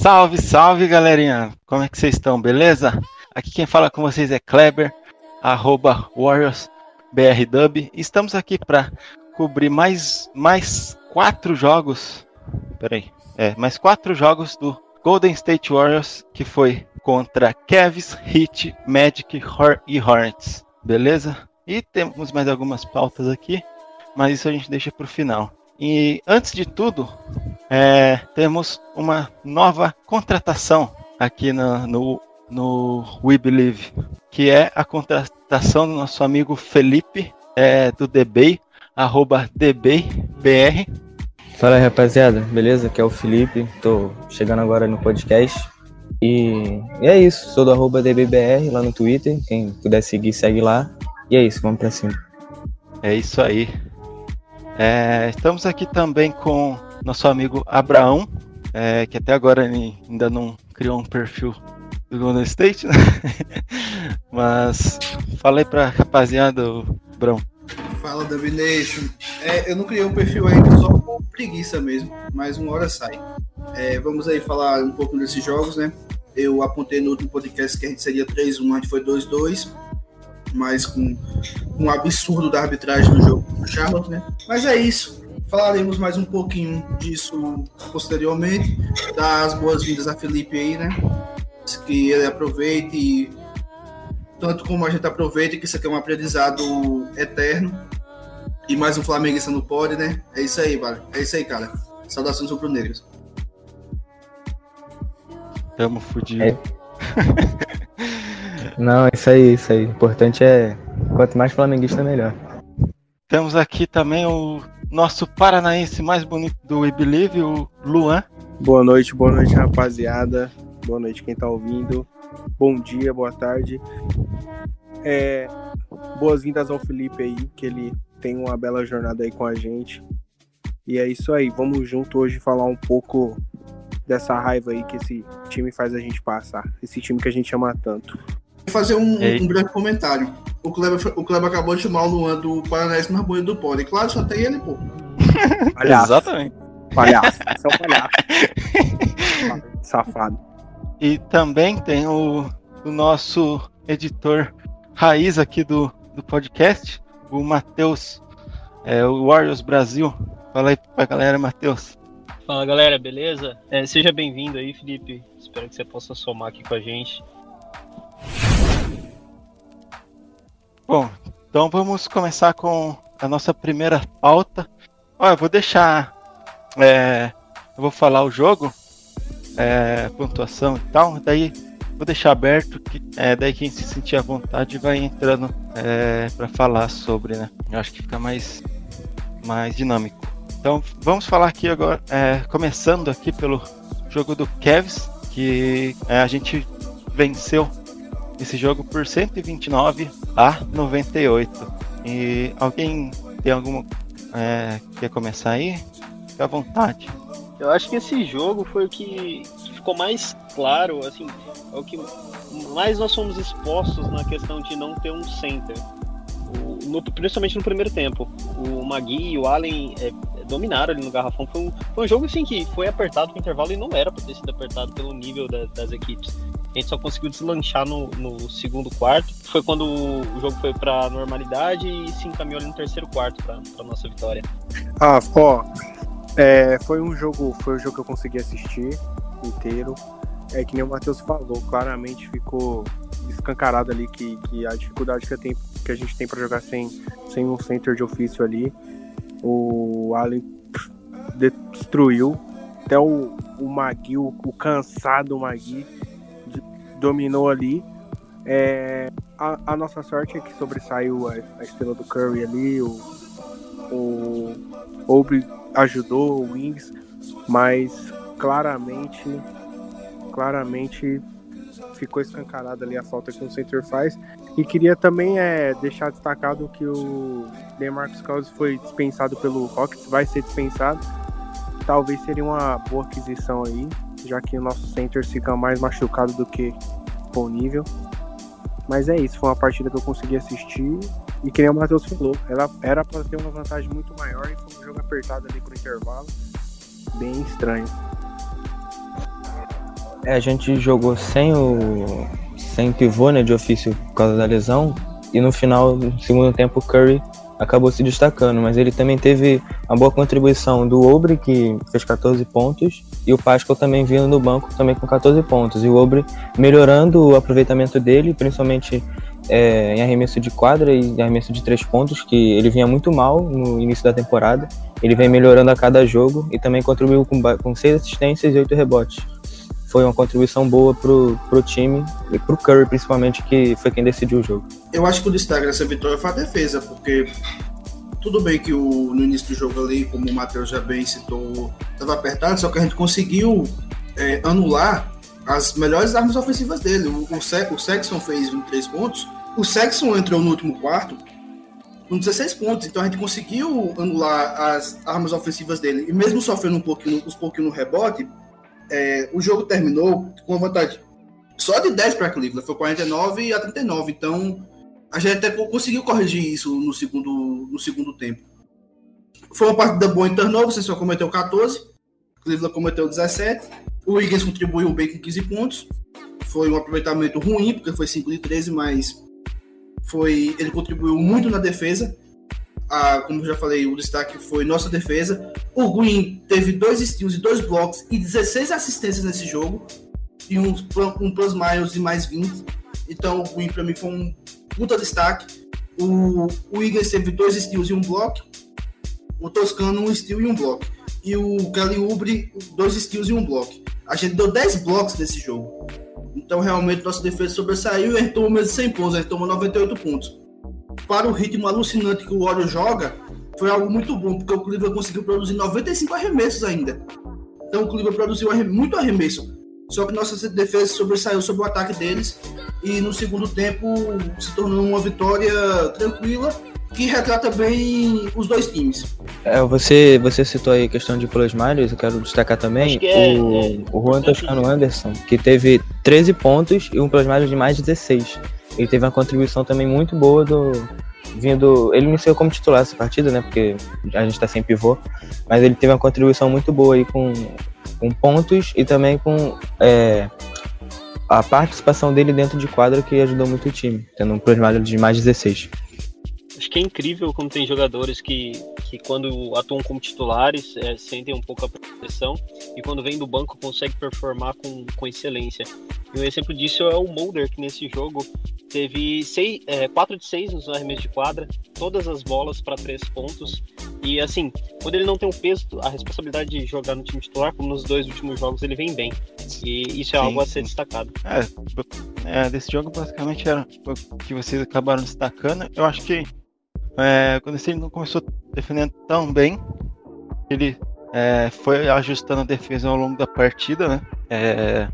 Salve, salve galerinha! Como é que vocês estão, beleza? Aqui quem fala com vocês é Kleber, arroba. Estamos aqui para cobrir mais, mais quatro jogos. Peraí, é, mais quatro jogos do Golden State Warriors, que foi contra Cavs, Heat, Magic e Hornets, beleza? E temos mais algumas pautas aqui, mas isso a gente deixa para o final. E antes de tudo, é, temos uma nova contratação aqui no, no, no We Believe, que é a contratação do nosso amigo Felipe, é, do DBay, arroba DBBR. Fala aí, rapaziada, beleza? Aqui é o Felipe, tô chegando agora no podcast. E, e é isso, sou do arroba DBBR lá no Twitter. Quem puder seguir, segue lá. E é isso, vamos pra cima. É isso aí. É, estamos aqui também com nosso amigo Abraão, é, que até agora ainda não criou um perfil do Golden State, né? Mas falei pra rapaziada, ô, Abraão. Fala, Domination. É, eu não criei um perfil ainda só por preguiça mesmo, mas uma hora sai. É, vamos aí falar um pouco desses jogos, né? Eu apontei no último podcast que a gente seria 3-1, a gente foi 2-2, mas com um absurdo da arbitragem no jogo do Charlotte, né? Mas é isso. Falaremos mais um pouquinho disso posteriormente. Dar as boas-vindas a Felipe aí, né? Que ele aproveite e tanto como a gente aproveita, que isso aqui é um aprendizado eterno. E mais um flamenguista no pode, né? É isso aí, vale. É isso aí, cara. Saudações rubro-negras. Tamo fudido. É. Não, é isso aí, isso aí. O importante é quanto mais flamenguista, melhor. Temos aqui também o nosso paranaense mais bonito do We Believe, o Luan. Boa noite, boa noite, rapaziada. Boa noite, quem tá ouvindo. Bom dia, boa tarde. É, Boas-vindas ao Felipe aí, que ele tem uma bela jornada aí com a gente. E é isso aí, vamos junto hoje falar um pouco dessa raiva aí que esse time faz a gente passar. Esse time que a gente ama tanto. Fazer um, um breve comentário. O Kleber, o Kleber acabou de chamar o Luan do Paranaense mais bonito do pod. Claro, só tem ele, pô. Palhaço, Exatamente. palhaço. Você é um palhaço. Safado. E também tem o, o nosso editor raiz aqui do, do podcast, o Matheus, é, o Warriors Brasil. Fala aí pra galera, Matheus. Fala galera, beleza? É, seja bem-vindo aí, Felipe. Espero que você possa somar aqui com a gente. Bom, então vamos começar com a nossa primeira pauta. Olha, eu vou deixar. é, eu vou falar o jogo, é, pontuação e tal. Daí vou deixar aberto, que, é, daí quem se sentir à vontade vai entrando é, para falar sobre, né? Eu acho que fica mais, mais dinâmico. Então vamos falar aqui agora, é, começando aqui pelo jogo do Cavs, que é, a gente venceu esse jogo por 129 a 98. E alguém tem alguma. É, quer começar aí? Fica à vontade. Eu acho que esse jogo foi o que, ficou mais claro, assim, é o que mais nós fomos expostos na questão de não ter um center. No- principalmente no primeiro tempo. O Magui e o Allen é, dominaram ali no garrafão. Foi um, foi um jogo assim que foi apertado no intervalo e não era para ter sido apertado pelo nível da- das equipes. A gente só conseguiu deslanchar no, no segundo quarto. Foi quando o jogo foi para normalidade e se encaminhou no terceiro quarto para nossa vitória. Ah, ó, é, foi um jogo, foi um jogo que eu consegui assistir inteiro. É que nem o Matheus falou, claramente ficou escancarado ali que, que a dificuldade que, tenho- que a gente tem para jogar sem, sem um center de ofício ali. O Allen destruiu. Até o, o Magui, o, o cansado Magui, dominou ali. É, a, a nossa sorte é que sobressaiu a, a estrela do Curry ali, o, o Obre ajudou o Wings, mas claramente, claramente ficou escancarada ali a falta que o center faz. E queria também é, deixar destacado que o DeMarcus Cousins foi dispensado pelo Rockets, vai ser dispensado. Talvez seria uma boa aquisição aí, já que o nosso center fica mais machucado do que disponível. Mas é isso, foi uma partida que eu consegui assistir e que nem o Matheus falou, ela era para ter uma vantagem muito maior e foi um jogo apertado ali pro intervalo, bem estranho. É, a gente jogou sem o sem pivô, né, de ofício por causa da lesão, e no final, no segundo tempo, o Curry acabou se destacando, mas ele também teve uma boa contribuição do Obre, que fez 14 pontos, e o Pascal também vindo no banco também com 14 pontos. E o Obre melhorando o aproveitamento dele, principalmente é, em arremesso de quadra e em arremesso de três pontos, que ele vinha muito mal no início da temporada. Ele vem melhorando a cada jogo e também contribuiu com, com seis assistências e oito rebotes. Foi uma contribuição boa pro, pro time e pro Curry, principalmente, que foi quem decidiu o jogo. Eu acho que o destaque dessa vitória foi a defesa, porque tudo bem que o, no início do jogo ali, como o Matheus já bem citou, estava apertado, só que a gente conseguiu é, anular as melhores armas ofensivas dele. O, o, Se, o Sexton fez 23 pontos, o Sexton entrou no último quarto com 16 pontos, então a gente conseguiu anular as armas ofensivas dele. E mesmo sofrendo um pouquinho, uns pouquinho no rebote, é, o jogo terminou com uma vantagem só de 10 para Cleveland, foi 49 a 39. Então a gente até conseguiu corrigir isso no segundo, no segundo tempo. Foi uma partida boa em turnover, você só cometeu 14, Cleveland cometeu 17. O Wiggins contribuiu bem com 15 pontos. Foi um aproveitamento ruim, porque foi 5 de 13, mas foi ele contribuiu muito na defesa. Ah, como já falei, o destaque foi nossa defesa. O Green teve dois steals e dois blocos e 16 assistências nesse jogo. E um, um plus miles de mais 20. Então o Green para mim foi um puta destaque. O, o teve dois steals e um bloco. O Toscano, um steal e um bloco. E o Ubre, dois steals e um bloco. A gente deu 10 blocos nesse jogo. Então, realmente, nossa defesa sobressaiu e a tomou mesmo 100 pontos, a tomou 98 pontos. Para o ritmo alucinante que o Warriors joga, foi algo muito bom, porque o Cleveland conseguiu produzir 95 arremessos ainda. Então, o Cleveland produziu muito arremesso. Só que nossa defesa sobressaiu sobre o ataque deles e no segundo tempo se tornou uma vitória tranquila que retrata bem os dois times. É, você, você citou aí a questão de plus minus, eu quero destacar também é, o, é, o Juan Toscano Anderson, que teve 13 pontos e um plus minus de mais de 16. Ele teve uma contribuição também muito boa do vindo, ele iniciou como titular essa partida, né, porque a gente tá sem pivô, mas ele teve uma contribuição muito boa aí com, com pontos e também com é, a participação dele dentro de quadra que ajudou muito o time, tendo um minus de mais de 16 acho que é incrível como tem jogadores que, que quando atuam como titulares, é, sentem um pouco a pressão e quando vem do banco consegue performar com, com excelência. E um exemplo disso é o Mulder, que nesse jogo teve seis, é, 4 de 6 nos arremessos de quadra, todas as bolas para 3 pontos. E assim, quando ele não tem o peso, a responsabilidade de jogar no time titular, como nos dois últimos jogos, ele vem bem. E isso é sim, algo a ser destacado. É, é, desse jogo basicamente era o que vocês acabaram destacando. Eu acho que é, quando ele não começou defendendo tão bem, ele é, foi ajustando a defesa ao longo da partida, né? É,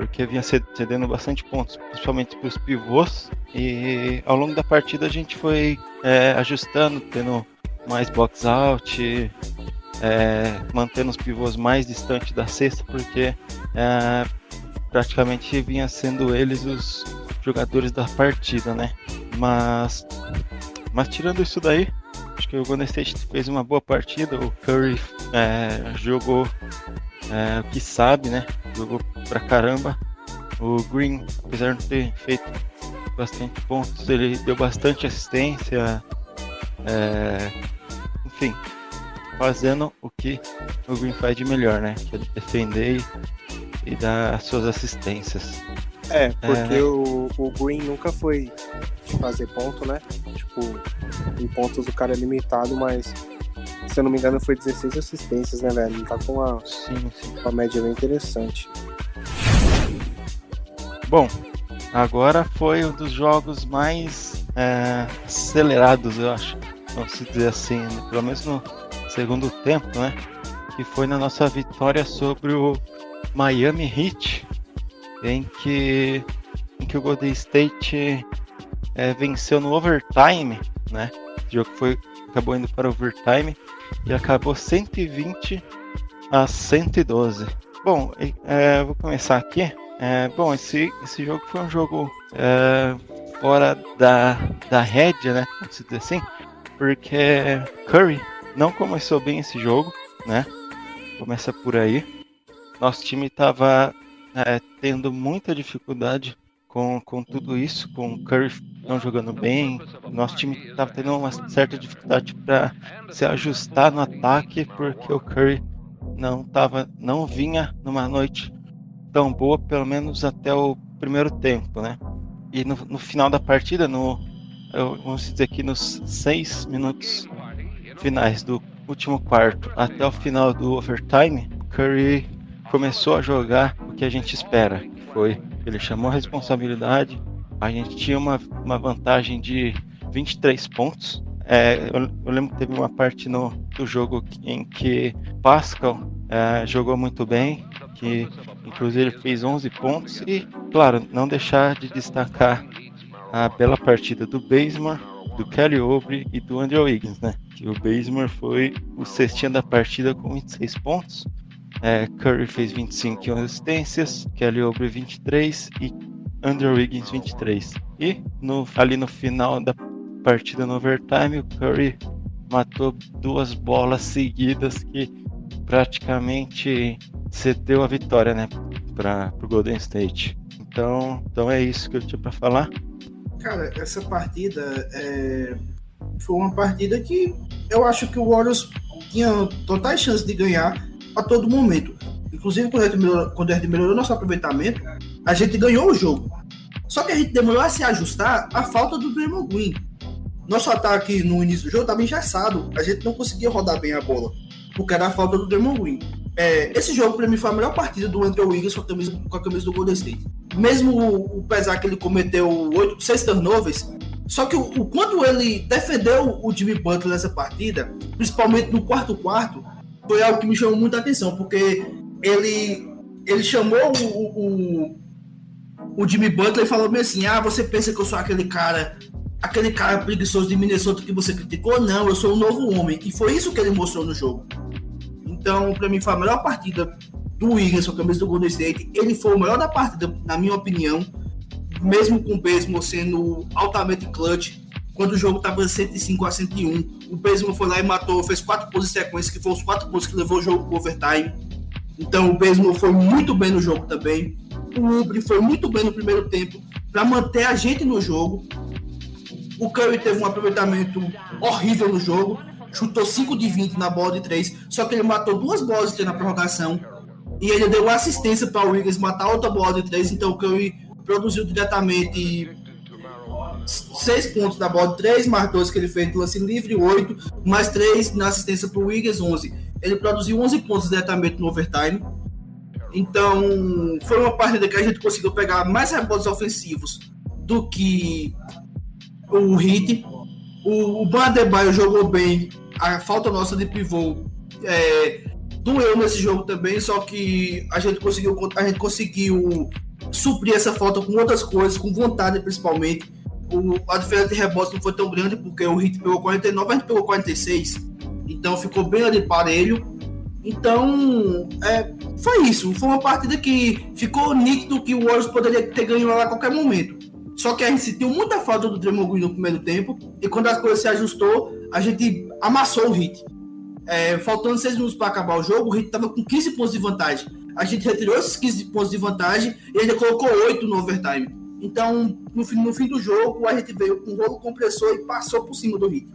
porque vinha cedendo bastante pontos, principalmente para os pivôs. E ao longo da partida a gente foi é, ajustando, tendo mais box out, é, mantendo os pivôs mais distantes da cesta, porque é, praticamente vinha sendo eles os jogadores da partida, né? Mas mas tirando isso daí, acho que o Golden State fez uma boa partida. O Curry é, jogou é, o que sabe, né? Jogou pra caramba. O Green, apesar de não ter feito bastante pontos, ele deu bastante assistência. É, enfim, fazendo o que o Green faz de melhor, né? Que é defender e, e dar as suas assistências. É, porque é... O, o Green nunca foi fazer ponto, né? Tipo, em pontos o cara é limitado, mas se eu não me engano foi 16 assistências, né, velho? Ele tá com uma, sim, sim. uma média bem interessante. Bom, agora foi um dos jogos mais é, acelerados, eu acho. Vamos dizer assim, né? pelo menos no segundo tempo, né? Que foi na nossa vitória sobre o Miami Heat, em que, em que o Golden State é, venceu no overtime, né? O jogo foi, acabou indo para overtime e acabou 120 a 112. Bom, é, vou começar aqui. É, bom, esse, esse jogo foi um jogo é, fora da, da rédea, né? Vamos dizer assim, porque Curry não começou bem esse jogo, né? Começa por aí. Nosso time estava é, tendo muita dificuldade com, com tudo isso, com o Curry não jogando bem. Nosso time estava tendo uma certa dificuldade para se ajustar no ataque, porque o Curry não tava, não vinha numa noite tão boa, pelo menos até o primeiro tempo, né? E no, no final da partida, no vamos dizer aqui nos seis minutos finais do último quarto até o final do overtime, Curry começou a jogar o que a gente espera, que foi ele chamou a responsabilidade, a gente tinha uma, uma vantagem de 23 pontos. É, eu, eu, lembro que teve uma parte no, do jogo em que Pascal é, jogou muito bem, que inclusive fez 11 pontos e, claro, não deixar de destacar a bela partida do Bazemore, do Kelly Oubre e do Andrew Wiggins, né? Que o Bazemore foi o cestinha da partida com 26 pontos. É, Curry fez 25 assistências, Kelly Oubre 23 e Andrew Wiggins 23. E no, ali no final da partida no overtime, o Curry matou duas bolas seguidas que praticamente cedeu a vitória, né, para o Golden State. Então, então é isso que eu tinha para falar. Cara, essa partida é... foi uma partida que eu acho que o Warriors tinha totais chances de ganhar a todo momento. Inclusive, quando a gente melhorou, quando a gente melhorou nosso aproveitamento, a gente ganhou o jogo. Só que a gente demorou a se ajustar à falta do Draymond Green. Nosso ataque no início do jogo estava engessado. A gente não conseguia rodar bem a bola, porque era a falta do Draymond Green. É, esse jogo, para mim, foi a melhor partida do Andrew Wiggins com a camisa, com a camisa do Golden State. Mesmo o, o pesar que ele cometeu oito, seis turnovers, só que o, o quanto ele defendeu o Jimmy Butler nessa partida, principalmente no quarto quarto, foi algo que me chamou muita atenção, porque ele, ele chamou o, o, o Jimmy Butler e falou bem assim: Ah, você pensa que eu sou aquele cara, aquele cara preguiçoso de Minnesota que você criticou? Não, eu sou um novo homem. E foi isso que ele mostrou no jogo. Então, para mim, foi a melhor partida do Wiggins com a camisa do Golden State. Ele foi o melhor da partida, na minha opinião, mesmo com o Baseball sendo altamente clutch. Quando o jogo estava 105 a 101, o Baseball foi lá e matou, fez quatro pontos sequência, que foram os quatro pontos que levou o jogo para overtime. Então o Baseball foi muito bem no jogo também. O Ubre foi muito bem no primeiro tempo para manter a gente no jogo. O Curry teve um aproveitamento horrível no jogo, chutou 5 de 20 na bola de 3, só que ele matou duas bolas na prorrogação e ele deu assistência para o Wiggins matar outra bola de 3, então o Curry produziu diretamente seis pontos da bola, três mais dois que ele fez no lance livre, oito, mais três na assistência para o Wiggins, 11. Ele produziu 11 pontos diretamente no overtime. Então, foi uma partida que a gente conseguiu pegar mais rebotes ofensivos do que o Hit. O, o Bandebaio jogou bem, a falta nossa de pivô é, doeu nesse jogo também, só que a gente conseguiu, a gente conseguiu suprir essa falta com outras coisas, com vontade principalmente o, a diferença de rebotes não foi tão grande, porque o Hit pegou 49, a gente pegou 46. Então ficou bem ali parelho. Então, é, foi isso. Foi uma partida que ficou nítido que o Warriors poderia ter ganho lá a qualquer momento. Só que a gente sentiu muita falta do Draymond Green no primeiro tempo. E quando as coisas se ajustou, a gente amassou o Hit. É, faltando seis minutos para acabar o jogo, o Hit estava com 15 pontos de vantagem. A gente retirou esses 15 pontos de vantagem e ainda colocou 8 no overtime. Então, no fim, no fim do jogo, a gente veio com o rolo compressor e passou por cima do Heat.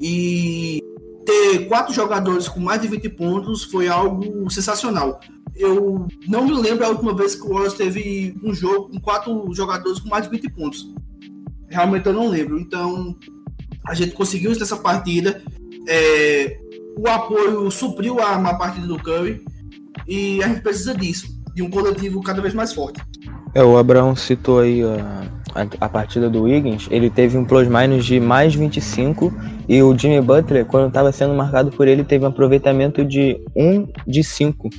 E ter quatro jogadores com mais de 20 pontos foi algo sensacional. Eu não me lembro a última vez que o Warriors teve um jogo com quatro jogadores com mais de 20 pontos. Realmente eu não lembro. Então, a gente conseguiu nessa partida. É, o apoio supriu a, a partida do Curry. E a gente precisa disso, de um coletivo cada vez mais forte. É, o Abraão citou aí a, a, a partida do Wiggins, ele teve um plus-minus de mais 25 e o Jimmy Butler, quando estava sendo marcado por ele, teve um aproveitamento de 1 de 5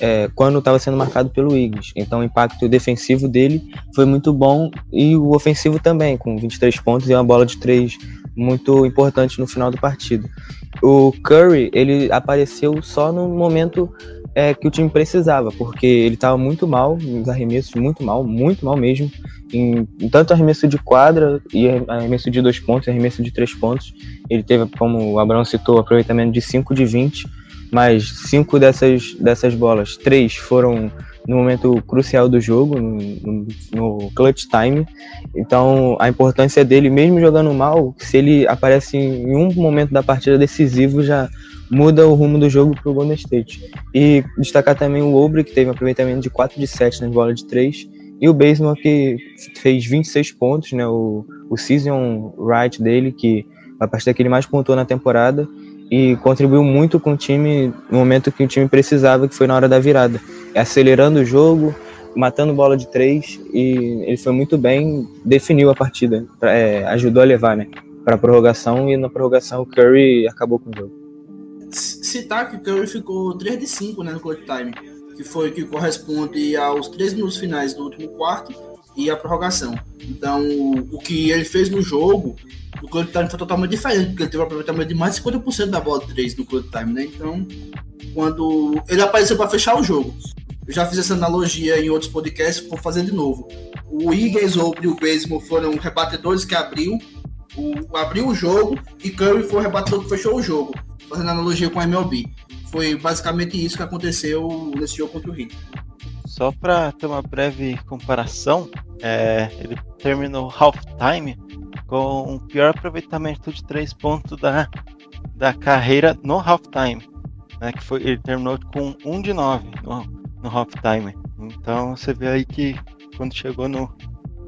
é, quando estava sendo marcado pelo Wiggins. Então o impacto defensivo dele foi muito bom e o ofensivo também, com 23 pontos e uma bola de 3 muito importante no final do partido. O Curry, ele apareceu só no momento é, que o time precisava, porque ele estava muito mal nos arremessos, muito mal, muito mal mesmo, em, em, tanto arremesso de quadra e arremesso de dois pontos, arremesso de três pontos. Ele teve, como o Abraão citou, aproveitamento de 5 de 20, mas cinco dessas, dessas bolas, três foram no momento crucial do jogo, no, no, clutch time. Então, a importância dele, mesmo jogando mal, se ele aparece em um momento da partida decisivo, já muda o rumo do jogo para o Golden State. E destacar também o Obre, que teve um aproveitamento de 4 de 7 nas bolas de 3, e o Baseman, que fez 26 pontos, né, o, o season right dele, que a partida que ele mais pontuou na temporada, e contribuiu muito com o time no momento que o time precisava, que foi na hora da virada. Acelerando o jogo, matando bola de três e ele foi muito bem, definiu a partida, é, ajudou a levar né, para a prorrogação e na prorrogação o Curry acabou com o jogo. Citar que o Curry ficou 3 de 5 né, no clutch time, que foi que corresponde aos 3 minutos finais do último quarto e a prorrogação. Então, o que ele fez no jogo o Clutch Time foi totalmente diferente, porque ele teve um aproveitamento de mais de 50% da bola de 3 no Clutch Time, né? Então, quando ele apareceu para fechar o jogo. Eu já fiz essa analogia em outros podcasts, vou fazer de novo. O Higgins ou o Baseball foram rebatedores que abriu o, abriu o jogo e Curry foi o rebatedor que fechou o jogo. Fazendo analogia com o MLB. Foi basicamente isso que aconteceu nesse jogo contra o Heat. Só para ter uma breve comparação, é, ele terminou halftime com o pior aproveitamento de três pontos da, da carreira no halftime. Né, que foi, ele terminou com 1 de 9 no, no halftime. Então você vê aí que quando chegou no,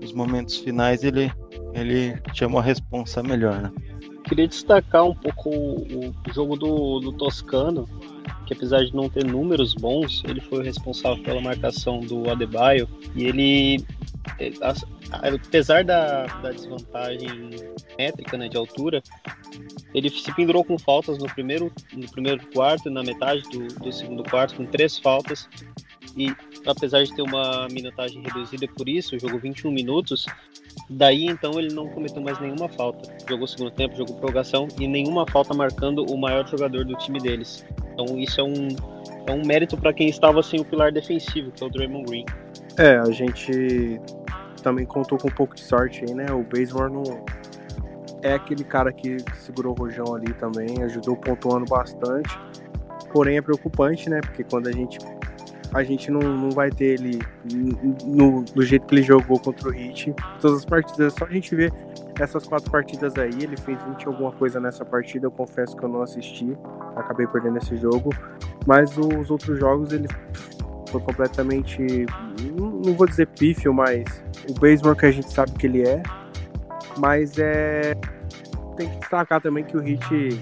nos momentos finais ele, ele chamou a responsa melhor. Né? Queria destacar um pouco o, o jogo do, do Toscano, que apesar de não ter números bons, ele foi o responsável pela marcação do Adebayo e ele apesar da, da desvantagem métrica né, de altura, ele se pendurou com faltas no primeiro, no primeiro quarto e na metade do, do segundo quarto, com três faltas. E apesar de ter uma minutagem reduzida por isso, jogou 21 minutos. Daí então ele não cometeu mais nenhuma falta. Jogou segundo tempo, jogou prorrogação e nenhuma falta marcando o maior jogador do time deles. Então isso é um, é um mérito para quem estava sem o pilar defensivo, que é o Draymond Green. É, a gente também contou com um pouco de sorte aí, né? O Bazemore não é aquele cara que segurou o rojão ali também, ajudou pontuando bastante. Porém é preocupante, né? Porque quando a gente a gente não, não vai ter ele no, do jeito que ele jogou contra o Heat. Todas as partidas, só a gente ver essas quatro partidas aí, ele fez 20 alguma coisa nessa partida, eu confesso que eu não assisti, acabei perdendo esse jogo. Mas os outros jogos ele foi completamente, não vou dizer pífio, mas o Bazemore que a gente sabe que ele é. Mas é. Tem que destacar também que o Hit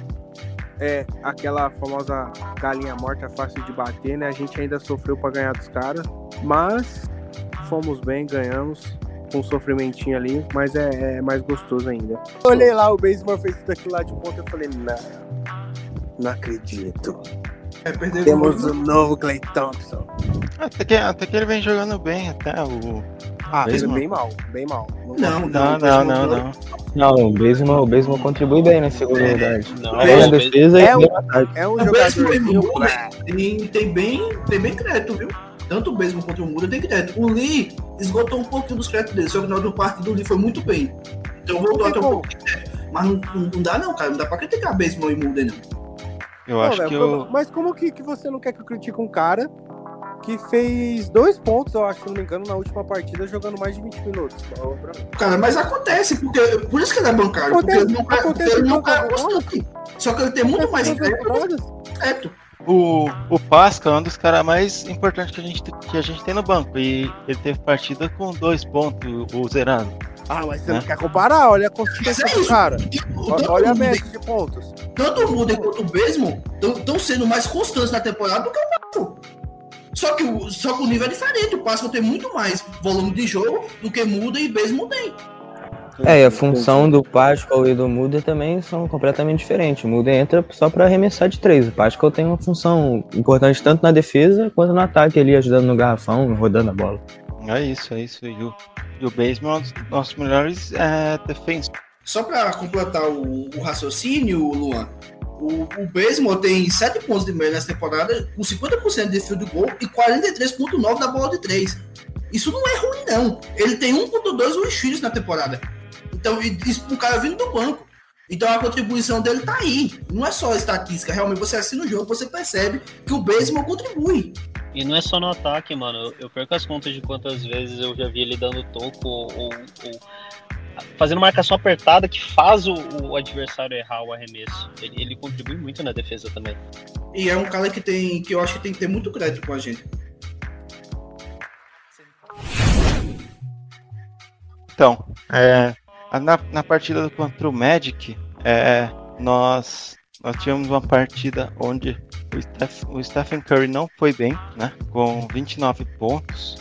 é aquela famosa galinha morta fácil de bater, né? A gente ainda sofreu para ganhar dos caras, mas fomos bem, ganhamos com um sofrimentinho ali, mas é, é, mais gostoso ainda. Olhei lá, o Bazemore fez tudo aquilo lá de ponta, eu falei, não, não acredito. É, Temos o um novo Clay Thompson. Até que, até que ele vem jogando bem, até o. Ah, mesmo? bem mal, bem mal. Não, não, não, não, não. Não, o Besmo, o contribui bem na segunda unidade. Não, é, a defesa é, um, é um jogador tem, tem bem, tem bem crédito, viu? Tanto o Besmo quanto o Muda tem crédito. O Lee esgotou um pouquinho dos créditos dele, só que na outra parte do Lee foi muito bem. Então vou dar um pouco de crédito. Mas não, não, dá não, cara. Não dá pra criticar Besmo e Muda, não. Eu não, acho véio, que eu... Mas como que, que você não quer que eu critique um cara que fez dois pontos, eu acho, se não me engano, na última partida, jogando mais de 20 minutos. Cara, mas acontece, porque por isso que ele é bancário, acontece, porque ele não, acontece ele não é Só que ele tem muito mais crédito. O, o Pascal é um dos caras mais importantes que a, gente, que a gente tem no banco. E ele teve partida com dois pontos, o Zerano. Ah, mas você é. não quer comparar? Olha a consistência é do cara. Olha a média de pontos. Tanto o Muda quanto o Besmo estão sendo mais constantes na temporada do que o Paco. Só que, o, só que o nível é diferente. O Pascal tem muito mais volume de jogo do que Muda e Baseball tem. É, e a função do Pascal e do Muda também são completamente diferentes. O Muda entra só para arremessar de três. O Pascal tem uma função importante tanto na defesa quanto no ataque ali, ajudando no garrafão, rodando a bola. É isso, é isso. E o, e o é um dos nossos melhores é, defensores. Só para completar o, o, raciocínio, Luan, o, o Baseball tem 7 pontos de média nessa temporada, com 50% de field goal e 43,9% da bola de 3. Isso não é ruim, não. Ele tem 1,2 win na temporada. Então, isso pro cara vindo do banco. Então a contribuição dele tá aí. Não é só estatística. Realmente você assina o jogo, você percebe que o baseball contribui. E não é só no ataque, mano. Eu, eu perco as contas de quantas vezes eu já vi ele dando toco ou, ou fazendo marcação apertada que faz o, o, adversário errar o arremesso. Ele, ele contribui muito na defesa também. E é um cara que tem que eu acho que tem que ter muito crédito com a gente. Então, é, na, na partida contra o Magic, é, nós, nós tivemos uma partida onde o, Steph, o Stephen Curry não foi bem, né? Com 29 pontos,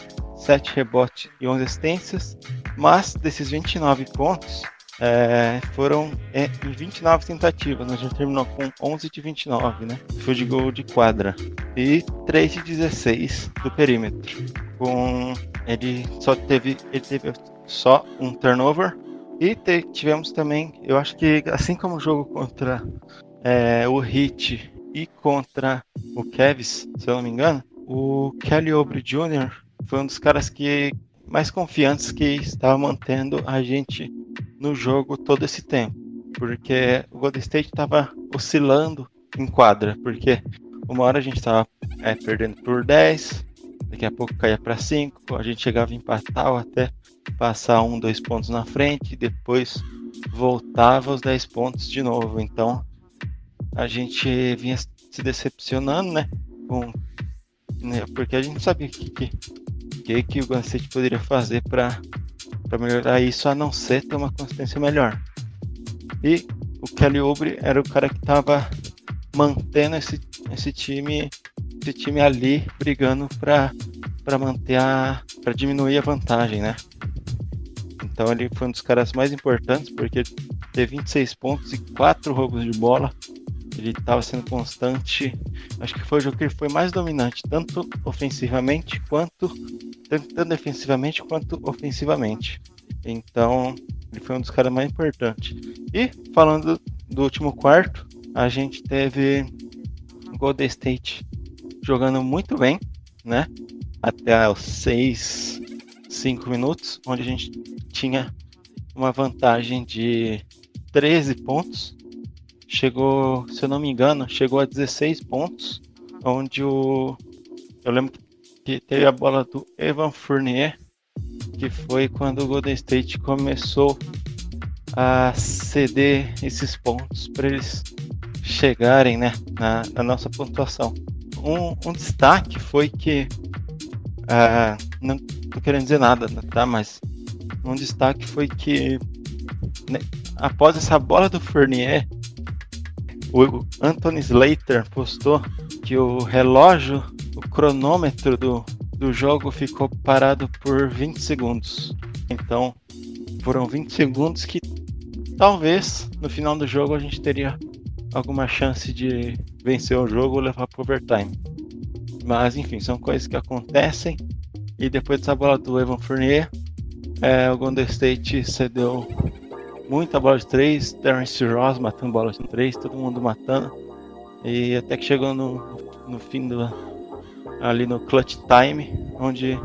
7 rebotes e 11 assistências. Mas desses 29 pontos, é, foram é, em 29 tentativas. Nós já terminou com 11 de 29, né? Foi de gol de quadra. E 3 de 16 do perímetro. Com ele só teve ele teve só um turnover e te, tivemos também, eu acho que assim como o jogo contra é, o Hit e contra o Kevs, se eu não me engano, o Kelly Oubre Jr. foi um dos caras que mais confiantes que estava mantendo a gente no jogo todo esse tempo. Porque o Golden State estava oscilando em quadra, porque uma hora a gente estava é, perdendo por 10, daqui a pouco caía para 5, a gente chegava a empatar ou até passar um, dois pontos na frente, e depois voltava os 10 pontos de novo. Então a gente vinha se decepcionando, né? Com, né porque a gente sabia que, que, que, que o Golden poderia fazer para melhorar isso, a não ser ter uma consistência melhor. E o Kelly Oubre era o cara que estava mantendo esse, esse time esse time ali brigando para manter a para diminuir a vantagem, né? Então ele foi um dos caras mais importantes porque teve 26 pontos e 4 roubos de bola. Ele estava sendo constante. Acho que foi o jogo que ele foi mais dominante, tanto ofensivamente quanto tanto defensivamente quanto ofensivamente. Então, ele foi um dos caras mais importantes. E falando do último quarto, a gente teve Golden State jogando muito bem, né? Até os 6, 5 minutos, onde a gente tinha uma vantagem de 13 pontos. Chegou, se eu não me engano, chegou a 16 pontos, onde o eu lembro que teve a bola do Evan Fournier, que foi quando o Golden State começou a ceder esses pontos para eles chegarem né, na, na nossa pontuação um, um destaque foi que. Uh, não tô querendo dizer nada, tá? Mas um destaque foi que né, após essa bola do Fournier, o Anthony Slater postou que o relógio, o cronômetro do, do jogo ficou parado por 20 segundos. Então, foram 20 segundos que talvez no final do jogo a gente teria alguma chance de vencer o jogo ou levar para overtime. Mas enfim, são coisas que acontecem. E depois dessa bola do Evan Fournier, é, o Golden State cedeu muita bola de 3, Terence Ross matando bola de 3, todo mundo matando. E até que chegou no, no fim do. ali no clutch time, onde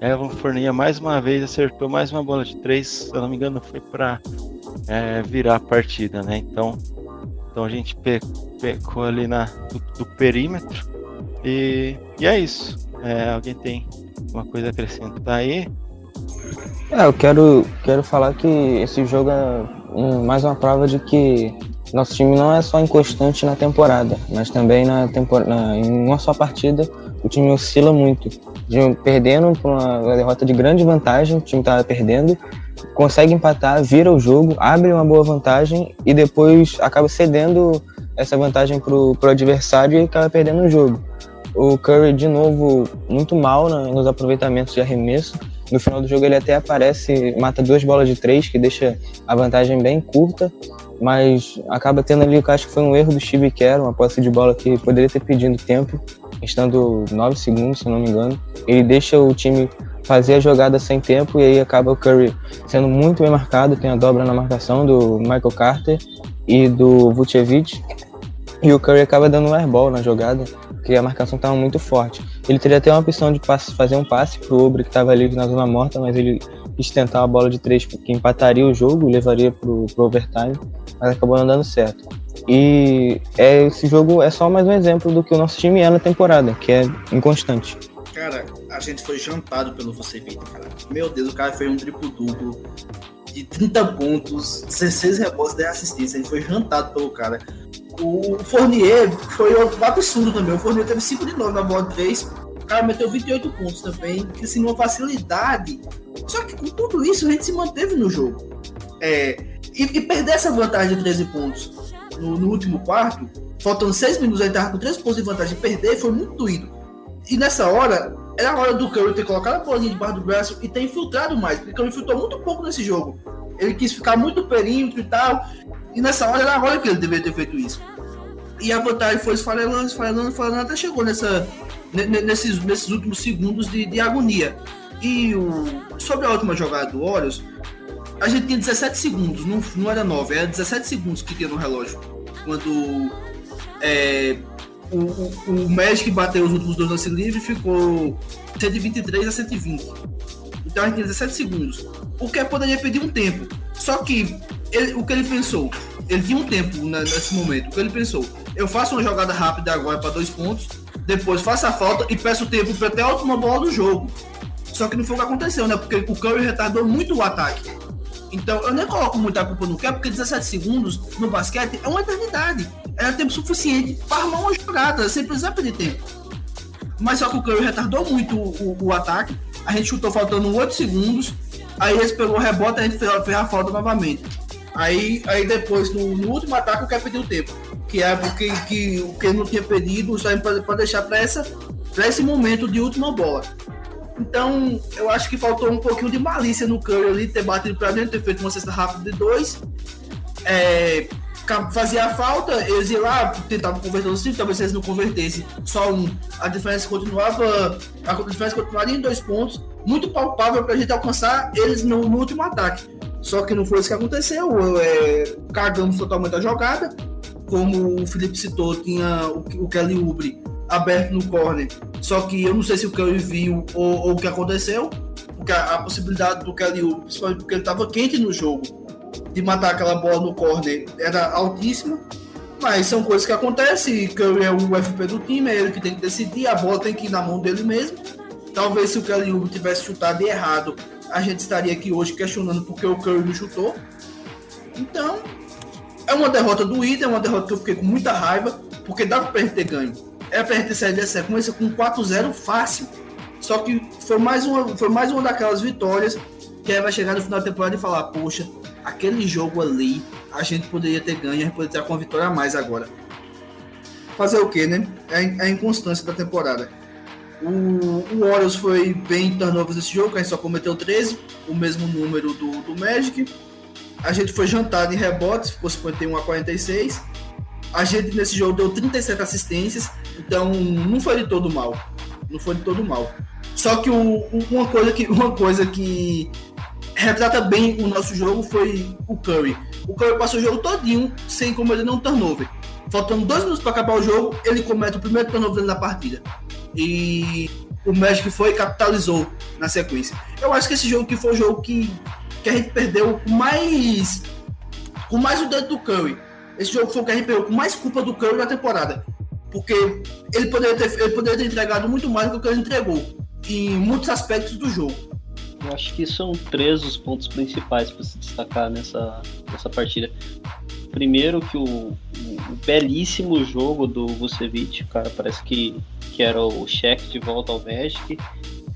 Evan Fournier mais uma vez acertou mais uma bola de 3, se eu não me engano foi para é, virar a partida, né? Então então a gente pecou ali na, do, do perímetro. E, e é isso. É, alguém tem uma coisa a acrescentar aí? É, eu quero, quero falar que esse jogo é mais uma prova de que nosso time não é só inconstante na temporada, mas também na temporada, em uma só partida o time oscila muito. De, perdendo por uma derrota de grande vantagem, o time estava perdendo, consegue empatar, vira o jogo, abre uma boa vantagem e depois acaba cedendo essa vantagem pro, pro adversário e acaba perdendo o jogo. o Curry de novo muito mal na, nos aproveitamentos de arremesso. No final do jogo ele até aparece, mata duas bolas de três, que deixa a vantagem bem curta, mas acaba tendo ali, que acho que foi um erro do Steve Kerr, uma posse de bola que poderia ter pedido tempo, estando nove segundos, se não me engano. Ele deixa o time fazer a jogada sem tempo e aí acaba o Curry sendo muito bem marcado, tem a dobra na marcação do Michael Carter e do Vucevic, e o Curry acaba dando um airball na jogada, porque a marcação estava muito forte. Ele teria até uma opção de passe, fazer um passe pro Obre que estava livre na zona morta, mas ele quis tentar a bola de três que empataria o jogo, levaria pro, pro overtime, mas acabou não dando certo. E é, esse jogo é só mais um exemplo do que o nosso time é na temporada, que é inconstante. Cara, a gente foi jantado pelo Vucevic, cara. Meu Deus, o cara fez um triplo duplo de 30 pontos, 16 rebotes, 10 assistências. Gente foi jantado pelo cara. O Fournier foi um absurdo também. O Fournier teve 5 de 9 na bola de 3. O cara meteu 28 pontos também, que assim, uma facilidade. Só que com tudo isso, a gente se manteve no jogo. É, e, e perder essa vantagem de 13 pontos no, no último quarto, faltando 6 minutos, gente tava com 3 pontos de vantagem. Perder foi muito doído. E nessa hora, era a hora do Curry ter colocado a bolinha debaixo do braço e ter infiltrado mais, porque o Curry infiltrou muito pouco nesse jogo. Ele quis ficar muito perímetro e tal, e nessa hora era a hora que ele deveria ter feito isso. E a vantagem foi esfarelando, esfarelando, esfarelando, até chegou nessa, nesses, nesses últimos segundos de, de agonia. E o, sobre a última jogada do Warriors, a gente tinha 17 segundos, não, não era 9, era 17 segundos que tinha no relógio. Quando é, o, o, Magic bateu os últimos dois lances livres ficou 123 a 120. Então a gente tem 17 segundos. O que poderia pedir um tempo. Só que ele, o que ele pensou? Ele tinha um tempo nesse momento. O que ele pensou? Eu faço uma jogada rápida agora para dois pontos, depois faço a falta e peço tempo para até a última bola do jogo. Só que não foi o que aconteceu, né? Porque o Curry retardou muito o ataque. Então eu nem coloco muita culpa no Curry, porque 17 segundos no basquete é uma eternidade era tempo suficiente para armar uma jogada, sem precisar perder tempo. Mas só que o Curry retardou muito o, o, o ataque. A gente chutou faltando 8 segundos. Aí eles pegou o rebote e a gente fez, fez, a falta novamente. Aí, aí depois, no, no último ataque, o Curry pediu tempo. Que é porque que, o que não tinha pedido, só para deixar para esse momento de última bola. Então, eu acho que faltou um pouquinho de malícia no Curry ali, ter batido para dentro, ter feito uma cesta rápida de dois. É, fazia falta, eles iam lá, tentavam converter os cinco, talvez eles não convertessem só um. A diferença continuava. A diferença continuaria em dois pontos, muito palpável para a gente alcançar eles no, no, último ataque. Só que não foi isso que aconteceu. É, cagamos totalmente a jogada. Como o Felipe citou, tinha o, o Kelly Ubre aberto no corner. Só que eu não sei se o Kelly viu ou, ou o que aconteceu. Porque a, a possibilidade do Kelly Ubre, principalmente porque ele estava quente no jogo de matar aquela bola no corner era altíssima. Mas são coisas que acontecem. Curry é o FP do time, é ele que tem que decidir. A bola tem que ir na mão dele mesmo. Talvez se o Kelly Oubre tivesse chutado errado, a gente estaria aqui hoje questionando porque o Curry não chutou. Então, é uma derrota doída, é uma derrota que eu fiquei com muita raiva, porque dava pra gente ter ganho. Era pra gente saído dessa sequência com 4-0 fácil. Só que foi mais, uma, foi mais uma daquelas vitórias que vai chegar no final da temporada e falar, poxa, aquele jogo ali a gente poderia ter ganho, a gente poderia ter com uma vitória a mais agora. Fazer o que, né? É, é a inconstância da temporada. O, o Warriors foi bem turnovers nesse jogo, a gente só cometeu 13, o mesmo número do, do Magic. A gente foi jantado em rebotes, ficou 51 a 46. A gente nesse jogo deu 37 assistências, então não foi de todo mal. Não foi de todo mal. Só que o, uma, coisa que, uma coisa que retrata bem o nosso jogo foi o Curry. O Curry passou o jogo todinho sem cometer nenhum turnover. Faltando dois minutos para acabar o jogo, ele comete o primeiro turnover da partida. E o Magic foi e capitalizou na sequência. Eu acho que esse jogo que foi o jogo que, que a gente perdeu com mais com mais o dedo do Curry. Esse jogo foi o que a gente perdeu com mais culpa do Curry na temporada. Porque ele poderia ter, ele poderia ter entregado muito mais do que ele entregou em muitos aspectos do jogo. Eu acho que são três os pontos principais para se destacar nessa, nessa partida. Primeiro que o, o belíssimo jogo do Vucevic, cara, parece que, que era o cheque de volta ao Magic.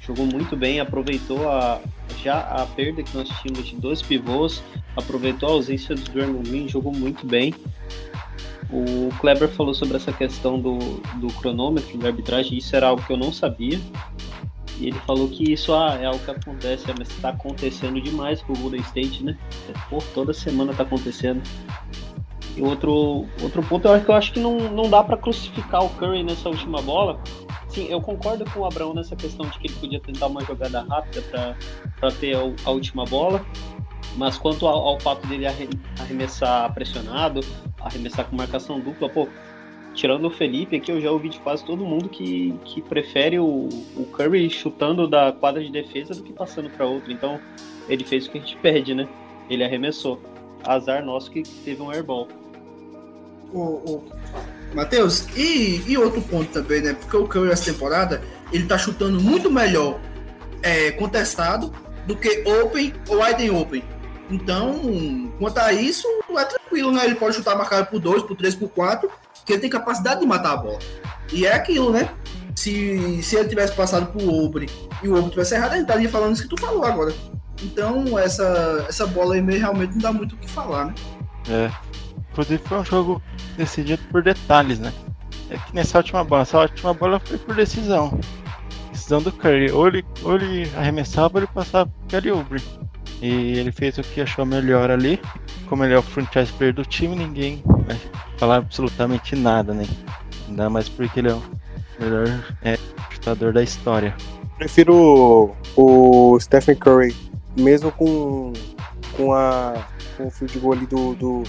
Jogou muito bem, aproveitou a, já a perda que nós tínhamos de dois pivôs, aproveitou a ausência do Draymond Green, jogou muito bem. O Kleber falou sobre essa questão do, do cronômetro, da arbitragem, isso era algo que eu não sabia. E ele falou que isso ah, é algo que acontece, mas está acontecendo demais com o Golden State, né? Pô, toda semana está acontecendo. E outro, outro ponto acho que eu acho que não, não dá para crucificar o Curry nessa última bola. Sim, eu concordo com o Abraão nessa questão de que ele podia tentar uma jogada rápida para ter a, a, última bola. Mas quanto ao, ao fato dele arremessar pressionado, arremessar com marcação dupla, pô, tirando o Felipe aqui, eu já ouvi de quase todo mundo que, que prefere o, o Curry chutando da quadra de defesa do que passando para outro. Então, ele fez o que a gente pede, né? Ele arremessou. Azar nosso que teve um airball. O, o Matheus, e, e outro ponto também, né? Porque o Curry essa temporada, ele tá chutando muito melhor é, contestado do que open ou wide open. Então, quanto a isso, é tranquilo, né? Ele pode chutar marcado por 2, por 3, por 4, que ele tem capacidade de matar a bola. E é aquilo, né? Se, se ele tivesse passado por open e o open tivesse errado, gente estaria falando isso que tu falou agora. Então, essa, essa bola aí meio realmente não dá muito o que falar, né? É. Inclusive foi um jogo decidido por detalhes, né? É que nessa última bola, essa última bola foi por decisão. Decisão do Curry. Ou ele, ou ele arremessava ou ele passava pro Kelly Oubre. E ele fez o que achou melhor ali. Como ele é o franchise player do time, ninguém falar absolutamente nada, né? Ainda mais porque ele é o melhor é, chutador da história. Prefiro o Stephen Curry, mesmo com, com, a, com o field goal ali do, do,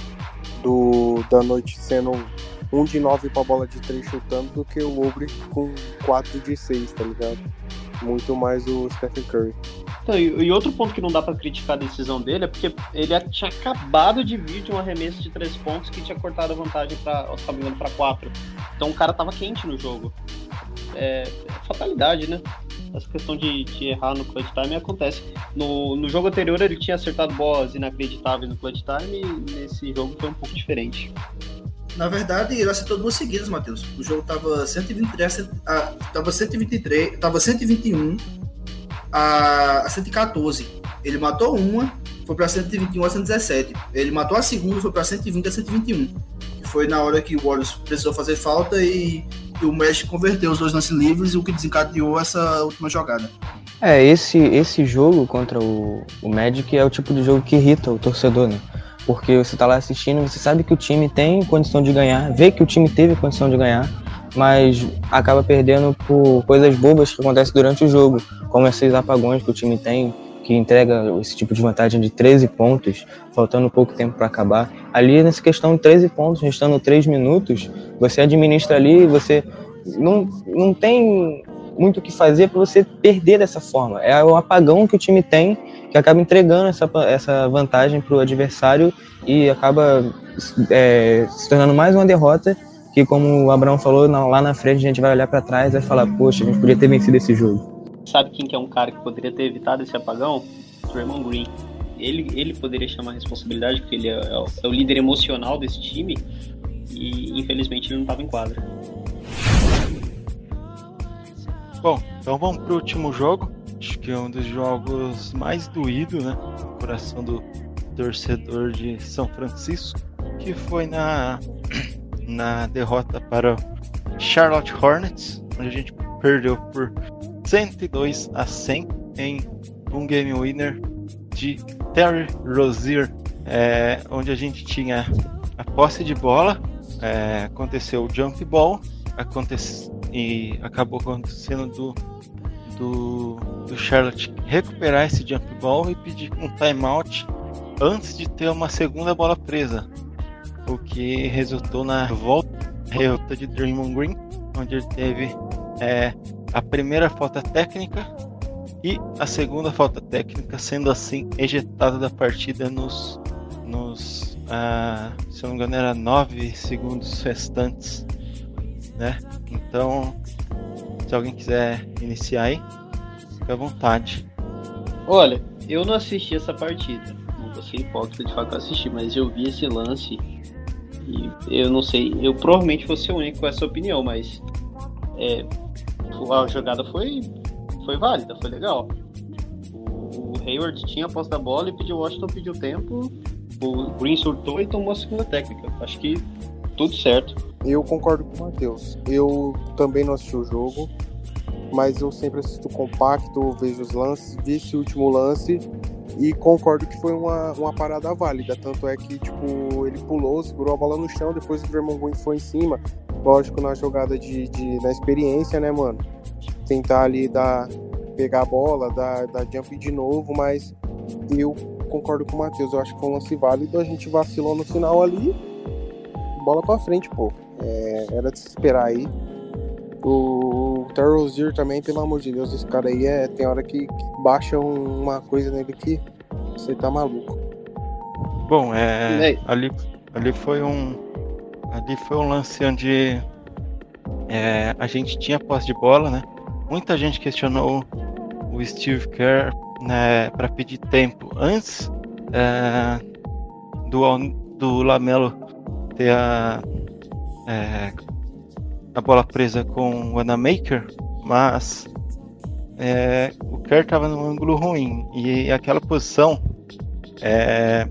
do, da noite sendo um de nove pra bola de três chutando do que o Obre com quatro de seis, tá ligado? Muito mais o Stephen Curry. Então, e, outro ponto que não dá para criticar a decisão dele é porque ele tinha acabado de vir de um arremesso de três pontos que tinha cortado a vantagem para para quatro. Então o cara tava quente no jogo. É, é fatalidade, né? Essa questão de, de, errar no clutch time acontece. No, no jogo anterior ele tinha acertado bolas inacreditáveis no clutch time e nesse jogo foi um pouco diferente. Na verdade, ele acertou duas seguidas, Matheus. O jogo tava 123, ah, tava 123, tava 121 a, a 114. Ele matou uma, foi para 121 a 117. Ele matou a segunda, foi para 120 a 121. Que foi na hora que o Warriors precisou fazer falta e, e o Mesh converteu os dois lances livres, o que desencadeou essa última jogada. É, esse, esse jogo contra o, o Magic é o tipo de jogo que irrita o torcedor, né? Porque você tá lá assistindo, você sabe que o time tem condição de ganhar, vê que o time teve condição de ganhar, mas acaba perdendo por coisas bobas que acontecem durante o jogo, como esses apagões que o time tem, que entrega esse tipo de vantagem de 13 pontos, faltando pouco tempo para acabar. Ali, nessa questão de 13 pontos, restando 3 minutos, você administra ali, você não, não tem muito o que fazer para você perder dessa forma. É o apagão que o time tem que acaba entregando essa, essa vantagem para o adversário e acaba é, se tornando mais uma derrota que, como o Abraão falou, lá na frente a gente vai olhar para trás e vai falar, poxa, a gente podia ter vencido esse jogo. Sabe quem que é um cara que poderia ter evitado esse apagão? Draymond Green. Ele, ele poderia chamar a responsabilidade, porque ele é, é, o, é o líder emocional desse time e infelizmente ele não estava em quadra. Bom, então vamos pro último jogo acho que é um dos jogos mais doídos, né? No coração do torcedor de São Francisco, que foi na, na derrota para Charlotte Hornets, onde a gente perdeu por 102 a 100 em um game winner de Terry Rozier, é, onde a gente tinha a posse de bola, é, aconteceu o jump ball, acontece, e acabou acontecendo do do, do Charlotte recuperar esse jump ball e pedir um timeout antes de ter uma segunda bola presa, o que resultou na volta de Draymond Green, onde ele teve é, a primeira falta técnica e a segunda falta técnica, sendo assim ejetado da partida nos, nos ah, se não me engano, era 9 segundos restantes. Né? Então, se alguém quiser iniciar aí, fica à vontade. Olha, eu não assisti essa partida. Não vou ser hipócrita de falar que assisti, mas eu vi esse lance e eu não sei, eu provavelmente vou ser o único com essa opinião, mas é, a jogada foi, foi válida, foi legal. O, o Hayward tinha a posse da bola e pediu o Washington pediu tempo. O Green surtou e tomou a segunda técnica. Acho que Tudo certo. Eu concordo com o Matheus. Eu também não assisti o jogo, mas eu sempre assisto compacto, vejo os lances, vi esse último lance e concordo que foi uma, uma parada válida. Tanto é que, tipo, ele pulou, segurou a bola no chão, depois o Draymond Green foi em cima. Lógico, na jogada de, de na experiência, né, mano? Tentar ali dar, pegar a bola, dar, dar jump de novo, mas eu concordo com o Matheus. Eu acho que foi um lance válido. A gente vacilou no final ali. Bola pra frente, pô. É, era de se esperar aí. O Terry Rozier também, pelo amor de Deus, esse cara aí é. Tem hora que, que baixa um- uma coisa nele que você tá maluco. Bom, é, ali, ali foi um ali foi um lance onde é, a gente tinha posse de bola, né? Muita gente questionou o Steve Kerr né, para pedir tempo antes é, do, do Lamelo ter a, é, a bola presa com o Wanamaker, mas é, o Kerr estava num ângulo ruim e aquela posição é,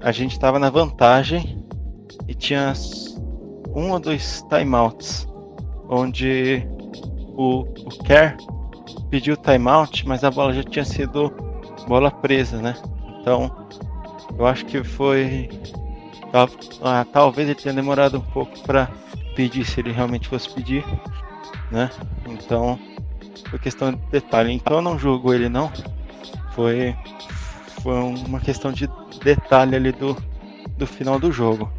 a gente estava na vantagem e tinha um ou dois timeouts onde o, o Kerr pediu timeout, mas a bola já tinha sido bola presa, né? Então eu acho que foi ah, talvez ele tenha demorado um pouco para pedir se ele realmente fosse pedir, né? Então foi questão de detalhe. Então eu não julgo ele não. Foi foi uma questão de detalhe ali do, do final do jogo.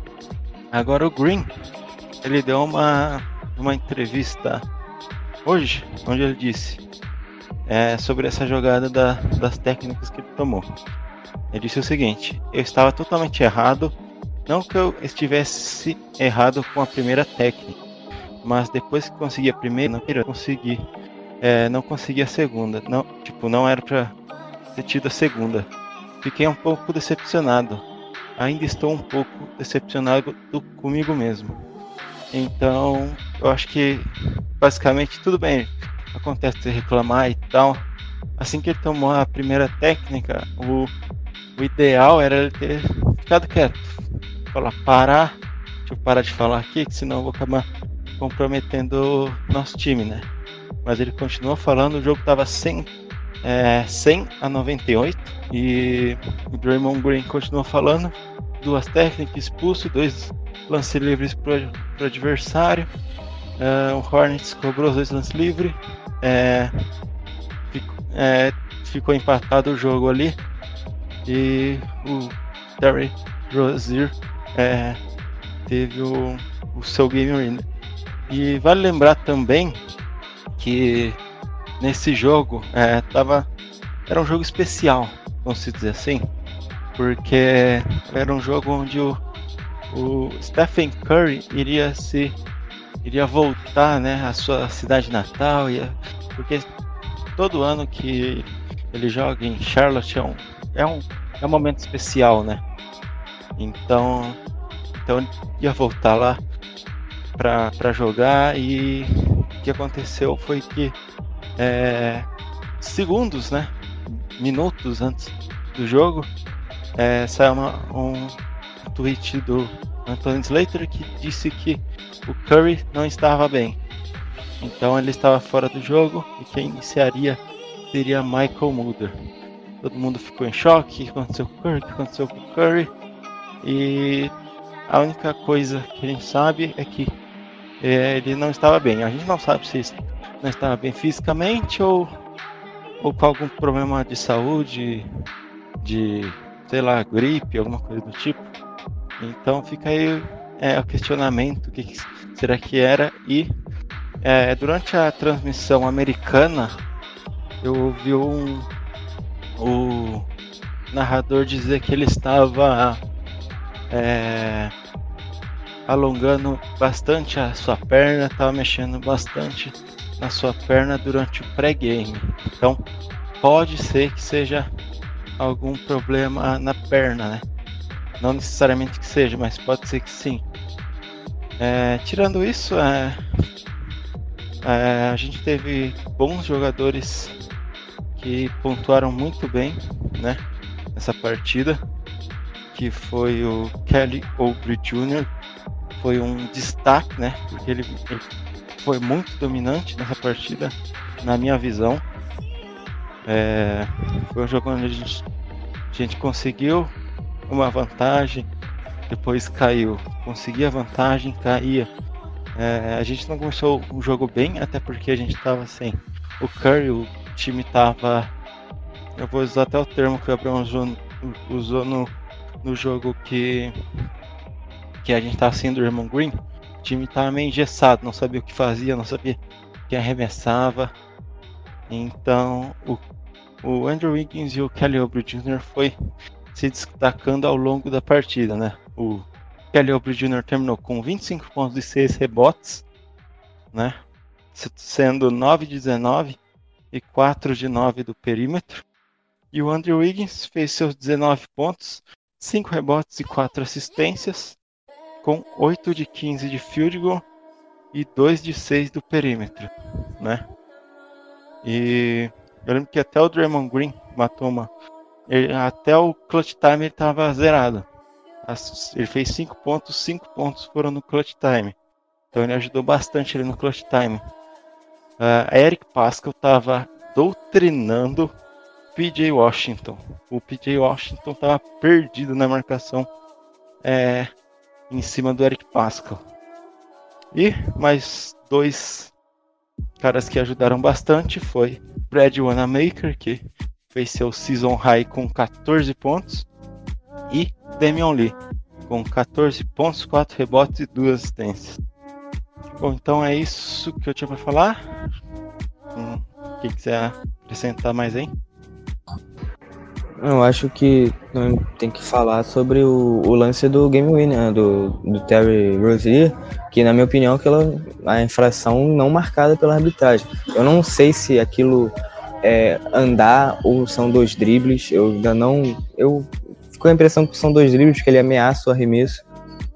Agora o Green, ele deu uma, uma entrevista hoje, onde ele disse é, sobre essa jogada da- das técnicas que ele tomou. Ele disse o seguinte: eu estava totalmente errado, não que eu estivesse errado com a primeira técnica, mas depois que consegui a primeira, não queria conseguir, é, não consegui a segunda, não, tipo, não era para ter tido a segunda. Fiquei um pouco decepcionado. Ainda estou um pouco decepcionado do- comigo mesmo. Então, eu acho que basicamente tudo bem. Acontece de reclamar e tal. Assim que ele tomou a primeira técnica, o, o ideal era ele ter ficado quieto. Falar, parar, deixa eu parar de falar aqui, que senão eu vou acabar comprometendo o nosso time, né? Mas ele continuou falando, o jogo estava 100, é, 100 a 98 e o Draymond Green continuou falando. Duas técnicas, expulso, dois lances livres para o adversário. É, o Hornets cobrou os dois lances livres. É, é, ficou empatado o jogo ali. E o Terry Rozier é, teve o, o seu game winner. E vale lembrar também que nesse jogo é, tava, era um jogo especial, vamos dizer assim, porque era um jogo onde o, o Stephen Curry iria se iria voltar né, à sua cidade natal, ia, porque todo ano que ele joga em Charlotte é um, é um, é um momento especial, né? Então, então ia voltar lá para jogar e o que aconteceu foi que é, segundos, né, minutos antes do jogo, é, saiu uma, um tweet do Anthony Slater que disse que o Curry não estava bem. Então ele estava fora do jogo e quem iniciaria seria Michael Mulder. Todo mundo ficou em choque, o que aconteceu com o Curry, o que aconteceu com o Curry. E a única coisa que a gente sabe é que é, ele não estava bem. A gente não sabe se não estava bem fisicamente ou, ou com algum problema de saúde, de sei lá, gripe, alguma coisa do tipo. Então fica aí é, o questionamento, o que, que será que era? E é, durante a transmissão americana, eu ouvi um, o narrador dizer que ele estava é, alongando bastante a sua perna, estava mexendo bastante na sua perna durante o pré-game. Então pode ser que seja algum problema na perna, né? Não necessariamente que seja, mas pode ser que sim. É, tirando isso, é, é, a gente teve bons jogadores que pontuaram muito bem, né? Nessa partida, que foi o Kelly Oubre Jr., foi um destaque, né? Porque ele, ele foi muito dominante nessa partida, na minha visão. É, foi um jogo onde a gente, a gente conseguiu uma vantagem, depois caiu, conseguia vantagem, caía. É, a gente não começou o jogo bem, até porque a gente estava sem o Curry, o time estava. Eu vou usar até o termo que o Abraão usou, usou no, no jogo que, que a gente estava sem do Raymond Green. O time estava meio engessado, não sabia o que fazia, não sabia quem arremessava. Então o, o Andrew Wiggins e o Kelly Oubre Jr. foi se destacando ao longo da partida, né? O Kelly Oubre Jr. terminou com 25 pontos e 6 rebotes, né? Sendo 9 de 19 e 4 de 9 do perímetro. E o Andrew Wiggins fez seus 19 pontos, 5 rebotes e 4 assistências, com 8 de 15 de field goal e 2 de 6 do perímetro, né? E eu lembro que até o Draymond Green matou uma ele, até o clutch time ele estava zerado. Ele fez 5 pontos, 5 pontos foram no clutch time. Então ele ajudou bastante ele no clutch time. Uh, Eric Pascal estava doutrinando PJ Washington. O PJ Washington estava perdido na marcação é, em cima do Eric Pascal. E mais dois caras que ajudaram bastante foi Brad Wanamaker, que fez seu season high com 14 pontos, e Damian Lee com 14 pontos, 4 rebotes e 2 assistências. Bom, então é isso que eu tinha para falar. Hum, o que quiser acrescentar mais aí? Eu acho que tem que falar sobre o, o lance do game winner né, do, do Terry Rozier, que na minha opinião aquela a infração não marcada pela arbitragem. Eu não sei se aquilo é, andar ou são dois dribles. Eu ainda não. Eu fico com a impressão que são dois dribles, que ele ameaça o arremesso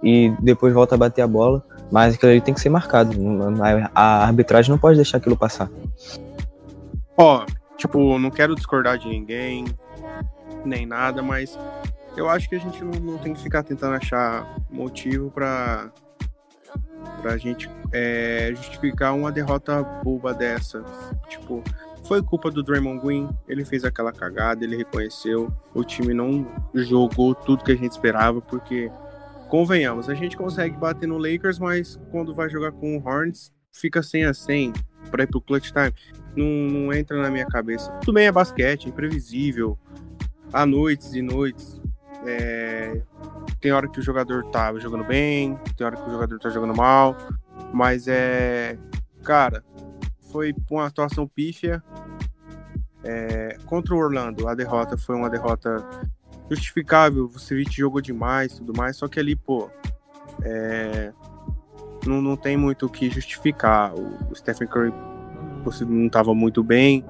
e depois volta a bater a bola. Mas aquilo ali tem que ser marcado. A arbitragem não pode deixar aquilo passar. Ó, oh, tipo, não quero discordar de ninguém, nem nada, mas eu acho que a gente não, não tem que ficar tentando achar motivo para pra gente é, justificar uma derrota boba dessa. Tipo, foi culpa do Draymond Green, ele fez aquela cagada, ele reconheceu, o time não jogou tudo que a gente esperava, porque, convenhamos, a gente consegue bater no Lakers, mas quando vai jogar com o Hornets, fica 100 a 100 para ir pro clutch time. Não, não, entra na minha cabeça. Tudo bem, é basquete, imprevisível, há noites e noites. É... Tem hora que o jogador tá jogando bem, tem hora que o jogador tá jogando mal, mas é. Cara, foi uma atuação pífia. É, contra o Orlando, a derrota foi uma derrota justificável. O Vucevic jogou demais tudo mais, só que ali, pô, é, não, não tem muito o que justificar. O, Stephen Curry não estava muito bem,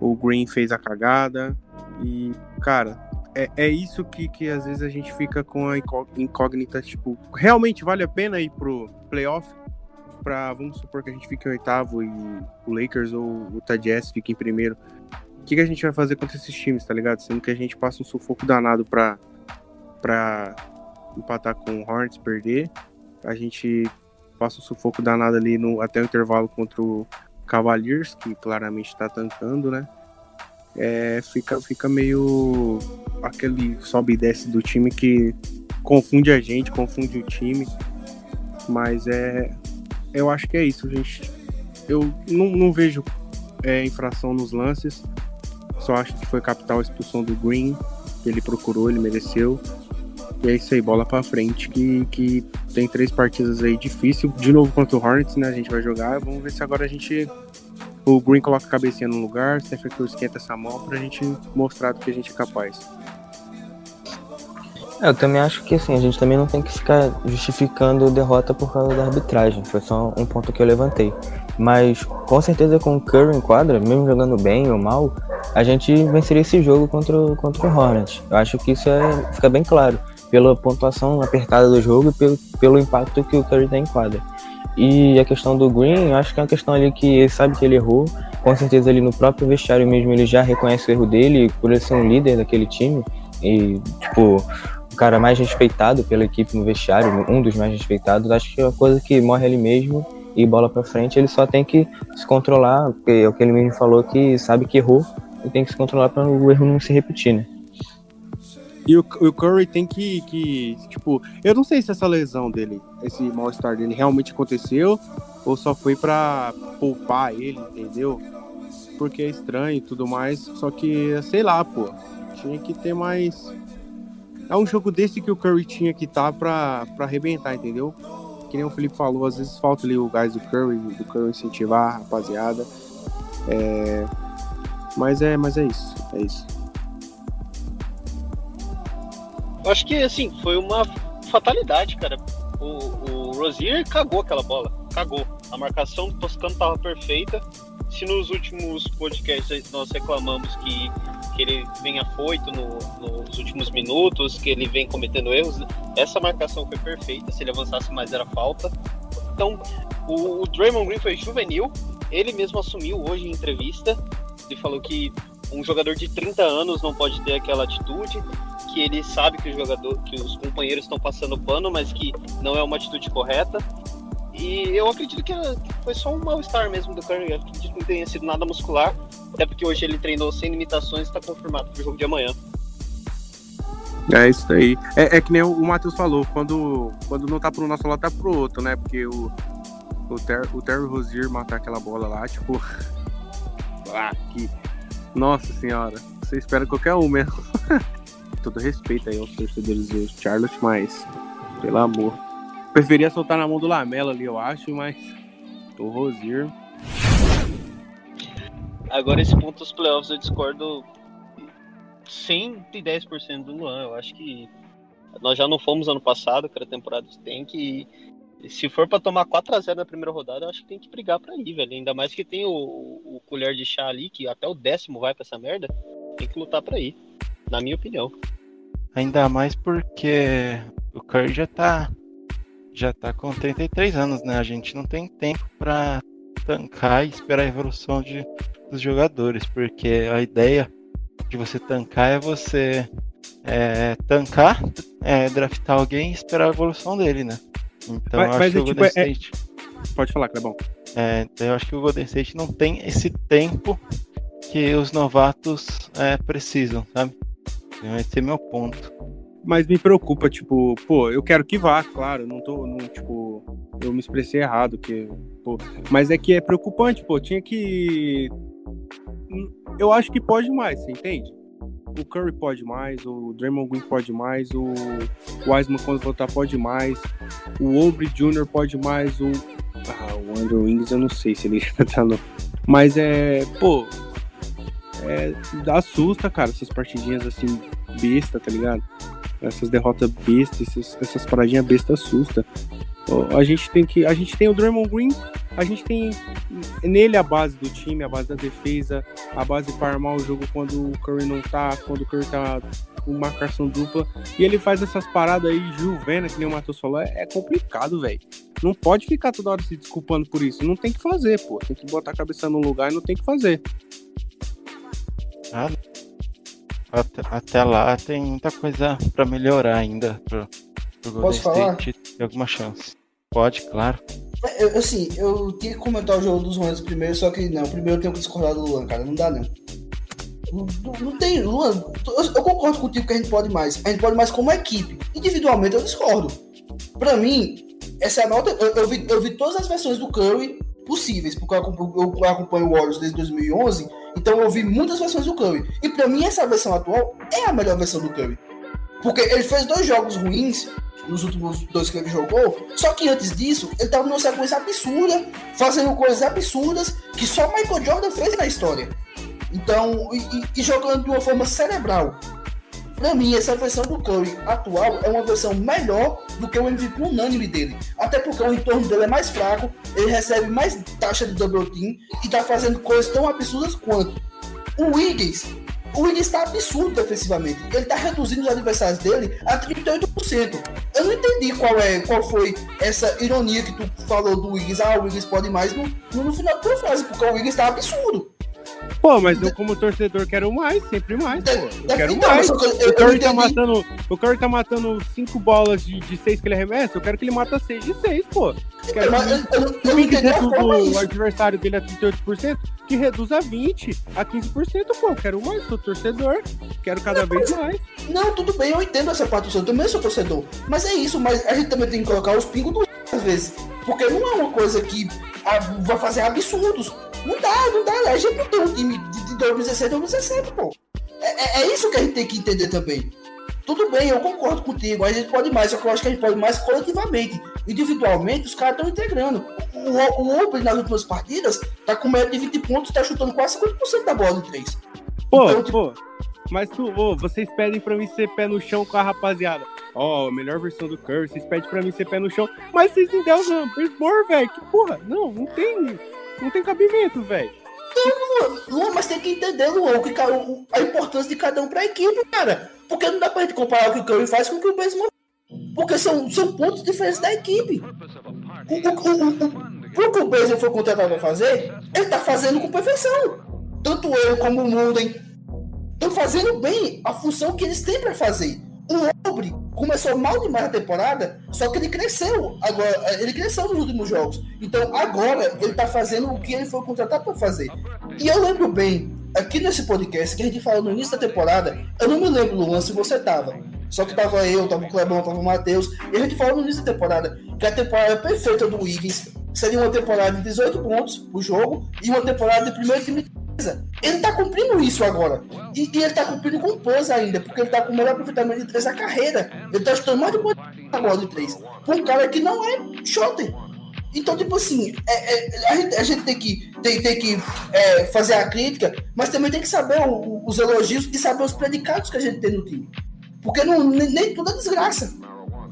o Green fez a cagada, e, cara, é, é isso que, que às vezes a gente fica com a incógnita, tipo, realmente vale a pena ir pro playoff? para vamos supor que a gente fique em oitavo e o Lakers ou o Jazz fique em primeiro. O que, que a gente vai fazer contra esses times, tá ligado? Sendo que a gente passa um sufoco danado pra, pra empatar com o Hornets, perder. A gente passa um sufoco danado ali no, até o intervalo contra o Cavaliers, que claramente tá tancando, né? É, fica, fica meio aquele sobe e desce do time que confunde a gente, confunde o time. Mas é, eu acho que é isso, gente. Eu não, não vejo é, infração nos lances. Só acho que foi capital a expulsão do Green. Ele procurou, ele mereceu. E é isso aí, bola pra frente. Que, que tem três partidas aí difícil. De novo contra o Hornets, né? A gente vai jogar. Vamos ver se agora a gente. O Green coloca a cabecinha no lugar, Stephen Curry esquenta essa mão pra gente mostrar do que a gente é capaz. É, eu também acho que assim, a gente também não tem que ficar justificando derrota por causa da arbitragem. Foi só um ponto que eu levantei. Mas com certeza com o Curry em quadra, mesmo jogando bem ou mal, a gente venceria esse jogo contra, o, contra o Hornets. Eu acho que isso é, fica bem claro. Pela pontuação apertada do jogo e pelo, pelo impacto que o Curry tem em quadra. E a questão do Green, acho que é uma questão ali que ele sabe que ele errou. Com certeza ali no próprio vestiário mesmo ele já reconhece o erro dele, por ele ser um líder daquele time. E, tipo, cara mais respeitado pela equipe no vestiário, um dos mais respeitados. Acho que é uma coisa que morre ali mesmo e bola para frente, ele só tem que se controlar, porque é o que ele mesmo falou que sabe que errou e tem que se controlar para o erro não se repetir, né? E o, o Curry tem que, que, tipo, eu não sei se essa lesão dele, esse mal-estar dele realmente aconteceu ou só foi para poupar ele, entendeu? Porque é estranho e tudo mais, só que, sei lá, pô, tinha que ter mais. É um jogo desse que o Curry tinha que estar tá pra, pra arrebentar, entendeu? Que nem o Felipe falou, às vezes falta ali o gás do Curry, do Curry incentivar a rapaziada. É... Mas é, mas é isso, é isso. Eu acho que assim, foi uma fatalidade, cara. O, o Rozier cagou aquela bola. Cagou. A marcação do Toscano tava perfeita. Se nos últimos podcasts nós reclamamos que, que ele vem afoito no, nos últimos minutos, que ele vem cometendo erros, essa marcação foi perfeita. Se ele avançasse mais era falta. Então, o, o Draymond Green foi juvenil. Ele mesmo assumiu hoje em entrevista. Ele falou que um jogador de 30 anos não pode ter aquela atitude, que ele sabe que o jogador, que os companheiros estão passando pano, mas que não é uma atitude correta. E eu acredito que foi só um mal-estar mesmo do Curry. Eu acredito que não tenha sido nada muscular, até porque hoje ele treinou sem limitações e está confirmado para o jogo de amanhã. É isso aí. É, é que nem o Matheus falou, quando, quando não tá pro nosso lado, tá pro outro, né? Porque o, o, Ter, o Terry Rozier matar aquela bola lá, tipo. ah, que nossa senhora, você espera qualquer um mesmo. Todo respeito aí aos torcedores do Charlotte, mas, pelo amor. Preferia soltar na mão do Lamela ali, eu acho, mas. O Rosier. Agora, esse ponto dos playoffs eu discordo 110% do Luan. Eu acho que nós já não fomos ano passado, que era temporada tem que se for para tomar 4 a 0 na primeira rodada, eu acho que tem que brigar para ir, velho. Ainda mais que tem o, o, colher de chá ali, que até o décimo vai para essa merda. Tem que lutar para ir, na minha opinião. Ainda mais porque o Curry já tá já tá com 33 anos, né? A gente não tem tempo para tancar e esperar a evolução de, dos jogadores, porque a ideia de você tancar é você é, tancar, é, draftar alguém e esperar a evolução dele, né? Então mas, eu acho que o tipo, Golden é... State. Pode falar, Clebão. É, então eu acho que o Golden State não tem esse tempo que os novatos é, precisam, sabe? Esse é meu ponto. Mas me preocupa, tipo, pô, eu quero que vá, claro, não tô, não, tipo, eu me expressei errado, que, pô, mas é que é preocupante, pô, tinha que, eu acho que pode mais, você entende? o Curry pode mais, o Draymond Green pode mais, o Wiseman quando voltar pode mais, o Obre Jr. pode mais, o ah, o Andrew Wiggins eu não sei se ele tá no mas é, pô, é, assusta, cara, essas partidinhas assim besta, tá ligado? Essas derrotas bestas, essas, essas paradinhas besta assusta. A gente tem que. A gente tem o Draymond Green, a gente tem nele a base do time, a base da defesa, a base para armar o jogo quando o Curry não tá, quando o Curry tá com marcação dupla. E ele faz essas paradas aí, Juvena, que nem o Matheus falou, é, é complicado, velho. Não pode ficar toda hora se desculpando por isso. Não tem que fazer, pô. Tem que botar a cabeça no lugar e não tem que fazer. Ah, até, até lá tem muita coisa para melhorar ainda pro, pro Golden State ter alguma chance. Pode, claro. É, eu, assim, eu tinha que comentar o jogo dos Hornets primeiro, só que não, primeiro eu tenho que discordar do Luan, cara. Não dá, não. Não, não tem, Luan, eu, eu, concordo contigo que a gente pode mais. A gente pode mais como equipe. Individualmente eu discordo. Pra mim, essa é a nota. Eu, eu, vi, eu vi todas as versões do Curry possíveis, porque eu acompanho, eu acompanho o Warriors desde 2011, então eu vi muitas versões do Curry. E pra mim, essa versão atual é a melhor versão do Curry. Porque ele fez dois jogos ruins nos últimos dois que ele jogou. Só que antes disso, ele tava numa sequência absurda, fazendo coisas absurdas que só Michael Jordan fez na história. Então, e, e jogando de uma forma cerebral. Pra mim, essa versão do Curry atual é uma versão melhor do que o MVP unânime dele. Até porque o entorno dele é mais fraco, ele recebe mais taxa de double team e tá fazendo coisas tão absurdas quanto. O Wiggins o Wiggins está absurdo defensivamente. Ele está reduzindo os adversários dele a 38%. Eu não entendi qual, é, qual foi essa ironia que tu falou do Wiggins. Ah, o Wiggins pode mais no, no final da tua frase, porque o Wiggins está absurdo. Pô, mas eu como torcedor quero mais, sempre mais, pô. Eu quero Então, mais. mas eu- eu- O Curry tá matando. O Curry tá matando cinco bolas de, de seis que ele arremessa. Eu quero que ele mata seis de seis, pô. Eu quero Mas que eu- eu- se eu o não adversário dele a 38%, que reduz a 20%, a 15%, pô. Eu quero mais, sou torcedor. Quero cada vez mais. Não, tudo bem, eu entendo essa parte do seu, eu também sou torcedor. Mas é isso, mas a gente também tem que colocar os pingos às vezes. Porque não é uma coisa que ah, vai fazer absurdos. Não dá, não dá. A gente não tem um time de, de 2016 2017, pô. É, é- é isso que a gente tem que entender também. Tudo bem, eu concordo contigo. A gente pode mais, só que eu acho que a gente pode mais coletivamente. Individualmente, os caras estão integrando. O, o, o Open nas últimas partidas tá com média de 20 pontos, tá chutando quase 50% da bola de 3. Pô, Então, tipo- pô. Mas tu, ô, vocês pedem pra mim ser pé no chão com a rapaziada. Ó, a melhor versão do Curry, vocês pedem pra mim ser pé no chão. Mas vocês endeusam Baseball, velho. Que porra. Não, não tem. Não tem cabimento, velho. Luan, mas tem que entender, Luan, que, a importância de cada um pra equipe, cara. Porque não dá pra gente comparar o que o Curry faz com o que o Baseball Porque são, são pontos diferentes da equipe. O, o, o, o, que o Baseball foi contratado pra fazer, ele tá fazendo com perfeição. Tanto eu como o Munden estão fazendo bem a função que eles têm pra fazer. O Obre começou mal demais a temporada, só que ele cresceu agora, ele cresceu nos últimos jogos. Então agora ele tá fazendo o que ele foi contratado para fazer. E eu lembro bem, aqui nesse podcast que a gente falou no início da temporada, eu não me lembro, Luan, se você tava. Só que tava eu, tava o Clebão, tava o Matheus, e a gente falou no início da temporada que a temporada perfeita do Wiggins seria uma temporada de 18 pontos por jogo e uma temporada de primeiro time Ele tá cumprindo isso agora. E, e ele tá cumprindo com pose ainda, porque ele tá com o melhor aproveitamento de 3 da carreira. Ele tá chutando mais de 40 na bola de 3. Com um cara que não é shooter. Então, tipo assim, é- é- a, gente, a gente tem que, tem, tem que é, fazer a crítica, mas também tem que saber o- o- os elogios e saber os predicados que a gente tem no time. Porque não, nem, nem tudo é desgraça.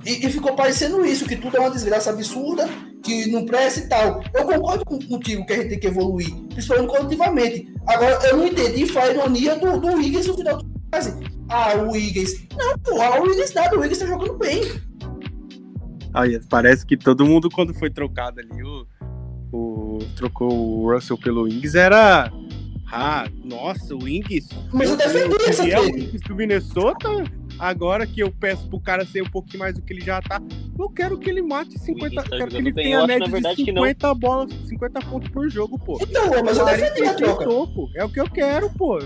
E, e ficou parecendo isso, que tudo é uma desgraça absurda, que não presta e tal. Eu concordo contigo que a gente tem que evoluir, principalmente coletivamente. Agora, eu não entendi foi a ironia do, do Wiggins no final do fase. Ah, o Wiggins. Não, pô, o Wiggins nada, o Wiggins tá jogando bem. Aí, parece que todo mundo, quando foi trocado ali, o, o- trocou o Russell pelo Wings, era. Ah, nossa, o Wings. Mas eu defendi essa queria o. Wings do Minnesota. Agora que eu peço pro cara ser um pouquinho mais do que ele já tá, eu quero que ele mate 50. Wings tá quero que ele bem. tenha a média de que não. 50 bolas, 50 pontos por jogo, pô. Então, mas eu defendi a 46 troca. topo. É o que eu quero, pô.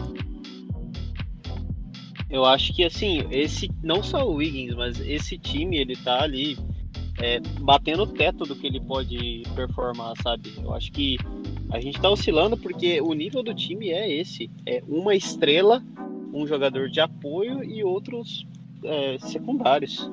Eu acho que assim, esse não só o Wiggins, mas esse time ele tá ali é, batendo o teto do que ele pode performar, sabe? Eu acho que a gente tá oscilando porque o nível do time é esse, é uma estrela, um jogador de apoio e outros é, secundários.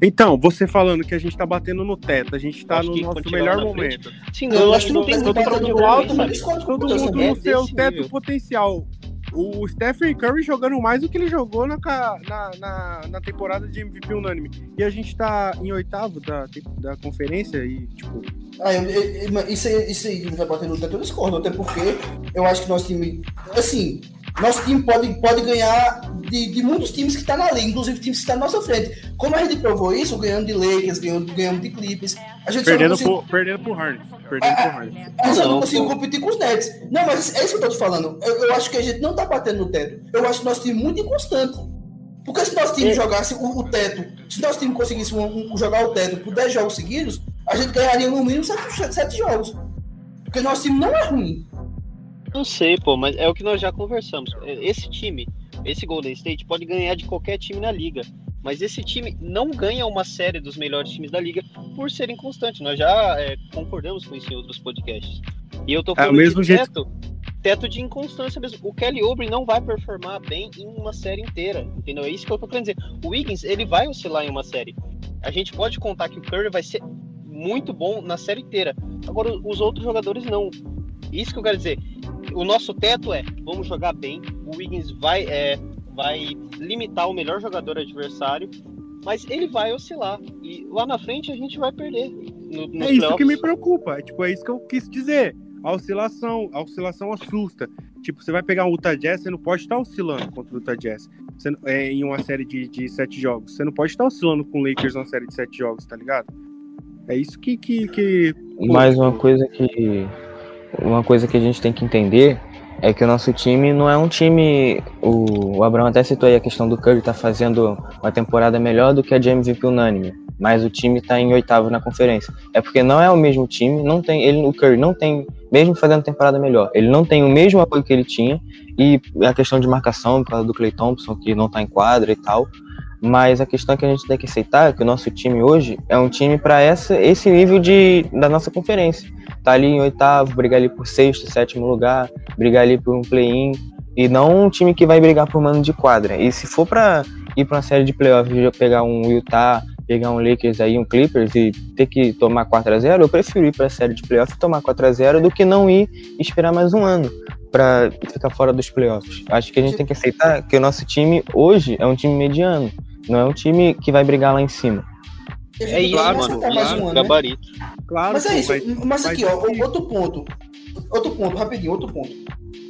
Então, você falando que a gente tá batendo no teto, a gente tá Acho no que nosso melhor momento. Sim, eu acho que não tem Mas tá dando jogar, alto, com Todo mundo né? no seu desse teto nível. potencial. O Stephen Curry jogando mais do que ele jogou na, na, na, na temporada de MVP unânime. E a gente tá em oitavo da, da conferência e, tipo, Ah, eu- eu- eu- isso, aí- isso aí que vai bater no teto, eu discordo, até porque eu acho que nosso time, assim, nosso time pode, pode ganhar de, de muitos times que estão na liga, inclusive times que estão na nossa frente. Como a gente provou isso, ganhando de Lakers, ganhando, ganhando de Clippers, a gente perdendo, conseguiu, pro, perdendo pro Hornets. Perdendo pro Hornets. a gente só não Não, conseguiu pô. competir com os Nets. Não, mas é isso que eu tô te falando. Eu, eu acho que a gente não tá batendo no teto. Eu acho que nosso time é muito inconstante. Porque se nosso time É. jogasse o, o teto, se nosso time conseguisse um- um- jogar o teto por 10 jogos seguidos, a gente ganharia no mínimo 7 jogos. Porque nosso time não é ruim. Não sei, pô, mas é o que nós já conversamos. Esse time, esse Golden State, pode ganhar de qualquer time na liga. Mas esse time não ganha uma série dos melhores times da liga por ser inconstante. Nós já é, concordamos com isso em outros podcasts. E eu tô falando mesmo de jeito- teto, teto de inconstância mesmo. O Kelly Oubre não vai performar bem em uma série inteira, entendeu? É isso que eu tô querendo dizer. O Wiggins, ele vai oscilar em uma série. A gente pode contar que o Curry vai ser muito bom na série inteira. Agora, os outros jogadores não. Isso que eu quero dizer. O nosso teto é, vamos jogar bem. O Wiggins vai, é, vai limitar o melhor jogador adversário, mas ele vai oscilar. E lá na frente a gente vai perder. No, nos É isso que me playoffs. preocupa. É, tipo, é isso que eu quis dizer. A oscilação, a oscilação assusta. Tipo, você vai pegar um Utah Jazz, você não pode estar oscilando contra o Utah Jazz. Você não- é, em uma série de, de sete jogos. Você não pode estar oscilando com o Lakers numa série de sete jogos, tá ligado? É isso que. que, que Mais uma coisa que, uma coisa que a gente tem que entender é que o nosso time não é um time. O, o Abraão até citou aí a questão do Curry tá fazendo uma temporada melhor do que a de MVP unânime, mas o time tá em oitavo na conferência. É porque não é o mesmo time, não tem ele, o Curry não tem, mesmo fazendo temporada melhor, ele não tem o mesmo apoio que ele tinha e a questão de marcação por causa do Clay Thompson que não tá em quadra e tal. Mas a questão que a gente tem que aceitar é que o nosso time hoje é um time para esse nível de, da nossa conferência. Tá ali em oitavo, brigar ali por sexto, sétimo lugar, brigar ali por um play-in. E não um time que vai brigar por mano de quadra. E se for para ir para uma série de playoffs e pegar um Utah, pegar um Lakers aí, um Clippers e ter que tomar 4 a 0 eu prefiro ir para a série de playoffs e tomar 4 a 0 do que não ir e esperar mais um ano para ficar fora dos playoffs. Acho que a gente tem que aceitar que o nosso time hoje é um time mediano. Não é um time que vai brigar lá em cima. É isso, Claro, mano. tá mais um Claro, ano, né? gabarito. Claro, Mas é pô, isso, vai- mas aqui, ó, discutir. outro ponto. Outro ponto, rapidinho, outro ponto.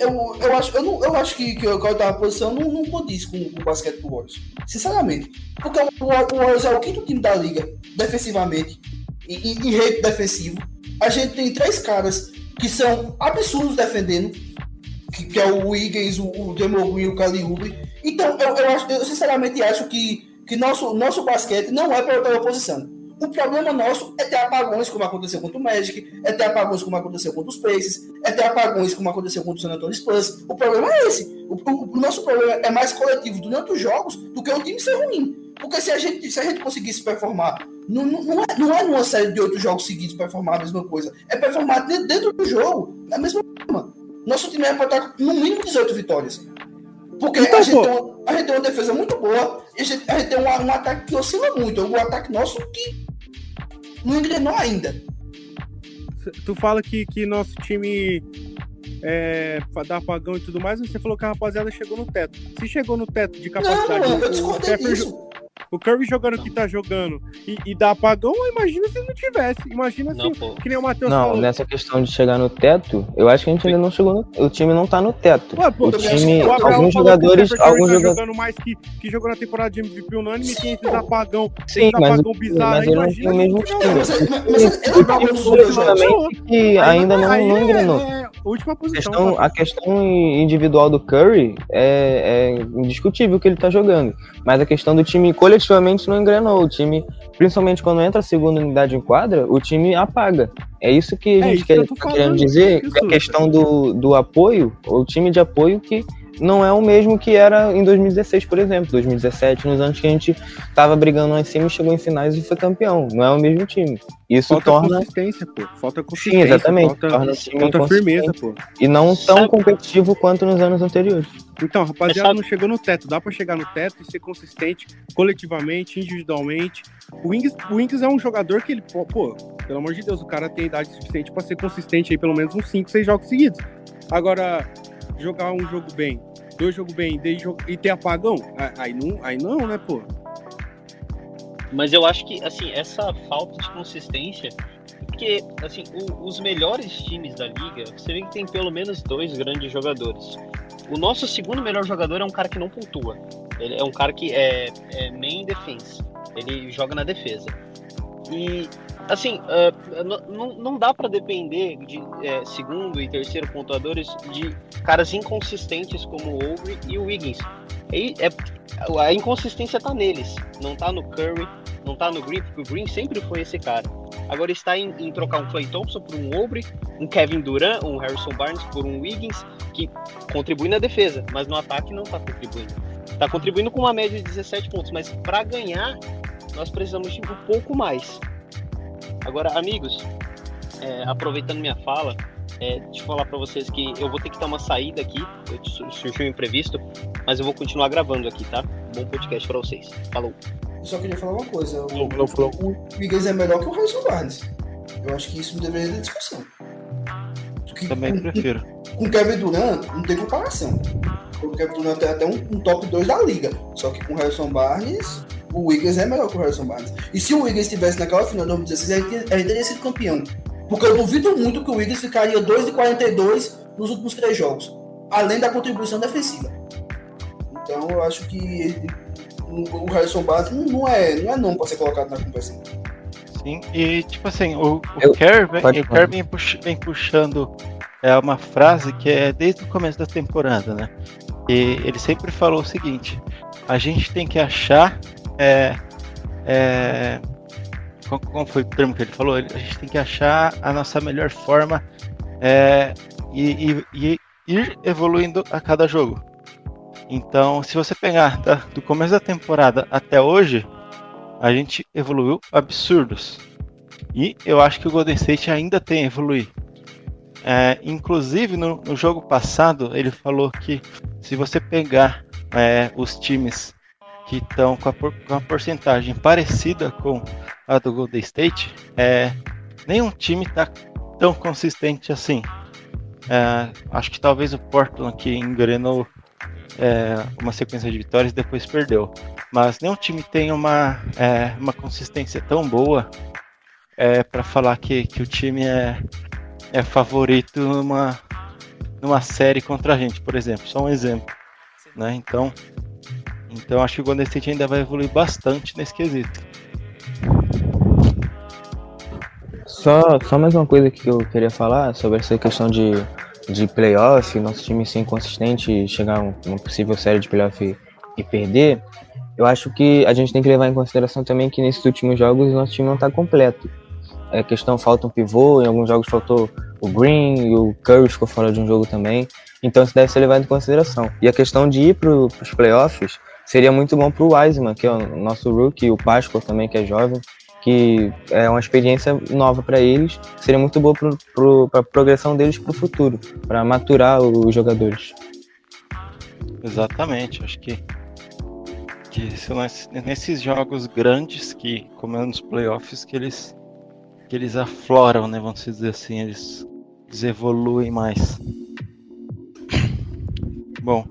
Eu, eu acho, eu não, eu acho que, que eu, que eu tava posição não, não condiz com, com o basquete do Warriors. Sinceramente. Porque o, o Warriors é o quinto time da liga, defensivamente, em, em, rate defensivo. A gente tem três caras que são absurdos defendendo, que, que é o Wiggins, o, o e o Caliubre. Então, eu, eu, acho, eu sinceramente acho que, que nosso, nosso basquete não é para outra posição. O problema nosso é ter apagões, como aconteceu contra o Magic, é ter apagões, como aconteceu contra os Pacers, é ter apagões, como aconteceu contra o San Antonio Spurs. O problema é esse. O, o- o nosso problema é mais coletivo durante os jogos do que o time ser ruim. Porque se a gente, se a gente conseguisse performar, não, não, é, não é numa série de oito jogos seguidos performar a mesma coisa. É performar dentro, dentro do jogo, da mesma forma. Nosso time é para estar no mínimo 18 vitórias. Porque Então, a, gente uma, a gente tem uma defesa muito boa e a gente, a gente tem um, um ataque que oscila muito. O ataque nosso que não engrenou ainda. Tu fala que, que nosso time é, dá apagão e tudo mais, você falou que a rapaziada chegou no teto. Se chegou no teto de Não, capacidade, mano, eu discordei disso. O Curry jogando o que tá jogando e, e dá apagão, imagina se não tivesse. Imagina Não, se, pô. que nem o Matheus Não, falou. nessa questão de chegar no teto, eu acho que a gente ainda não chegou no, O time não tá no teto. Ué, pô, o time, o alguns jogadores, Curry alguns tá jogadores. jogando mais que, que jogou na temporada de MVP unânime e Sim, tem esses apagão, Sim, esses mas, apagão bizarro mas ele não tem imagina o mesmo time. Coletivamente que ainda não, é- engrenou. é última A posição. questão, tá? a questão individual do Curry é, é indiscutível que ele tá jogando. Mas a questão do time coletivamente não engrenou. O time, principalmente quando entra a segunda unidade em quadra, o time apaga. É isso que a É gente isso quer, que tá querendo dizer. que a questão do, do apoio, o time de apoio que não é o mesmo que era em 2016, por exemplo. 2017, nos anos que a gente tava brigando lá em cima e chegou em finais e foi campeão. Não é o mesmo time. Isso Falta torna. consistência, pô. Falta Sim, consistência. exatamente. Falta, torna o time falta firmeza, pô. E não tão Sabe- competitivo quanto nos anos anteriores. Então, rapaziada, sabe- não chegou no teto. Dá pra chegar no teto e ser consistente coletivamente, individualmente. O Wings, o Wings é um jogador que ele, pô, pô, pelo amor de Deus, o cara tem idade suficiente pra ser consistente aí pelo menos uns 5, 6 jogos seguidos. Agora, jogar um jogo bem, dois jogos bem jogo- e ter apagão, aí não, aí não, né, pô? Mas eu acho que, assim, essa falta de consistência. Porque, assim, o- os melhores times da liga, você vê que tem pelo menos dois grandes jogadores. O nosso segundo melhor jogador é um cara que não pontua. Ele é um cara que é, é main defense. Ele joga na defesa. E, assim, n- não- dá pra depender de é, segundo e terceiro pontuadores de caras inconsistentes como o Obre e o Wiggins. E é, a inconsistência tá neles, não tá no Curry, não tá no Green, porque o Green sempre foi esse cara. Agora está em, em trocar um Clay Thompson por um Obre, um Kevin Durant, um Harrison Barnes por um Wiggins, que contribui na defesa, mas no ataque não tá contribuindo. Tá contribuindo com uma média de 17 pontos, mas para ganhar, nós precisamos de um pouco mais. Agora, amigos, é, aproveitando minha fala, é, deixa eu falar para vocês que eu vou ter que dar uma saída aqui, surgiu um imprevisto, mas eu vou continuar gravando aqui, tá? Bom podcast para vocês. Falou. Eu só queria falar uma coisa. O, flow. o Wiggins é melhor que o Harrison Barnes. Eu acho que isso não deveria ter discussão. Que, Também com, prefiro. com o Kevin Durant, não tem comparação. O Kevin Durant é até um, um top 2 da liga. Só que com o Harrison Barnes, o Wiggins é melhor que o Harrison Barnes. E se o Wiggins estivesse naquela final de 2016, a gente, a gente teria sido campeão. Porque eu duvido muito que o Wiggins ficaria 2 de 42 nos últimos três jogos. Além da contribuição defensiva. Então eu acho que ele- o Harrison Barnes não, é, não é não para ser colocado na conversa. Sim, e tipo assim, o, o Eu- Kerr, vem. Kerr pux- vem puxando é uma frase que é desde o começo da temporada, né? E ele sempre falou o seguinte: a gente tem que achar. É, é, qual, foi o termo que ele falou? A gente tem que achar a nossa melhor forma é, e, e, e, ir evoluindo a cada jogo. Então, se você pegar tá, do começo da temporada até hoje, a gente evoluiu absurdos. E eu acho que o Golden State ainda tem a evoluir. É, inclusive, no, no, jogo passado, ele falou que se você pegar é, os times que estão com, com, uma porcentagem parecida com a do Golden State, é, nenhum time está tão consistente assim. É, acho que talvez o Portland que engrenou é, uma sequência de vitórias e depois perdeu. Mas nenhum time tem uma, é, uma consistência tão boa é, para falar que, que o time é, é favorito numa, numa série contra a gente, por exemplo. Só um exemplo. Né? Então, então acho que o Golden State ainda vai evoluir bastante nesse quesito. Só, só mais uma coisa que eu queria falar sobre essa questão de, de playoff, nosso time ser inconsistente chegar a uma possível série de playoff e, perder. Eu acho que a gente tem que levar em consideração também que nesses últimos jogos nosso time não está completo. É questão, falta um pivô, em alguns jogos faltou o Green e o Curry ficou fora de um jogo também. Então isso deve ser levado em consideração. E a questão de ir para os playoffs seria muito bom para o Wiseman, que é o nosso rookie, o Pascal também, que é jovem, que é uma experiência nova para eles, seria muito boa para pro, a progressão deles para o futuro, para maturar os jogadores. Exatamente, acho que, que nesses jogos grandes que, como é nos playoffs, que eles que eles afloram, né? Vamos dizer assim, eles, eles evoluem mais. Bom,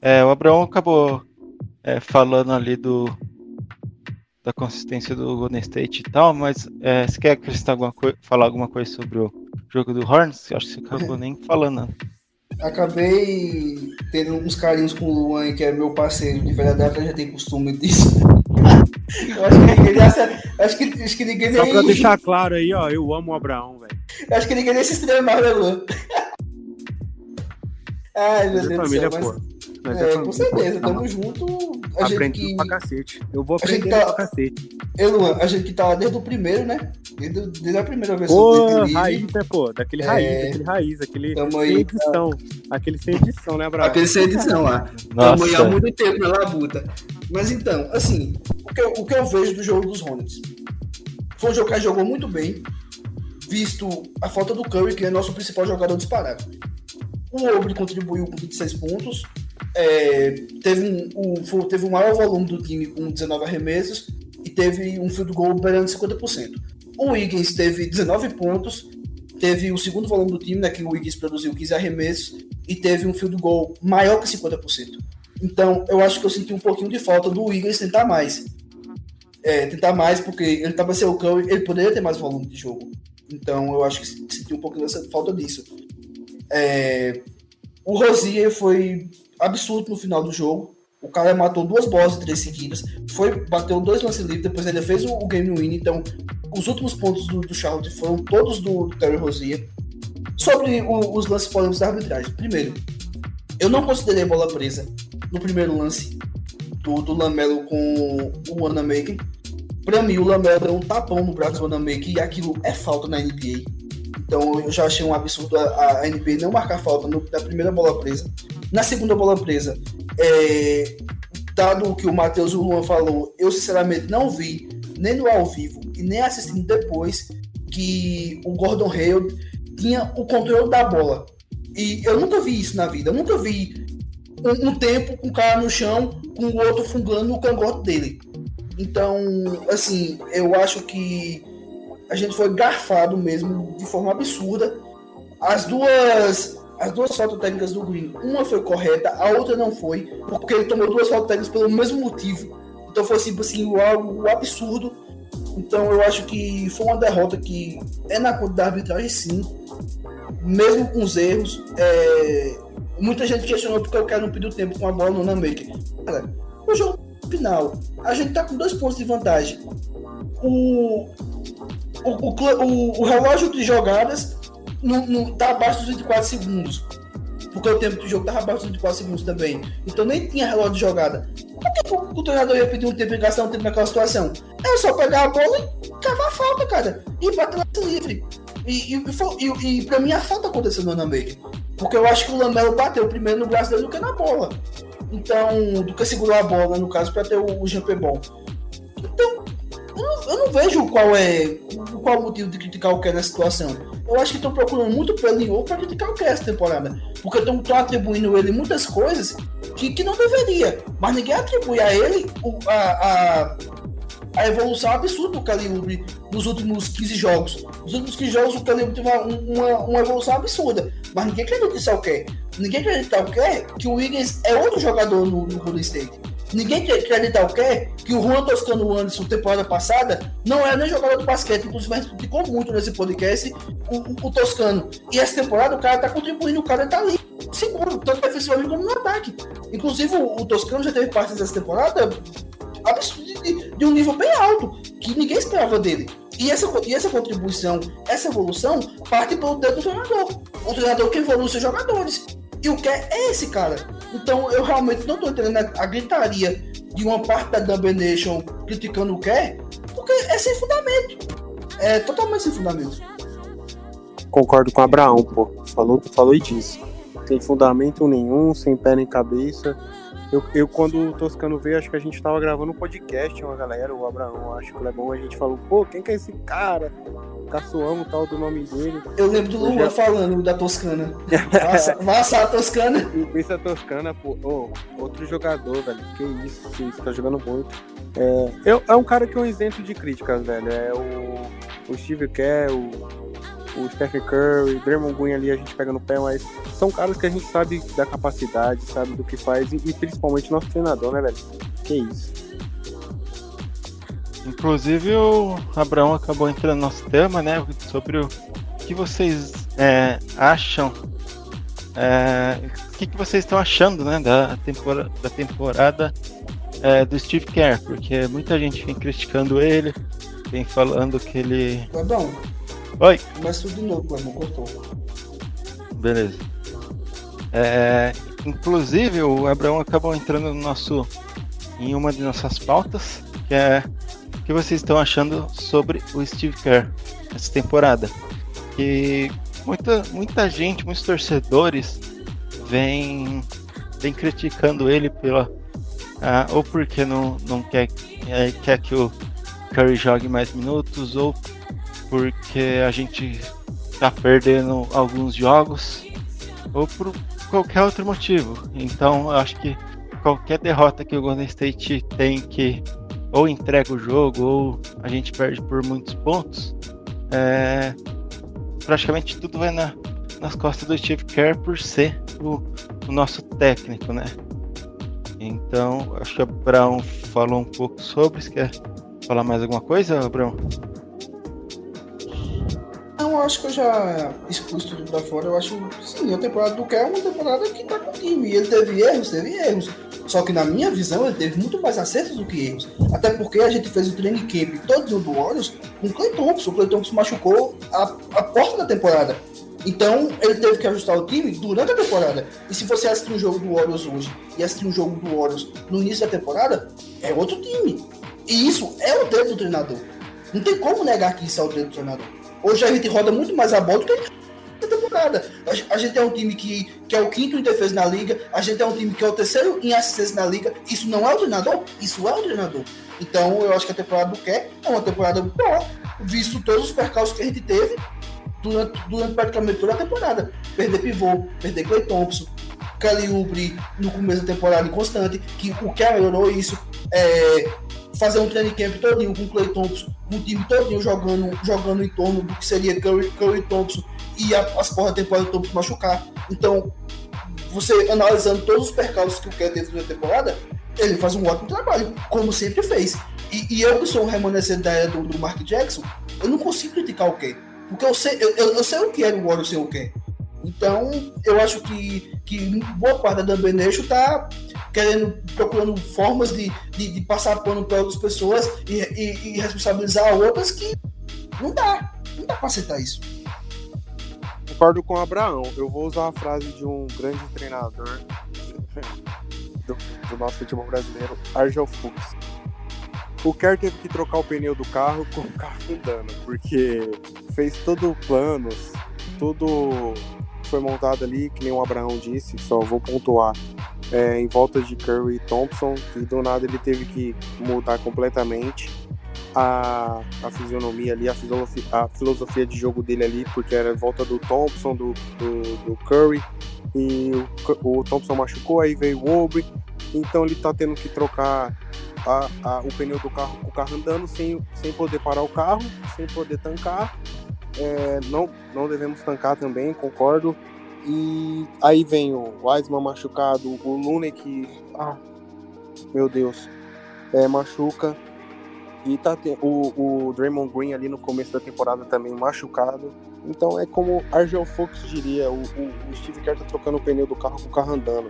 é, o Abraão acabou é, falando ali do da consistência do Golden State e tal, mas é, você quer acrescentar alguma coisa, falar alguma coisa sobre o jogo do Hornets? Acho que você acabou nem falando. Né? Acabei tendo uns carinhos com o Luan, que é meu parceiro de verdade, já tem costume disso. Eu acho que ninguém acho que, acho que ninguém Só nem... pra deixar claro aí, ó, eu amo o Abraão, velho. Acho que ninguém nem se estranha mais, né, Luan? Ai, meu Deus família, do céu. Pô. Mas é, com certeza, tamo junto. A Aprendi gente que... pra cacete. Eu vou aprender tá... pra cacete. Eu, Luan, a gente que tá lá desde o primeiro, né? Desde, desde a primeira vez. Pô, raiz, né, pô? Daquele é... raiz, daquele raiz, aquele Tamo sem aí, edição. Tá... Aquele sem edição, né, Bravo? Aquele sem edição lá. Nossa. Tamo aí há muito tempo na labuta. Mas então, assim, o que, eu, o que eu vejo do jogo dos Hornets? Foi um jogo que jogou muito bem, visto a falta do Curry, que é nosso principal jogador disparado. O Obre contribuiu com 26 pontos, é, teve, um, um, teve o maior volume do time com 19 arremessos e teve um field goal beirando 50%. O Wiggins teve 19 pontos, teve o segundo volume do time, né, que o Wiggins produziu 15 arremessos e teve um field goal maior que 50%. Então, eu acho que eu senti um pouquinho de falta do Wiggins tentar mais. É, tentar mais, porque ele estava sem o Curry, ele poderia ter mais volume de jogo. Então, eu acho que senti um pouquinho dessa falta disso. É, o Rosier foi absurdo no final do jogo. O cara matou duas bolas em três seguidas, foi, bateu dois lances livres, depois ele fez o, o game win. Então, os últimos pontos do, do Charlotte foram todos do, do Terry Rozier. Sobre o, os lances polêmicos da arbitragem. Primeiro, eu não considerei bola presa no primeiro lance do, do Lamelo com o Wanamaker. Pra mim, o Lamelo deu um tapão no braço do Wanamaker e aquilo é falta na NBA. Então eu já achei um absurdo a, a NBA não marcar falta no, na primeira bola presa. Na segunda bola presa, é, dado o que o Matheus o Luan falou, eu sinceramente não vi, nem no ao vivo e nem assistindo depois, que o Gordon Hayward tinha o controle da bola. E eu nunca vi isso na vida. Eu nunca vi um, um tempo com o cara no chão, com o outro fungando no cangote dele. Então, assim, eu acho que a gente foi garfado mesmo de forma absurda. As duas as duas faltas técnicas do Green, uma foi correta, a outra não foi, porque ele tomou duas faltas técnicas pelo mesmo motivo. Então foi assim, assim algo absurdo. Então eu acho que foi uma derrota que é na conta da arbitragem sim, mesmo com os erros. É... Muita gente questionou porque o cara não pediu tempo com a bola no Namaker. Cara, o jogo final, a gente tá com dois pontos de vantagem. O, o, o, o, relógio de jogadas não, não tá abaixo dos 24 segundos. Porque o tempo do jogo tava abaixo dos 24 segundos também. Então nem tinha relógio de jogada. Por que o, o treinador ia pedir um tempo e gastar um tempo naquela situação? É só pegar a bola e cavar a falta, cara. E bater lance livre. E, e, e, e pra mim a falta aconteceu no Anamaker. Porque eu acho que o Lamelo bateu primeiro no braço dele do que na bola. Então, do que segurou a bola, no caso, para ter o, o jumper bom. Então, eu não, eu não, vejo qual é qual o motivo de criticar o Kerr nessa situação. Eu acho que estão procurando muito pelo Inho para criticar o Kerr essa temporada. Porque estão atribuindo ele muitas coisas que, que não deveria. Mas ninguém atribui a ele o, a, a, a evolução absurda do Calibre nos últimos 15 jogos. Nos últimos 15 jogos o Calibre teve uma, uma, evolução absurda. Mas ninguém acredita nisso ao Kerr. Ninguém acredita o quê? Que o Wiggins é outro jogador no, no Golden State. Ninguém acredita o quê? Que o Juan Toscano Anderson, temporada passada, não era nem jogador de basquete. Inclusive, a gente criticou muito nesse podcast o, o, o, Toscano. E essa temporada o cara tá contribuindo, o cara tá ali, seguro, tanto defensivamente como no ataque. Inclusive, o, o Toscano já teve parte dessa temporada de, de, um nível bem alto, que ninguém esperava dele. E essa, e essa contribuição, essa evolução, parte pelo dedo do treinador. O treinador que evolui seus jogadores. E o que é esse cara? Então eu realmente não estou entendendo a, gritaria de uma parte da Double Nation criticando o que porque é sem fundamento. É totalmente sem fundamento. Concordo com o Abraão, pô. Falou, falou e disse. Sem fundamento nenhum, sem pé nem cabeça. Eu, eu, quando o Toscano veio, acho que a gente tava gravando um podcast, uma galera, o Abraão, acho que o Lebon, a gente falou, pô, quem que é esse cara? Caçoamo, tal, do nome dele. Eu lembro do Lula já... falando da Toscana. Massa a Toscana. Pensa a Toscana, pô, oh, outro jogador, velho, que isso, que isso, tá jogando muito. É, eu, é um cara que é um isento de críticas, velho, é o, o Steve Kerr, o o Stephen Curry, Draymond Green ali a gente pega no pé, mas são caras que a gente sabe da capacidade, sabe do que faz e, e principalmente nosso treinador, né, velho? Que isso. Inclusive o Abraão acabou entrando no nosso tema, né? Sobre o que vocês é, acham. É, o que, que vocês estão achando né, da temporada, da temporada é, do Steve Kerr? Porque muita gente vem criticando ele, vem falando que ele. Bom. Oi. Começa tudo de novo, Clemão, cortou. Beleza. É, inclusive, o Abraão acabou entrando no nosso, em uma de nossas pautas, que é o que vocês estão achando sobre o Steve Kerr essa temporada. Que muita, muita gente, muitos torcedores vem, vem criticando ele pela. Ah, ou porque não, não quer, é, quer que o Curry jogue mais minutos, ou porque a gente tá perdendo alguns jogos ou por qualquer outro motivo. Então eu acho que qualquer derrota que o Golden State tem que ou entrega o jogo ou a gente perde por muitos pontos, é, praticamente tudo vai na, nas costas do Steve Kerr por ser o, o nosso técnico, né? Então, acho que o Brown falou um pouco sobre. Você quer falar mais alguma coisa, Brown? Não, acho que eu já expus tudo pra fora. Eu acho, sim, a temporada do Kerr é uma temporada que tá com o time. Ele teve erros, teve erros. Só que na minha visão ele teve muito mais acertos do que erros. Até porque a gente fez o training camp todo do Warriors com o Clay Thompson. O Clay Thompson machucou a, a porta da temporada. Então ele teve que ajustar o time durante a temporada. E se você assistir um jogo do Warriors hoje e assistir um jogo do Warriors no início da temporada, é outro time. E isso é o dedo do treinador. Não tem como negar que isso é o dedo do treinador. Hoje a gente roda muito mais a bola do que a temporada. A, gente é um time que, que é o quinto em defesa na liga, a gente é um time que é o terceiro em assistência na liga. Isso não é o treinador? Isso é o treinador. Então eu acho que a temporada do Quer é uma temporada boa, visto todos os percalços que a gente teve durante, durante praticamente toda a temporada. Perder pivô, perder Clay Thompson, Calibre no começo da temporada inconstante, que o que melhorou isso. É, fazer um training camp todinho com o Clay Thompson, um time todinho jogando, jogando em torno do que seria Curry, Curry Thompson e a, as da temporada do Thompson machucar. Então, você analisando todos os percalços que o Kerr teve na temporada, ele faz um ótimo trabalho, como sempre fez. E, e eu que sou um remanescente da era do, do, Mark Jackson, eu não consigo criticar o Kerr. Porque eu sei, eu, eu sei o que era o Warriors ser o Kerr. Então, eu acho que, que boa parte da Dumb Nation tá querendo, procurando formas de, de, de passar pano para outras pessoas e, e, e, responsabilizar outras que não dá. Não dá para aceitar isso. concordo com o Abraão. Eu vou usar a frase de um grande treinador do, do nosso futebol brasileiro, Argel Fuchs. O Kerr teve que trocar o pneu do carro com o carro andando, porque fez todo o planos, tudo foi montado ali, que nem o Abraão disse, só vou pontuar, é, em volta de Curry e Thompson, e do nada ele teve que mudar completamente a, a fisionomia ali, a filosofia, a filosofia de jogo dele ali, porque era em volta do Thompson, do, do, do Curry, e o, o, Thompson machucou, aí veio o Obre, então ele tá tendo que trocar a, a, o pneu do carro com o carro andando sem, sem poder parar o carro, sem poder tancar. É, não, não devemos tancar também, concordo. E aí vem o Wiseman machucado, o Lune que. Ah, meu Deus. É, machuca. E tá o, o Draymond Green ali no começo da temporada também machucado. Então é como Argel Fox diria, o, o, o Steve Kerr tá trocando o pneu do carro com o carro andando.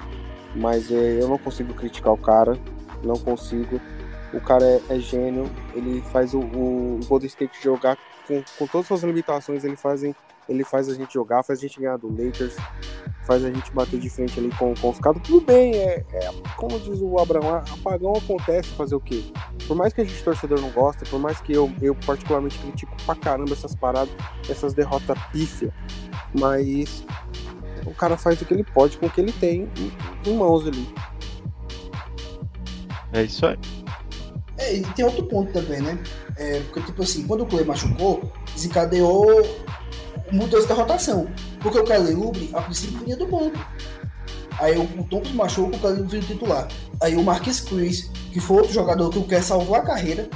Mas é, eu não consigo criticar o cara, não consigo. O cara é, é gênio, ele faz o, o, Golden State jogar com, com todas as limitações, ele, fazem, ele faz a gente jogar, faz a gente ganhar do Lakers, faz a gente bater de frente ali com, com os caras. Tudo bem, é, é, como diz o Abraão, apagão acontece, fazer o quê? Por mais que a gente torcedor não gosta, por mais que eu, eu particularmente critico pra caramba essas paradas, essas derrotas pífias, mas o cara faz o que ele pode com o que ele tem em, em mãos ali. É isso aí. É, e tem outro ponto também, né? É, porque, tipo assim, quando o Clay machucou, desencadeou mudança da rotação. Porque o Kelly Oubre, a princípio, vinha do banco. Aí o, o Thompson machucou, o Kelly Oubre titular. Aí o Marquis Chris, que foi outro jogador que o Kerr salvou a carreira.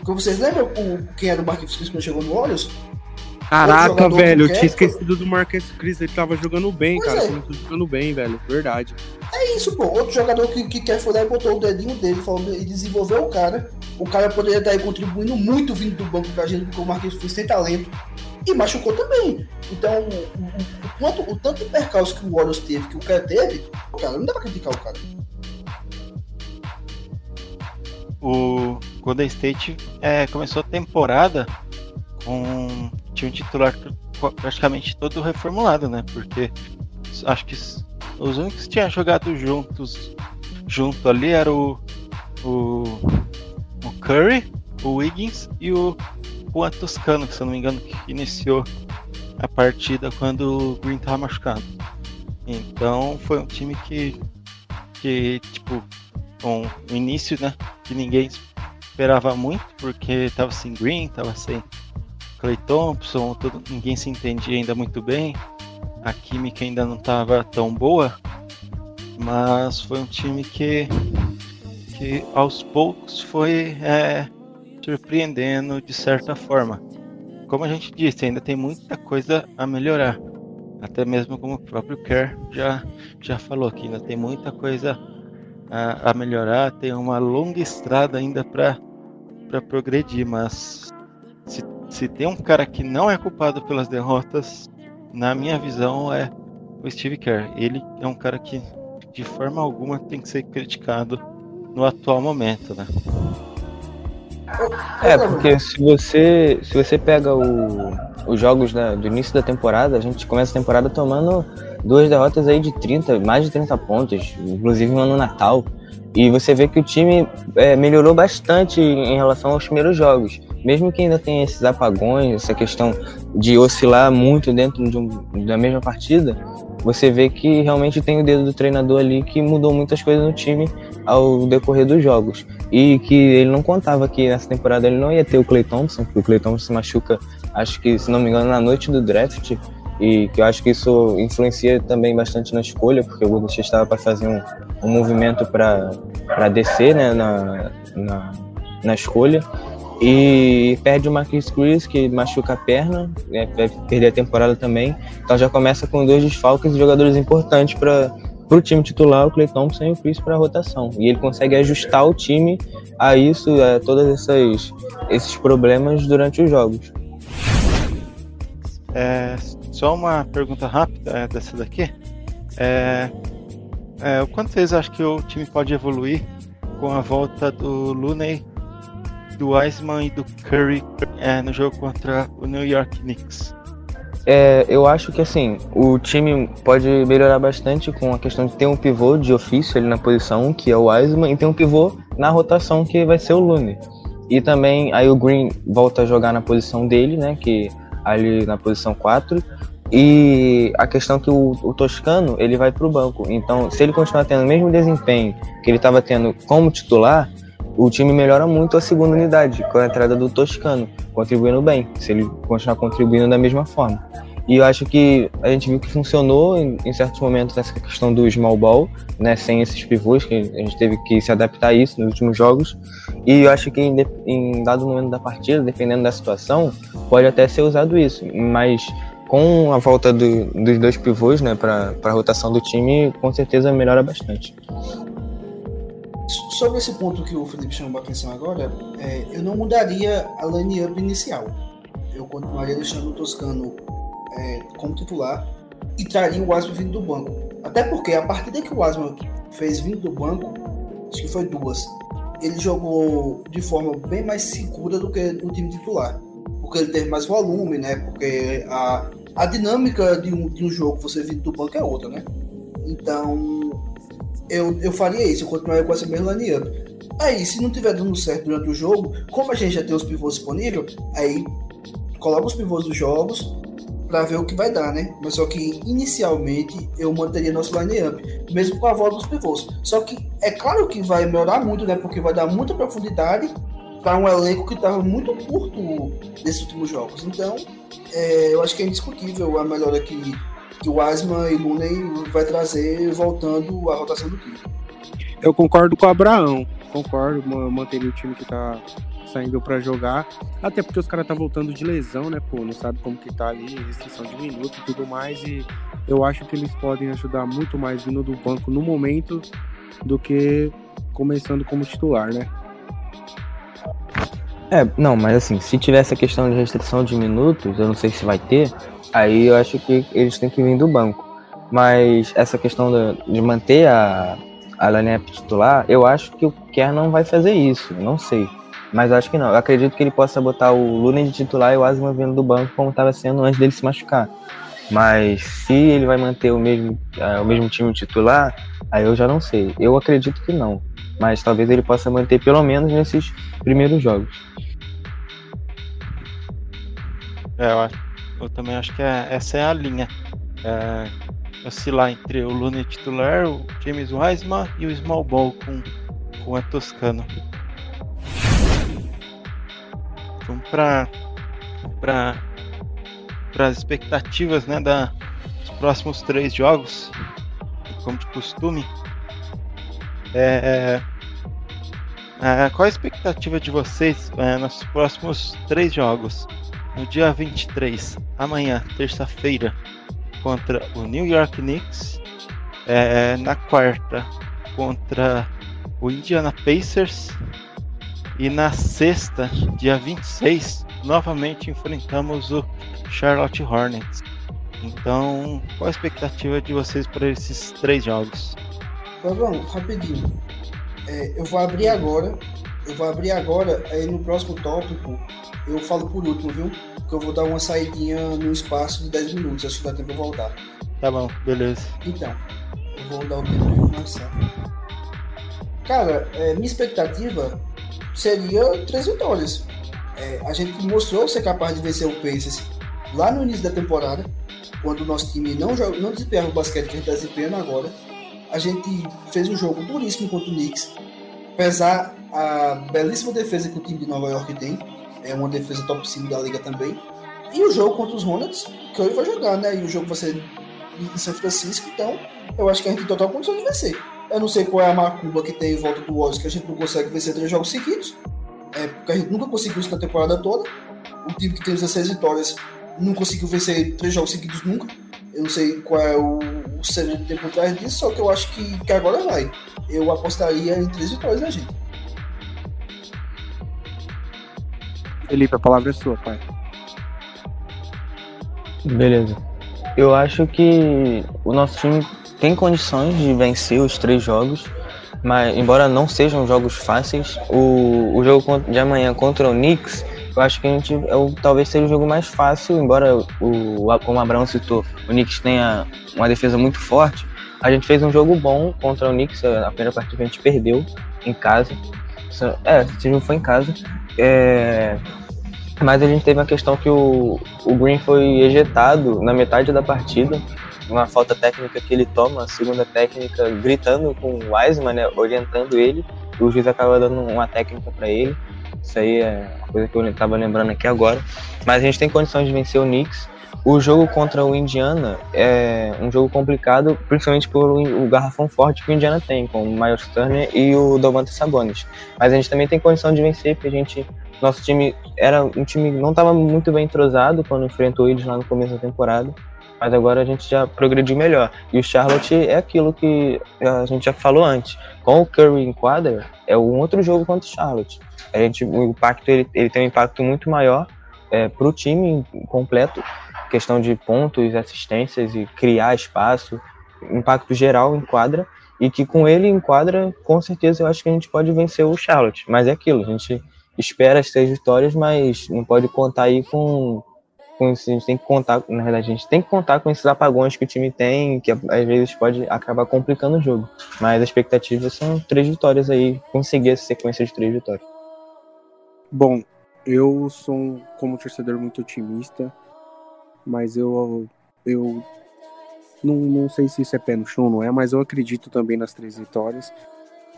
Porque vocês lembram o, quem era o Marquis Chris quando chegou no Warriors? Caraca, velho, eu tinha esquecido do Marquês Chris, ele tava jogando bem, pois cara. É. Começou jogando bem, velho. Verdade. É isso, pô. Outro jogador que, que quer foi lá e botou o dedinho dele falando, e desenvolveu o cara. O cara poderia estar aí contribuindo muito vindo do banco pra gente, porque o Marquês Chris tem talento. E machucou também. Então, o, o, tanto de percalço que o Warriors teve, que o cara teve, cara, não dá pra criticar o cara. O Golden State é, começou a temporada com tinha um titular praticamente todo reformulado, né? Porque acho que os únicos que tinham jogado juntos junto ali era o, o, o Curry, o Wiggins e o Juan Toscano, se eu não me engano que iniciou a partida quando o Green estava machucado. Então foi um time que, que tipo, o início, né, que ninguém esperava muito, porque estava sem Green, estava sem Clay Thompson, todo, ninguém se entendia ainda muito bem, a química ainda não estava tão boa, mas foi um time que, que aos poucos foi é, surpreendendo de certa forma. Como a gente disse, ainda tem muita coisa a melhorar. Até mesmo como o próprio Kerr já, já falou aqui, ainda tem muita coisa a, a melhorar, tem uma longa estrada ainda para progredir, mas se se tem um cara que não é culpado pelas derrotas, na minha visão é o Steve Kerr. Ele é um cara que de forma alguma tem que ser criticado no atual momento, né? É, porque se você se você pega o, os jogos do início da temporada, a gente começa a temporada tomando duas derrotas aí de 30, mais de 30 pontos, inclusive no Natal. E você vê que o time é, melhorou bastante em relação aos primeiros jogos mesmo que ainda tenha esses apagões, essa questão de oscilar muito dentro de um, da mesma partida, você vê que realmente tem o dedo do treinador ali que mudou muitas coisas no time ao decorrer dos jogos. E que ele não contava que nessa temporada ele não ia ter o Clay Thompson, porque o Clay Thompson se machuca, acho que, se não me engano, na noite do draft. E que eu acho que isso influencia também bastante na escolha, porque o Golden State estava para fazer um, um movimento para descer né, na, na, na escolha. E perde o Marquis Chris, que machuca a perna, né, vai perder a temporada também. Então já começa com dois desfalques e jogadores importantes para o time titular, o Clay Thompson e o Chris para a rotação. E ele consegue ajustar o time a isso, a todos esses, esses problemas durante os jogos. É, só uma pergunta rápida é, dessa daqui. É, é, o quanto vocês acham que o time pode evoluir com a volta do Looney do Wiseman e do Curry é, no jogo contra o New York Knicks. É, eu acho que assim, o time pode melhorar bastante com a questão de ter um pivô de ofício ali na posição 1, que é o Wiseman, e ter um pivô na rotação, que vai ser o Lune. E também aí o Green volta a jogar na posição dele, né? Que ali na posição 4. E a questão é que o, o Toscano ele vai para o banco. Então, se ele continuar tendo o mesmo desempenho que ele estava tendo como titular, o time melhora muito a segunda unidade com a entrada do Toscano, contribuindo bem, se ele continuar contribuindo da mesma forma. E eu acho que a gente viu que funcionou em, em, certos momentos essa questão do small ball, né, sem esses pivôs, que a gente teve que se adaptar a isso nos últimos jogos. E eu acho que em, em dado momento da partida, dependendo da situação, pode até ser usado isso. Mas com a volta do, dos dois pivôs né, para a rotação do time, com certeza melhora bastante. Sobre esse ponto que o Felipe chamou a atenção agora, é, eu não mudaria a line-up inicial. Eu continuaria deixando o Toscano é, como titular e traria o Asma vindo do banco. Até porque a partida que o Asma fez vindo do banco, acho que foi duas, ele jogou de forma bem mais segura do que o time titular. Porque ele teve mais volume, né? Porque a, a dinâmica de um, de um jogo você vindo do banco é outra, né? Então, eu, eu faria isso, eu continuaria com essa line-up. Aí, se não tiver dando certo durante o jogo, como a gente já tem os pivôs disponíveis, aí coloca os pivôs dos jogos, para ver o que vai dar, né? Mas só que inicialmente eu manteria nosso line-up, mesmo com a volta dos pivôs. Só que é claro que vai melhorar muito, né? Porque vai dar muita profundidade para um elenco que estava muito curto nesses últimos jogos. Então, é, eu acho que é indiscutível a melhora que, que o Asma e Looney vai trazer voltando à rotação do time. Eu concordo com o Abraão, concordo, manteria o time que está saindo para jogar. Até porque os caras tá voltando de lesão, né, pô? Não sabe como que tá ali, restrição de minuto e tudo mais. E eu acho que eles podem ajudar muito mais vindo do banco no momento do que começando como titular, né? É, não, mas assim, se tiver essa questão de restrição de minutos, eu não sei se vai ter, aí eu acho que eles têm que vir do banco. Mas essa questão de, manter a, a titular, eu acho que o Kerr não vai fazer isso, não sei. Mas acho que não. Eu acredito que ele possa botar o Luna de titular e o Asma vindo do banco, como estava sendo antes dele se machucar. Mas se ele vai manter o mesmo, uh, o mesmo time titular, aí eu já não sei. Eu acredito que não. Mas talvez ele possa manter pelo menos nesses primeiros jogos. É, eu, acho, eu também acho que é, essa é a linha. É, oscilar entre o Luna titular, o James Wiseman e o Small Ball com, com a Toscano. Vamos para para as expectativas, né, da, dos próximos três jogos, como de costume. É, é, qual a expectativa de vocês é, nos próximos três jogos? No dia 23, amanhã, terça-feira, contra o New York Knicks. É, na quarta, contra o Indiana Pacers. E na sexta, dia 26, novamente enfrentamos o Charlotte Hornets. Então, qual a expectativa de vocês para esses três jogos? Pavão, rapidinho. É, eu vou abrir agora. Eu vou abrir agora, aí no próximo tópico eu falo por último, viu? Porque eu vou dar uma saidinha no espaço de 10 minutos, acho que dá tempo de voltar. Tá bom, beleza. Então, eu vou dar o tempo de começar. Cara, é, minha expectativa seria três vitórias. É, a gente mostrou ser capaz de vencer o Pacers lá no início da temporada, quando o nosso time não, joga, não desempenhava o basquete que a gente está desempenhando agora. A gente fez um jogo duríssimo contra o Knicks, apesar a belíssima defesa que o time de Nova York tem, é uma defesa top 5 da liga também. E o jogo contra os Hornets, que hoje vai jogar, né? E o jogo vai ser em São Francisco, então eu acho que a gente tem total condição de vencer. Eu não sei qual é a macumba que tem em volta do Warriors que a gente não consegue vencer três jogos seguidos. É, porque a gente nunca conseguiu isso na temporada toda. O time que tem 16 vitórias não conseguiu vencer três jogos seguidos nunca. Eu não sei qual é o, o tem por trás disso, só que eu acho que, que agora vai. Eu apostaria em três vitórias da gente. Felipe, a palavra é sua, pai. Beleza. Eu acho que o nosso time tem condições de vencer os três jogos, mas embora não sejam jogos fáceis, o, o jogo de amanhã contra o Knicks eu acho que a gente é o, talvez seja o jogo mais fácil, embora o, como o Abraão citou, o Knicks tenha uma defesa muito forte. A gente fez um jogo bom contra o Knicks, a primeira partida a gente perdeu em casa. É, esse jogo foi em casa. É, mas a gente teve uma questão que o, o Green foi ejetado na metade da partida, uma falta técnica que ele toma, a segunda técnica, gritando com o Wiseman, né, orientando ele, e o juiz acaba dando uma técnica para ele. Isso aí é uma coisa que eu estava lembrando aqui agora. Mas a gente tem condições de vencer o Knicks. O jogo contra o Indiana é um jogo complicado, principalmente por o garrafão forte que o Indiana tem, com o Miles Turner e o Domantas Sabonis. Mas a gente também tem condição de vencer, porque a gente nosso time era um time não estava muito bem entrosado quando enfrentou eles lá no começo da temporada, mas agora a gente já progrediu melhor. E o Charlotte é aquilo que a gente já falou antes. Com o Curry em quadra, é um outro jogo contra o Charlotte. A gente, o impacto ele, ele tem um impacto muito maior é, para o time completo, questão de pontos, assistências e criar espaço, impacto geral em quadra. E que com ele em quadra, com certeza eu acho que a gente pode vencer o Charlotte. Mas é aquilo, a gente espera as três vitórias, mas não pode contar aí com, com isso. A gente tem que contar, na verdade, a gente tem que contar com esses apagões que o time tem, que às vezes pode acabar complicando o jogo. Mas as expectativas são três vitórias aí, conseguir essa sequência de três vitórias. Bom, eu sou, como torcedor, muito otimista, mas eu, eu não, não sei se isso é pé no chão, não é, mas eu acredito também nas três vitórias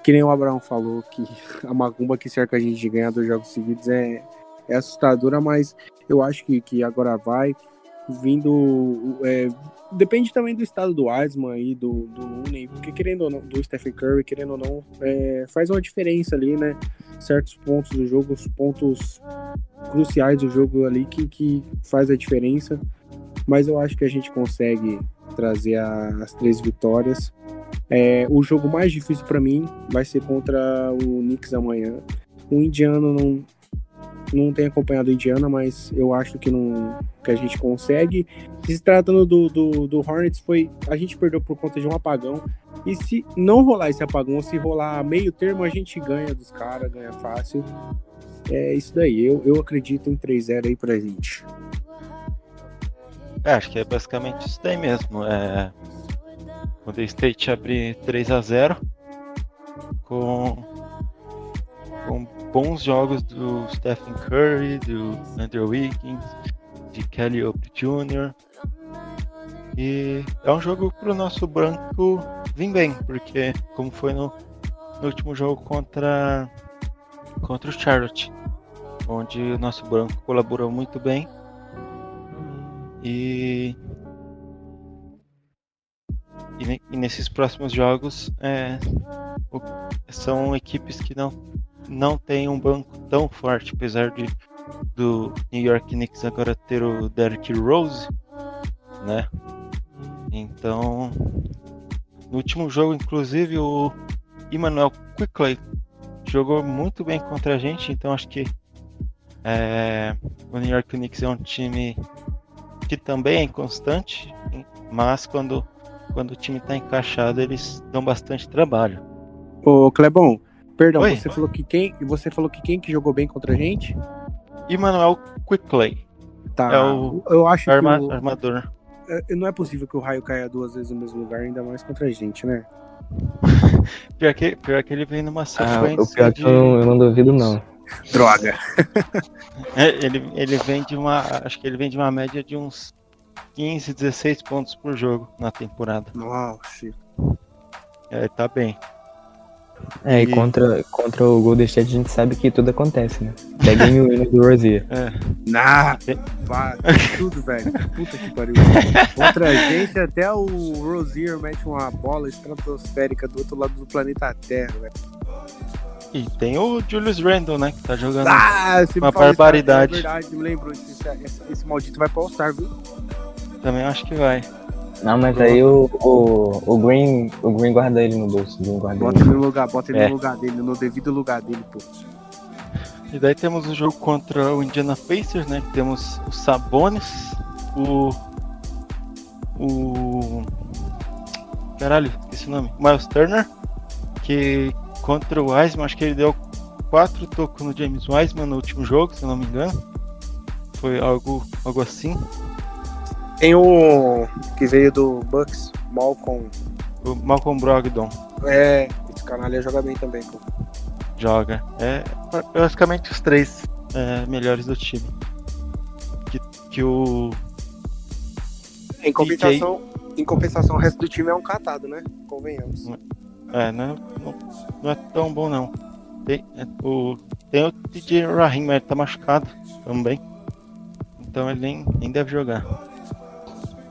que nem o Abraão falou, que a macumba que cerca a gente de ganhar dois jogos seguidos é, é assustadora, mas eu acho que, que agora vai vindo. É, depende também do estado do Asma e do, do Looney, porque querendo ou não, do Stephen Curry, querendo ou não, é, faz uma diferença ali, né? Certos pontos do jogo, os pontos cruciais do jogo ali que, que faz a diferença. Mas eu acho que a gente consegue trazer a, as três vitórias. É, o jogo mais difícil para mim vai ser contra o Knicks amanhã. O Indiano não, não tem acompanhado o Indiana, mas eu acho que, não, que a gente consegue. Se tratando do, do, do, Hornets, foi a gente perdeu por conta de um apagão. E se não rolar esse apagão, se rolar meio termo, a gente ganha dos caras, ganha fácil. É isso daí. Eu, eu acredito em 3-0 aí pra gente. É, acho que é basicamente isso daí mesmo. É, o The State abre 3 a 0 com, com bons jogos do Stephen Curry, do Andrew Wiggins, de Kelly Oubre Jr. E é um jogo para o nosso branco vir bem, porque como foi no, no último jogo contra, contra o Charlotte, onde o nosso branco colaborou muito bem. E e, e nesses próximos jogos é, o, são equipes que não, não têm um banco tão forte, apesar de do New York Knicks agora ter o Derrick Rose, né? Então, no último jogo, inclusive, o Emmanuel Quickley jogou muito bem contra a gente, então acho que é, o New York Knicks é um time que também é inconstante, mas quando quando o time tá encaixado, eles dão bastante trabalho. Ô, Clebão, perdão, Oi? você falou que quem, você falou que quem que jogou bem contra a gente? Emmanuel Quickley. Tá. É o eu acho arma, que o, armador. É, não é possível que o raio caia duas vezes no mesmo lugar, ainda mais contra a gente, né? pior, que, pior que ele vem numa sequência. Ah, o pior de... que eu, eu não duvido, não. Droga. é, ele, ele vem de uma. Acho que ele vem de uma média de uns 15, 16 pontos por jogo na temporada. Nossa. É, tá bem. É, e, contra, contra o Golden State a gente sabe que tudo acontece, né? Peguem o hino do Rozier. É. Nah, pá, tudo, velho. Puta que pariu. Contra a gente, até o Rozier mete uma bola estratosférica do outro lado do planeta Terra, velho. E tem o Julius Randle, né? Que tá jogando ah, uma barbaridade. Isso, é verdade, me. Esse, esse, esse maldito vai pro All-Star, viu? Também acho que vai. Não, mas aí o, o, o, Green, o Green guarda ele no bolso. Green guarda bota ele no lugar, bota ele é. no lugar dele, no devido lugar dele, pô. E daí temos o jogo contra o Indiana Pacers, né? Temos o Sabonis, o. O. Caralho, esqueci o nome. Miles Turner, que contra o Wiseman, acho que ele deu quatro tocos no James Wiseman no último jogo, se eu não me engano. Foi algo, algo assim. Tem o que veio do Bucks, Malcolm. O Malcolm Brogdon É, esse canalha joga bem também, pô. joga. É basicamente os três é, melhores do time. Que, que o. Em compensação, em compensação, o resto do time é um catado, né? Convenhamos. É, não, não, não é tão bom não. Tem, é, o, tem o DJ Rahim, mas ele tá machucado também. Então ele nem, nem deve jogar.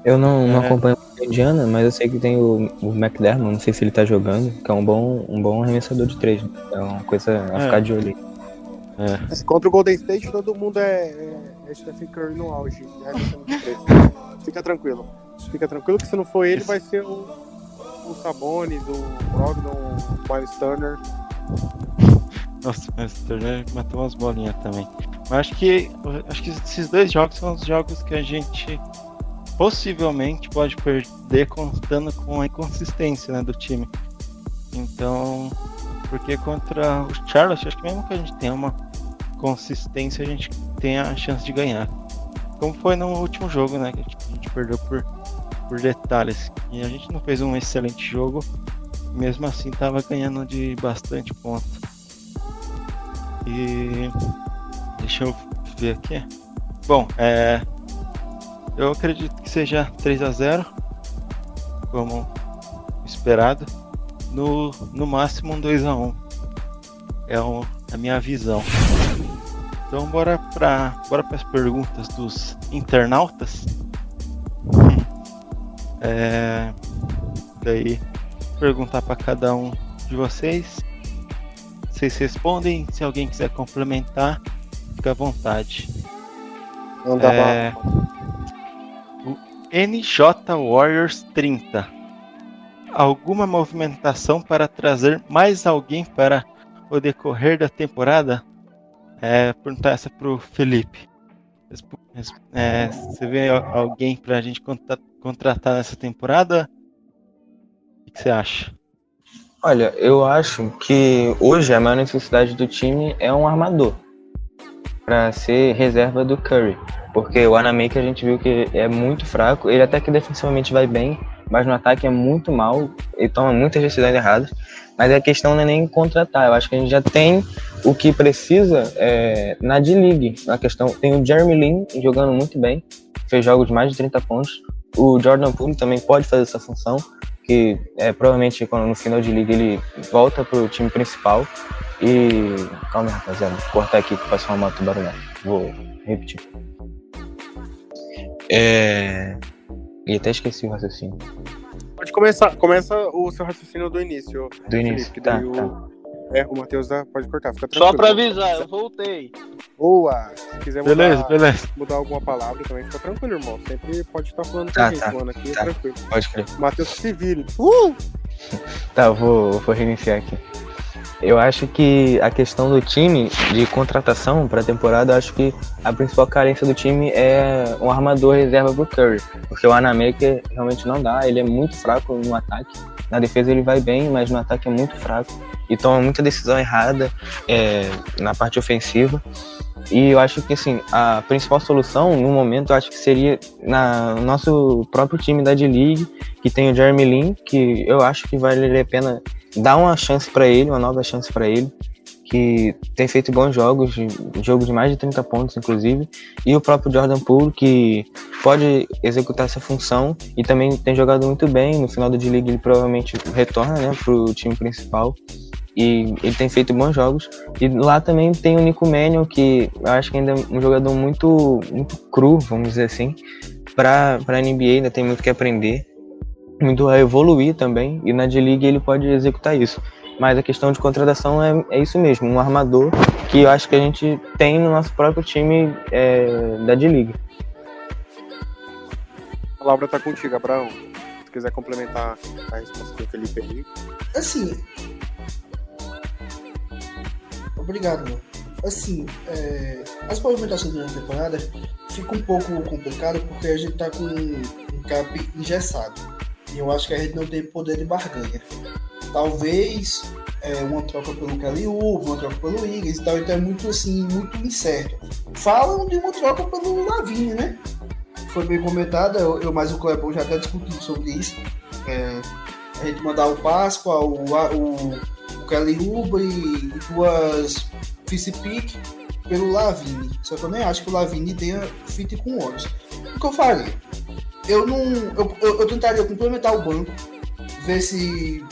Eu não, não É. acompanho a Indiana, mas eu sei que tem o, o McDermott, não sei se ele tá jogando, que é um bom, um bom arremessador de três. né? É uma coisa a É. ficar de olho. aí. É. Contra o Golden State, todo mundo é, é, é Stephen Curry no auge. Fica tranquilo. Fica tranquilo que se não for ele, vai ser o, o Sabonis, o Brogdon, o Miles Turner. Nossa, o Turner matou umas bolinhas também. Mas acho que acho que esses dois jogos são os jogos que a gente possivelmente pode perder contando com a inconsistência né, do time. Então, porque contra o Charlotte, acho que mesmo que a gente tenha uma consistência, a gente tem a chance de ganhar. Como foi no último jogo, né? Que a gente perdeu por, por detalhes. E a gente não fez um excelente jogo, mesmo assim tava ganhando de bastante ponto. E deixa eu ver aqui. Bom, é. Eu acredito que seja 3 a 0 como esperado. No, no máximo um 2 a 1 É a minha visão. Então bora para bora as perguntas dos internautas. É, daí perguntar para cada um de vocês. Vocês respondem, se alguém quiser complementar, fica à vontade. Não dá É, o NJ Warriors 30. Alguma movimentação para trazer mais alguém para o decorrer da temporada? É, perguntar essa pro Felipe. É, você vê al- alguém para a gente contra- contratar nessa temporada? O que você acha? Olha, eu acho que hoje a maior necessidade do time é um armador para ser reserva do Curry, porque o Anamaker a gente viu que é muito fraco, ele até que defensivamente vai bem, mas no ataque é muito mal, ele toma muitas decisões erradas, mas a questão não é nem contratar, eu acho que a gente já tem o que precisa é, na D-League, a questão tem o Jeremy Lin jogando muito bem, fez jogos de mais de 30 pontos, o Jordan Poole também pode fazer essa função, que é, provavelmente quando no final de liga ele volta pro time principal e calma aí, rapaziada, vou cortar aqui que passou uma moto barulhenta. Vou repetir. É... E até esqueci o raciocínio. Pode começar. Começa o seu raciocínio do início. Do início, Felipe, que tá, tá. É, o Matheus dá- pode cortar, fica Só tranquilo. pra avisar, eu voltei. Boa! Se quiser mudar, Beleza, beleza. mudar alguma palavra também, fica tranquilo, irmão. Sempre pode estar falando com Tá, a gente, tá, mano. Aqui tá. é tranquilo. Pode crer. Matheus se vire. Uh! Tá, eu vou, vou reiniciar aqui. Eu acho que a questão do time de contratação para a temporada, acho que a principal carência do time é um armador reserva pro Curry, porque o Anamaker realmente não dá, ele é muito fraco no ataque. Na defesa ele vai bem, mas no ataque é muito fraco e toma muita decisão errada é, na parte ofensiva. E eu acho que assim, a principal solução no momento acho que seria na no nosso próprio time da D-League, que tem o Jeremy Lin, que eu acho que vale a pena dar uma chance para ele, uma nova chance para ele, que tem feito bons jogos, jogo de mais de 30 pontos inclusive, e o próprio Jordan Poole que pode executar essa função e também tem jogado muito bem, no final do D-League ele provavelmente retorna, né, pro time principal. E ele tem feito bons jogos. E lá também tem o Nico Mannion, que eu acho que ainda é um jogador muito, muito cru, vamos dizer assim, para a NBA, ainda tem muito que aprender muito a evoluir também, e na D-League ele pode executar isso. Mas a questão de contratação é, é isso mesmo, um armador que eu acho que a gente tem no nosso próprio time é, da D-League. A palavra tá contigo, Abraão. Se quiser complementar a resposta do Felipe aí. Assim. Obrigado, mano. Assim, é, as movimentações durante a temporada fica um pouco complicado porque a gente tá com um cap engessado. E eu acho que a gente não tem poder de barganha. Talvez é, uma troca pelo Kelly Oubre, uma troca pelo Higgins e tal, então é muito assim, muito incerto. Falam de uma troca pelo Lavigne, né? Foi bem comentada, eu, eu mais o Clebão já até discutiu sobre isso. É, a gente mandar o Páscoa, o, o, o Kelly Oubre e duas Fist Pick pelo Lavigne. Só que eu nem acho que o Lavigne tenha fit com o Horus. O que eu faria? Eu não. Eu, eu, eu tentaria complementar o banco, ver se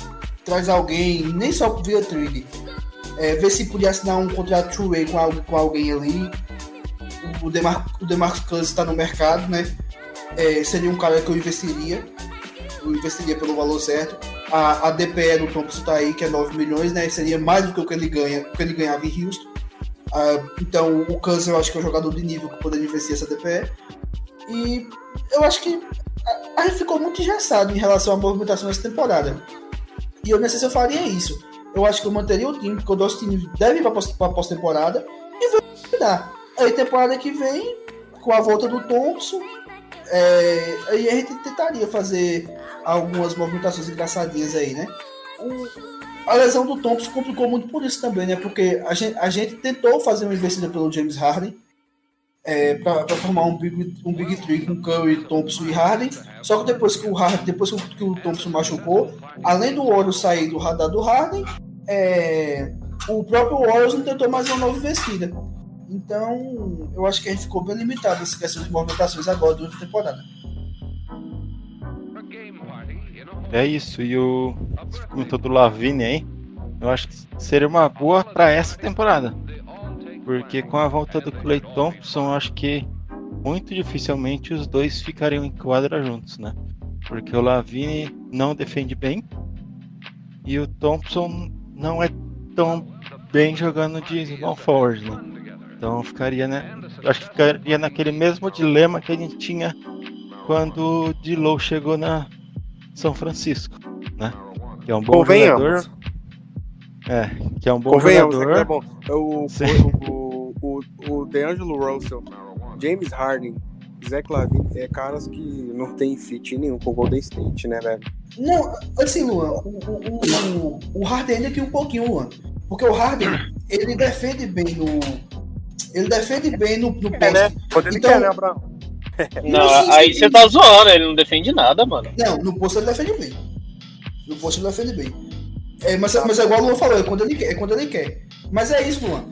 traz alguém, nem só via trade, é, ver se podia assinar um contrato two-way com, com alguém ali. O, Demar, o Demarcus Cousins está no mercado, né? É, seria um cara que eu investiria. Eu investiria pelo valor certo. A, a DPE do Thompson está aí, que é 9 milhões, né? Seria mais do que o que ele ganha, que ele ganhava em Houston. Uh, então o Cousins eu acho que é um jogador de nível que poderia investir essa DPE. E eu acho que a, gente ficou muito engessado em relação à movimentação dessa temporada. E eu não sei se eu faria isso. Eu acho que eu manteria o time, porque o nosso time deve ir para a pós-temporada e vai dar. Aí temporada que vem, com a volta do Thompson, é, aí a gente tentaria fazer algumas movimentações engraçadinhas aí, né? O, a lesão do Thompson complicou muito por isso também, né? Porque a gente, a gente tentou fazer uma investida pelo James Harden é, para formar um big, um big three com Curry, Thompson e Harden. Só que depois que o Harden, depois que o Thompson machucou, além do Warriors sair do radar do Harden, é, o próprio Warriors não tentou mais uma nova investida. Então, eu acho que a gente ficou bem limitado nessa questão de movimentações agora durante a temporada. É isso, e o comentou do Lavine aí, eu acho que seria uma boa para essa temporada. Porque com a volta do Clay Thompson, acho que muito dificilmente os dois ficariam em quadra juntos, né? Porque o Lavine não defende bem e o Thompson não é tão bem jogando de small forward, né? Então ficaria, né? Acho que ficaria naquele mesmo dilema que a gente tinha quando o Dilow chegou na São Francisco, né? Que é um bom jogador. É, que é um bom Convenhamos, jogador. É bom. O, o, o, o DeAngelo Russell, James Harden, Zach Lavine é caras que não tem fit nenhum com o Golden State, né, velho? Não, assim, Luan, o, o, o, o Harden ainda tem um pouquinho, Luan. Porque o Harden, ele defende bem no. Ele defende bem no, no É, né? Quando ele Então- quer, né, Abraão? Não, sim, aí sim. você tá zoando, ele não defende nada, mano. Não, no posto ele defende bem. No posto ele defende bem. É, mas, mas é igual o Luan falou, é quando ele quer. É quando ele quer. Mas é isso, Luan.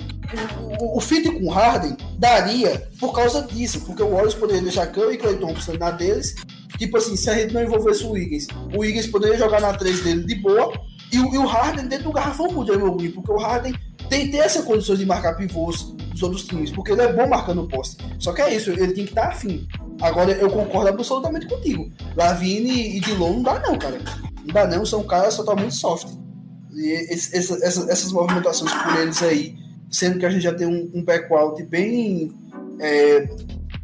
O, o, fit com Harden daria por causa disso, porque o Warriors poderia deixar Curry e Clay Thompson na deles. Tipo assim, se a gente não envolvesse o Wiggins, o Wiggins poderia jogar na 3 dele de boa, e, e o Harden dentro do garrafão com o Draymond Green, porque o Harden tem, tem essa condições de marcar pivôs dos outros times, porque ele é bom marcando poste. Só que é isso, ele tem que estar afim. Agora, eu concordo absolutamente contigo. Lavine e Dilon não dá não, cara. Não dá não, são caras totalmente soft. E essa- essa- essas movimentações por eles aí, sendo que a gente já tem um, um background bem é,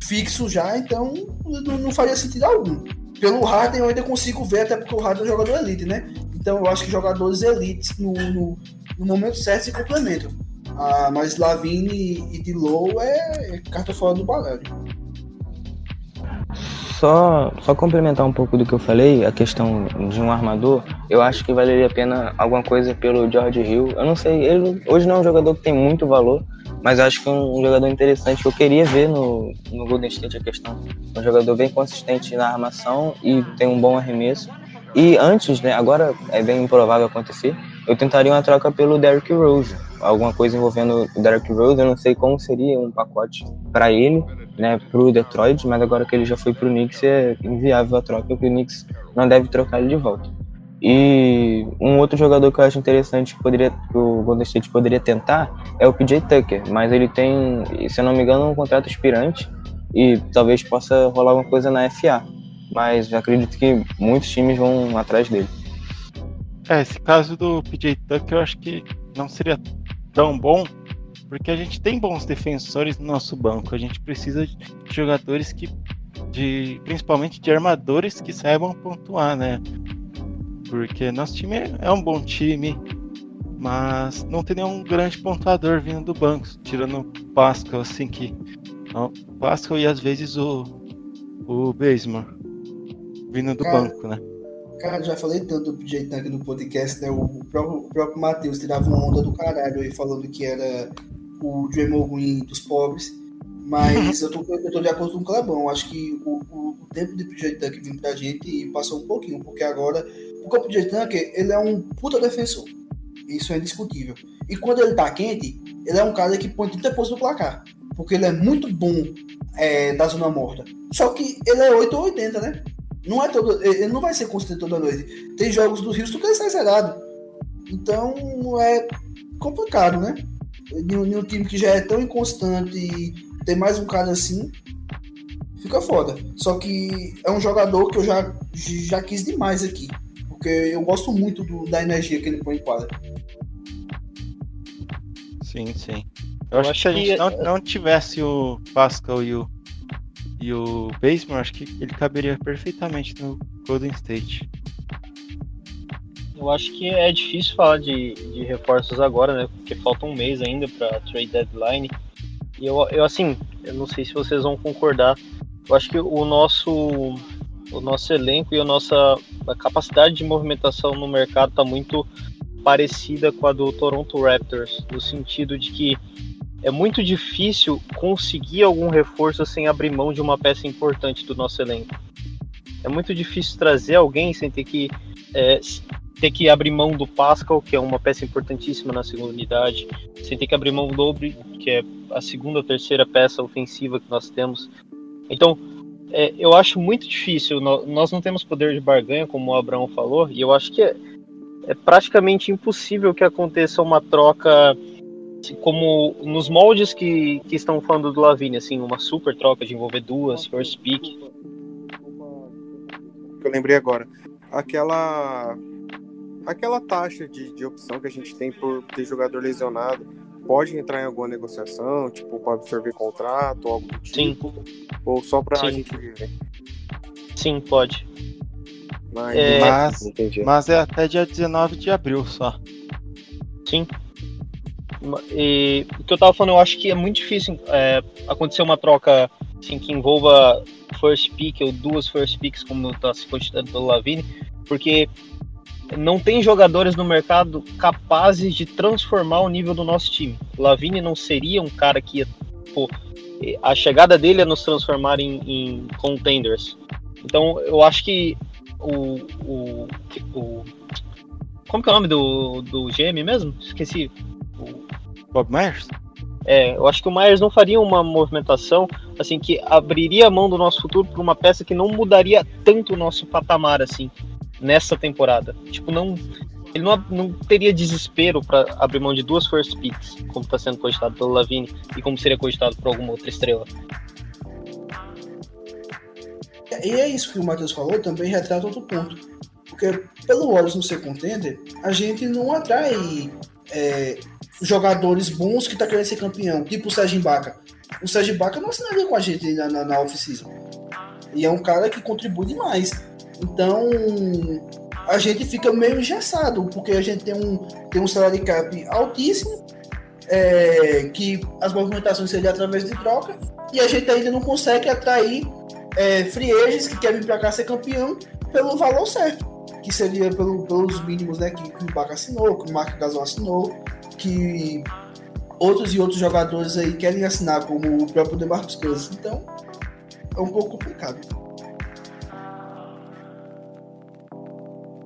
fixo já, então não, não faria sentido algum. Pelo Harden eu ainda consigo ver, até porque o Harden é um jogador elite, né? Então eu acho que jogadores elites no, no, no momento certo se complementam. Ah, mas Lavine e Dilow é, é carta fora do baralho. Só, só complementar um pouco do que eu falei, a questão de um armador, eu acho que valeria a pena alguma coisa pelo George Hill. Eu não sei, ele hoje não é um jogador que tem muito valor, mas acho que é um, jogador interessante que eu queria ver no, no Golden State a questão. Um jogador bem consistente na armação e tem um bom arremesso. E antes, né, agora é bem improvável acontecer, eu tentaria uma troca pelo Derrick Rose. Alguma coisa envolvendo o Derrick Rose, eu não sei como seria um pacote para ele, né, pro Detroit, mas agora que ele já foi pro Knicks é inviável a troca, porque o Knicks não deve trocar ele de volta. E um outro jogador que eu acho interessante que, poderia, que o Golden State poderia tentar é o PJ Tucker, mas ele tem, se eu não me engano, um contrato expirante e talvez possa rolar alguma coisa na FA. Mas acredito que muitos times vão atrás dele. É, esse caso do PJ Tucker eu acho que não seria tão bom, porque a gente tem bons defensores no nosso banco. A gente precisa de jogadores que, de, principalmente de armadores que saibam pontuar, né? Porque nosso time é- é um bom time, mas não tem nenhum grande pontuador vindo do banco, tirando o Pascal, assim que. ó, Pascal e às vezes o, o Basemore vindo do Cara, banco, né? Cara, já falei tanto do PJ Tank no podcast, né? O próprio, o próprio Matheus tirava uma onda do caralho aí falando que era o Draymond Green dos pobres. Mas eu tô, eu tô de acordo com o Clebão. Acho que o, o, o tempo de PJ Tank vir pra gente passou um pouquinho, porque agora o PJ Tank ele é um puta defensor. Isso é indiscutível. E quando ele tá quente, ele é um cara que põe 30 pontos no placar. Porque ele é muito bom é, da zona morta. Só que ele é 8 ou 80, né? Não é todo. Ele não vai ser constante toda noite. Tem jogos do Houston que ele sai zerado. Então é complicado, né? Em um, time que já é tão inconstante e tem mais um cara assim, fica foda. Só que é um jogador que eu já, já quis demais aqui. Porque eu gosto muito do, da energia que ele põe em quadra. Sim, sim. Eu, eu acho que se a gente não, não tivesse o Pascal e o, e o Baseman, acho que ele caberia perfeitamente no Golden State. Eu acho que é difícil falar de, de reforços agora, né? Porque falta um mês ainda para trade deadline. E eu, eu, assim, eu não sei se vocês vão concordar. Eu acho que o nosso, o nosso elenco e a nossa a capacidade de movimentação no mercado está muito parecida com a do Toronto Raptors, no sentido de que é muito difícil conseguir algum reforço sem abrir mão de uma peça importante do nosso elenco. É muito difícil trazer alguém sem ter que é, ter que abrir mão do Pascal, que é uma peça importantíssima na segunda unidade, sem ter que abrir mão do Dobre, que é a segunda ou terceira peça ofensiva que nós temos. Então, é, eu acho muito difícil. Nós não temos poder de barganha, como o Abraão falou, e eu acho que é, é praticamente impossível que aconteça uma troca como nos moldes que, que estão falando do Lavigne, assim, uma super troca de envolver duas, first pick. Eu lembrei agora. Aquela aquela taxa de, de opção que a gente tem por ter jogador lesionado pode entrar em alguma negociação, tipo, para absorver contrato, algo do tipo? Sim. Ou só para a gente viver? Sim, pode. Mas, é... Mas, mas é até dia 19 de abril só. Sim. E o que eu tava falando, eu acho que é muito difícil é, acontecer uma troca assim, que envolva first pick ou duas first picks, como está se cogitando pelo Lavine, porque não tem jogadores no mercado capazes de transformar o nível do nosso time. Lavine não seria um cara que ia. Pô, a chegada dele é nos transformar em, em contenders. Então eu acho que o, o, o. Como que é o nome do, do GM mesmo? Esqueci. O... Bob Myers? É, eu acho que o Myers não faria uma movimentação assim que abriria a mão do nosso futuro por uma peça que não mudaria tanto o nosso patamar assim nessa temporada. Tipo, não. Ele não, não teria desespero para abrir mão de duas first picks, como está sendo cogitado pelo Lavine e como seria cogitado por alguma outra estrela. E é isso que o Matheus falou, também retrata outro ponto. Porque pelo Warriors não ser contender, a gente não atrai é, jogadores bons que tá querendo ser campeão, tipo o Sérgio Baca. O Sérgio Baca não assinaria com a gente na, na, na off-season. E é um cara que contribui demais. Então, a gente fica meio engessado, porque a gente tem um, tem um salary cap altíssimo, é, que as movimentações seriam através de troca, e a gente ainda não consegue atrair é, free agents que querem para cá ser campeão pelo valor certo, que seria pelo, pelos mínimos né, que, que o Baca assinou, que o Mark Gasol assinou, que outros e outros jogadores aí querem assinar, como o próprio DeMarcus Cousins. Então, é um pouco complicado.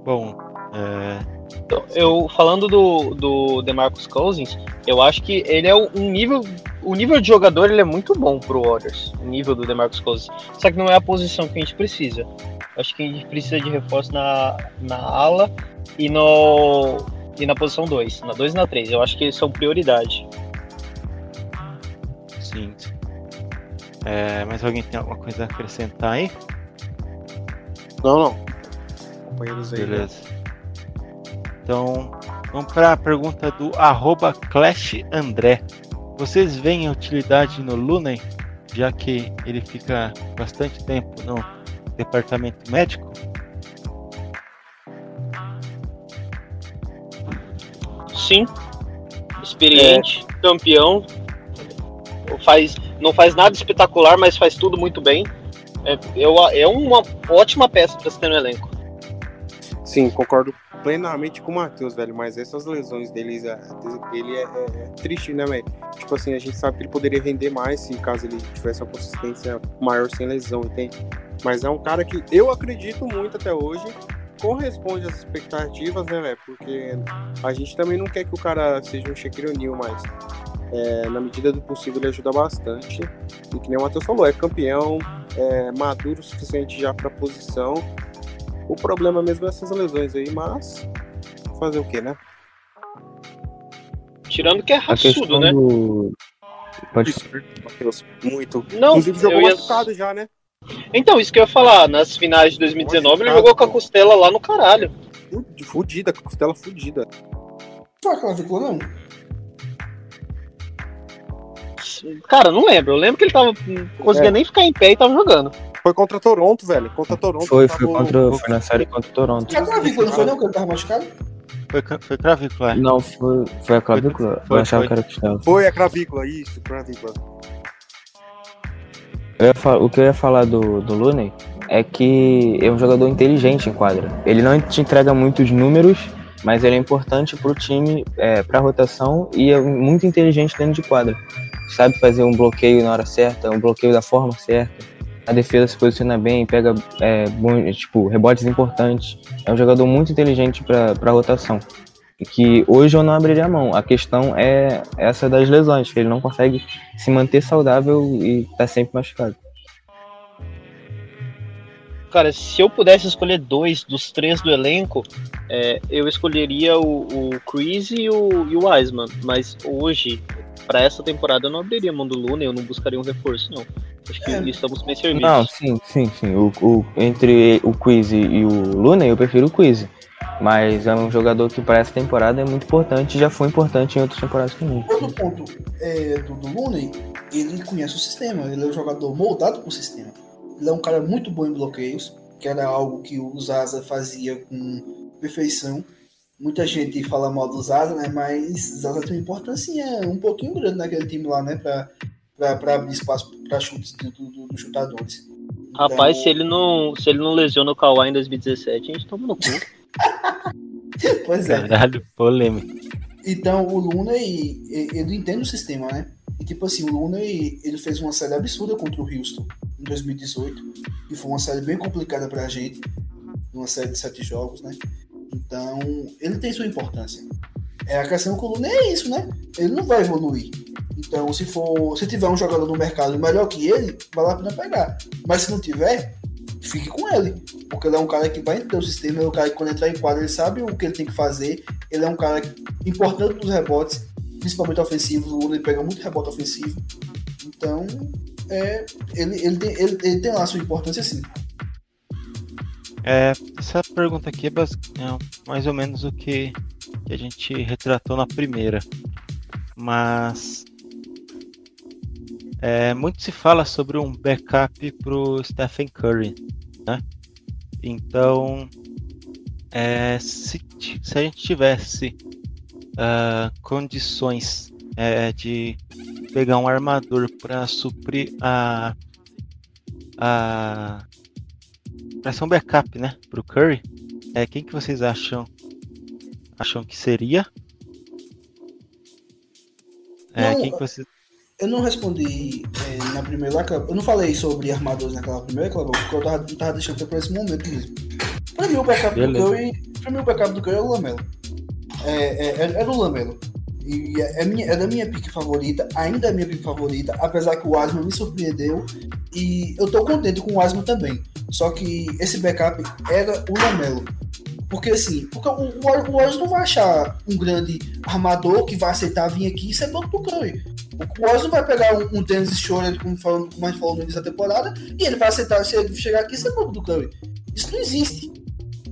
Bom, é... Então, eu falando do, do DeMarcus Cousins, eu acho que ele é um nível, o nível de jogador ele é muito bom pro Warriors, o nível do DeMarcus Cousins. Só que não é a posição que a gente precisa. Acho que a gente precisa de reforço na, na ala e no e na posição 2, na 2 e na 3. Eu acho que eles são prioridade. Sim. É, mas alguém tem alguma coisa a acrescentar aí? Não, não companheiros aí. Né? Beleza. Então, vamos para a pergunta do arroba Clash André. Vocês veem utilidade no Lunen, já que ele fica bastante tempo no departamento médico? Sim. Experiente, é. campeão. Faz, não faz nada espetacular, mas faz tudo muito bem. É, eu, é uma ótima peça para se ter no elenco. Sim, concordo plenamente com o Matheus, velho. Mas essas lesões deles, dele é, é, é triste, né, velho? Tipo assim, a gente sabe que ele poderia render mais se caso ele tivesse uma consistência maior sem lesão, entende? Mas é um cara que eu acredito muito até hoje corresponde às expectativas, né, velho? Porque a gente também não quer que o cara seja um Shaquille O'Neal, mas é, na medida do possível ele ajuda bastante. E que nem o Matheus falou, é campeão, é maduro o suficiente já para posição. O problema mesmo é essas lesões aí, mas fazer o que, né? Tirando que é raçudo, né? Do... Pode ser, Matheus. Muito. Não, Inclusive jogou ia... machucado já, né? Então, isso que eu ia falar, nas finais de 2019 ele jogou com a costela lá no caralho. Fudida, com a costela fudida. Foi aquela ficou não? Cara, não lembro. Eu lembro que ele tava. Não conseguia é. nem ficar em pé e tava jogando. Foi contra Toronto, velho. Contra Toronto. Foi, foi, contra, foi na série contra Toronto. Já clavícula, não foi não que ele tava machucado? Foi, foi clavícula. É. Não, foi, foi a clavícula. Foi, eu achava foi. que era costela. Foi a clavícula, isso, clavícula. O que eu ia falar do, do Looney é que é um jogador inteligente em quadra. Ele não te entrega muitos números, mas ele é importante para o time, é, para a rotação e é muito inteligente dentro de quadra. Sabe fazer um bloqueio na hora certa, um bloqueio da forma certa. A defesa se posiciona bem, pega é, tipo, rebotes importantes. É um jogador muito inteligente para a rotação. Que hoje eu não abriria a mão. A questão é essa das lesões, que ele não consegue se manter saudável e está sempre machucado. Cara, se eu pudesse escolher dois dos três do elenco, é, eu escolheria o, o Chris e o, e o Wiseman. Mas hoje, para essa temporada, eu não abriria mão do Luna, eu não buscaria um reforço, não. Acho que é. estamos bem servidos. Não, sim, sim, sim. O, o, entre o Quiz e o Luna, eu prefiro o Quiz. Mas é um jogador que para essa temporada é muito importante, já foi importante em outras temporadas também. Outro ponto é, do, do Looney, ele conhece o sistema, ele é um jogador moldado para o sistema. Ele é um cara muito bom em bloqueios, que era algo que o Zaza fazia com perfeição. Muita gente fala mal do Zaza, né? Mas Zaza tem uma importância um pouquinho grande naquele time lá, né? Para abrir espaço para chutes dos do, do, do chutadores. Então... Rapaz, se ele não se ele não lesiona o Kawhi em 2017, a gente toma no cu. pois é. Caralho, polêmico. Então o Luna, ele, ele entende o sistema, né? E tipo assim, o Luna ele fez uma série absurda contra o Houston em 2018, e foi uma série bem complicada para a gente, uma série de sete jogos, né? Então, ele tem sua importância. É a questão com o Luna é isso, né? Ele não vai evoluir. Então, se for, se tiver um jogador no mercado melhor que ele, vale a pena pegar. Mas se não tiver, fique com ele. Porque ele é um cara que vai entender o sistema, ele é um cara que quando entrar em quadra, ele sabe o que ele tem que fazer. Ele é um cara importante nos rebotes, principalmente ofensivos. O Luna pega muito rebote ofensivo. Então, é, ele, ele, tem, ele, ele tem lá sua importância sim. É, essa pergunta aqui é, é mais ou menos o que, que a gente retratou na primeira. Mas é, muito se fala sobre um backup para o Stephen Curry, né? Então, é, se, se a gente tivesse uh, condições é, de pegar um armador para suprir a a para ser um backup, né, pro Curry, é quem que vocês acham acham que seria? É, não, quem que vocês eu não respondi é, na primeira eu não falei sobre armadores naquela primeira porque eu tava, tava deixando para esse momento mesmo. Para mim o backup Beleza. do Curry, para mim o backup do Curry é o Lamelo. É, é, é, é do Lamelo. E é, é, minha, é da minha pick favorita, ainda é minha pick favorita, apesar que o Asma me surpreendeu. E eu tô contente com o Asma também. Só que esse backup era o Lamelo. Porque assim, porque o, o, o não vai achar um grande armador que vai aceitar vir aqui e ser banco do Curry. O Warriors não vai pegar um, um Dennis Schroeder, como, falando, como a gente falou no início da temporada, e ele vai aceitar chegar aqui e ser banco do Curry. Isso não existe.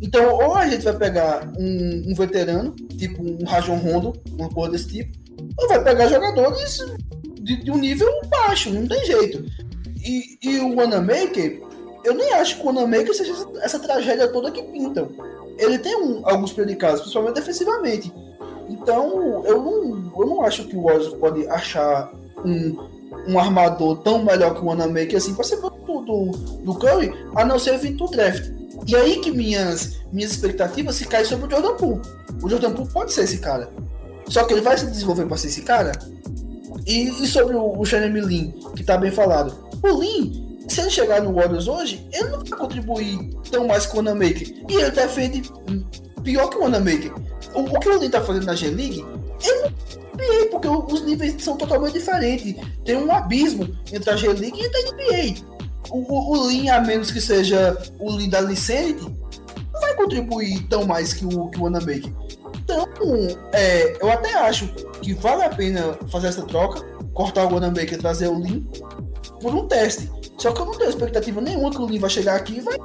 Então, ou a gente vai pegar um, um veterano, tipo um Rajon Rondo, uma coisa desse tipo, ou vai pegar jogadores de, de um nível baixo, não tem jeito. E, e o Wanamaker, eu nem acho que o Wanamaker seja essa, essa tragédia toda que pintam. Ele tem um, alguns predicados, principalmente defensivamente. Então, eu não, eu não acho que o Warriors pode achar um, um armador tão melhor que o Wanamaker assim para ser do, do, do Curry, a não ser vir do draft. E aí que minhas, minhas expectativas se caem sobre o Jordan Poole. O Jordan Poole pode ser esse cara. Só que ele vai se desenvolver para ser esse cara. E, e sobre o, o Jeremy Lin, que tá bem falado. O Lin, se ele chegar no Warriors hoje, ele não vai contribuir tão mais com o Wanamaker. E ele defende pior que o Wanamaker. O, o que o Lin tá fazendo na G-League, não NBA, porque os níveis são totalmente diferentes. Tem um abismo entre a G-League e a NBA. O, o, o Lin, a menos que seja o Lin da Licente, não vai contribuir tão mais que o, que o Wanamaker. Então, é, eu até acho que vale a pena fazer essa troca, cortar o Wanamaker e trazer o Lin por um teste. Só que eu não tenho expectativa nenhuma que o Lin vai chegar aqui e vai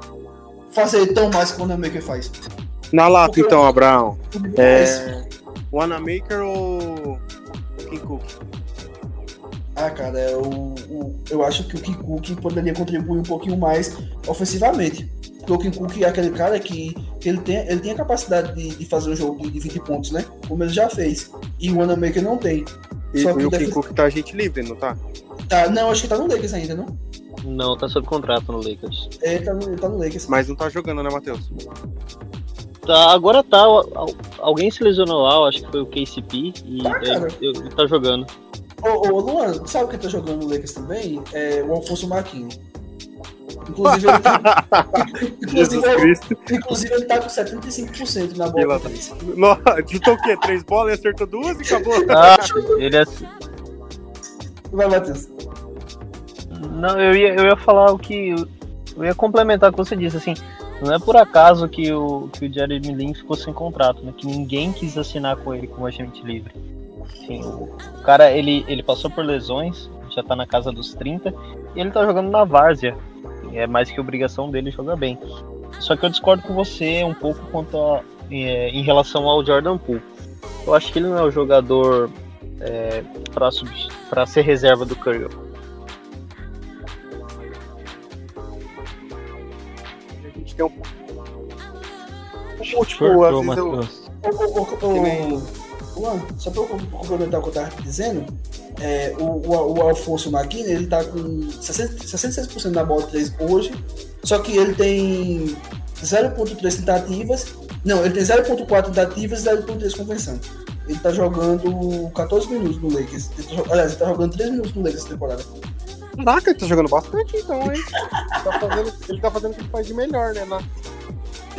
fazer tão mais que o Wanamaker faz. Na lata, Porque então, Abraão. É... É. Wanamaker ou King Cook? Ah, cara, é o, o- eu acho que o Kim Cook poderia contribuir um pouquinho mais ofensivamente. Porque o Kim Cook é aquele cara que, que ele, tem, ele tem a capacidade de, de fazer um jogo de, de 20 pontos, né? Como ele já fez. E o Wanamaker não tem. E, Só e que o deve- King Cook tá gente livre, não tá? Tá, não, acho que tá no Lakers ainda, não? Não, tá sob contrato no Lakers. É, tá no, tá no Lakers. Mas não tá jogando, né, Matheus? Tá, agora tá. al- al- Alguém se lesionou lá, eu acho que foi o KCP, e Tá, é, ele tá jogando. Ô, ô, Luan, sabe quem tá jogando no Lakers também? É o Alfonso Marquinhos. Inclusive, ele tá, inclusive, inclusive, ele tá com 75% na bola. Nossa, Chutou o quê? Três bolas e acertou duas e acabou. Ah, ele é. Vai, Matheus. Não, eu ia, eu ia falar o que. Eu ia complementar o que você disse, assim. Não é por acaso que o, que o Jeremy Lin ficou sem contrato, né? Que ninguém quis assinar com ele como agente livre. O, o cara, ele, ele passou por lesões, já tá na casa dos 30, e ele tá jogando na várzea. É mais que obrigação dele jogar bem. Só que eu discordo com você um pouco quanto a, é, em relação ao Jordan Poole. Eu acho que ele não é o jogador é, para ser reserva do Curry. Gente tem um. Tipo, tipo, Cortou, às vezes eu. Ô, ô, Que nem- ô, Luan, só pra eu complementar o que eu tava dizendo, é, o, o, o Alfonso Maquina, ele tá com 60 66% na bola de 3 hoje, só que ele tem 0.3 tentativas, não, ele tem 0.4 tentativas e 0.3 convenção. Ele tá jogando 14 minutos no Lakers. Ele tá, aliás, ele tá jogando 3 minutos no Lakers essa temporada. Caraca, ele tá jogando bastante então, hein? Tá fazendo- ele tá fazendo o que ele faz de melhor, né? Na...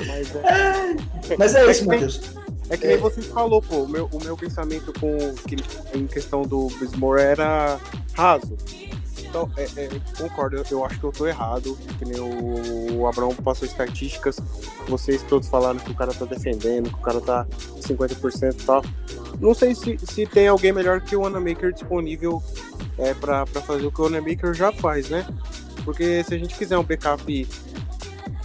Mas é. Mas é isso, que nem- Matheus. É que nem você falou, pô, o meu, o meu pensamento com, que, em questão do Bismore era raso. Então, é, é, concordo, eu, eu acho que eu tô errado. Que nem o, o Abraão passou estatísticas, vocês todos falaram que o cara tá defendendo, que o cara tá 50% e tal. Não sei se, se tem alguém melhor que o Wanamaker disponível é, pra fazer o que o Wanamaker já faz, né? Porque se a gente quiser um backup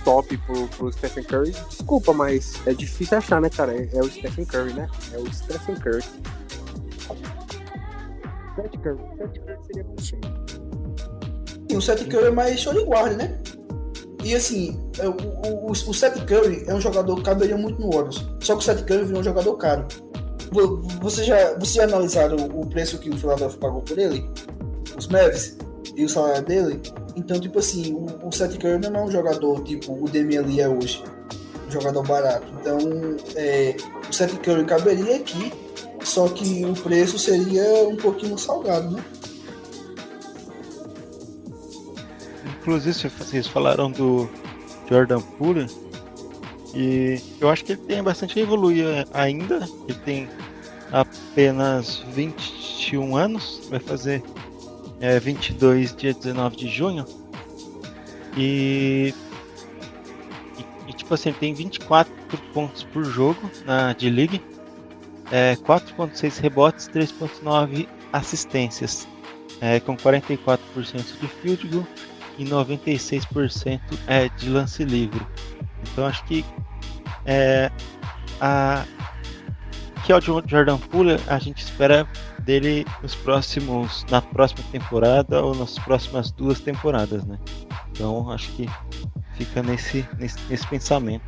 top pro, pro Stephen Curry, desculpa, mas é difícil achar, né, cara? É, é o Stephen Curry, né? É o Stephen Curry. Seth Curry. Seth Curry seria. Sim, o Seth Curry é mais show de guarda, né? E assim, é, o, o, o, Seth Curry é um jogador que caberia muito no Warriors. Só que o Seth Curry virou um jogador caro. Vo- Você já, você já analisaram o preço que o Philadelphia pagou por ele? Os Mavs? E o salário dele? Então, tipo assim, o, o Seth Curry não é um jogador tipo o Demi é hoje. Um jogador barato. Então, é, o Seth Curry caberia aqui, só que o preço seria um pouquinho salgado, né? Inclusive, vocês falaram do Jordan Poole. E eu acho que ele tem bastante a evoluir eh, ainda. Ele tem apenas 21 anos. Vai fazer é, 22 dia 19 de junho. E, e, e, tipo assim, tem 24 pontos por jogo na D-League. É, 4.6 rebotes, 3.9 assistências. É, com 44% de field goal e 96% é de lance livre. Então acho que é, a que é o Jordan Poole a gente espera dele nos próximos na próxima temporada ou nas próximas duas temporadas, né? Então acho que fica nesse nesse, nesse pensamento.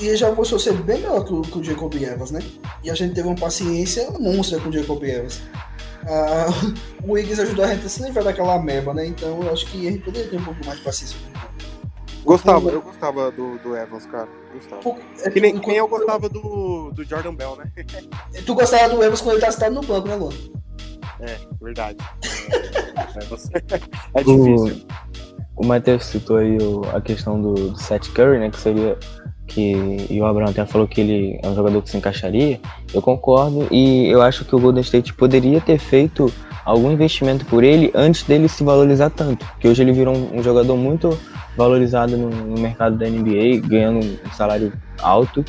E ele já mostrou ser bem melhor que o, que o Jacob Evans, né? E a gente teve uma paciência monstra com o Jacob Evans. Ah, o Wiggins ajudou a gente a se livrar daquela meba, né? Então eu acho que ele poderia ter um pouco mais de paciência. Gostava, eu gostava do, do Evans, cara. Gostava. É Que nem, que- que nem eu gostava do, do Jordan Bell, né? Tu gostava do Evans quando ele tá sentado no banco, né, Luan? É, verdade. É, é difícil. O, o Matheus citou aí o- a questão do, do Seth Curry, né? Que seria. Que, e o Abraão até falou que ele é um jogador que se encaixaria. Eu concordo e eu acho que o Golden State poderia ter feito algum investimento por ele antes dele se valorizar tanto. Porque hoje ele virou um, um jogador muito valorizado no, no mercado da NBA, ganhando um salário alto.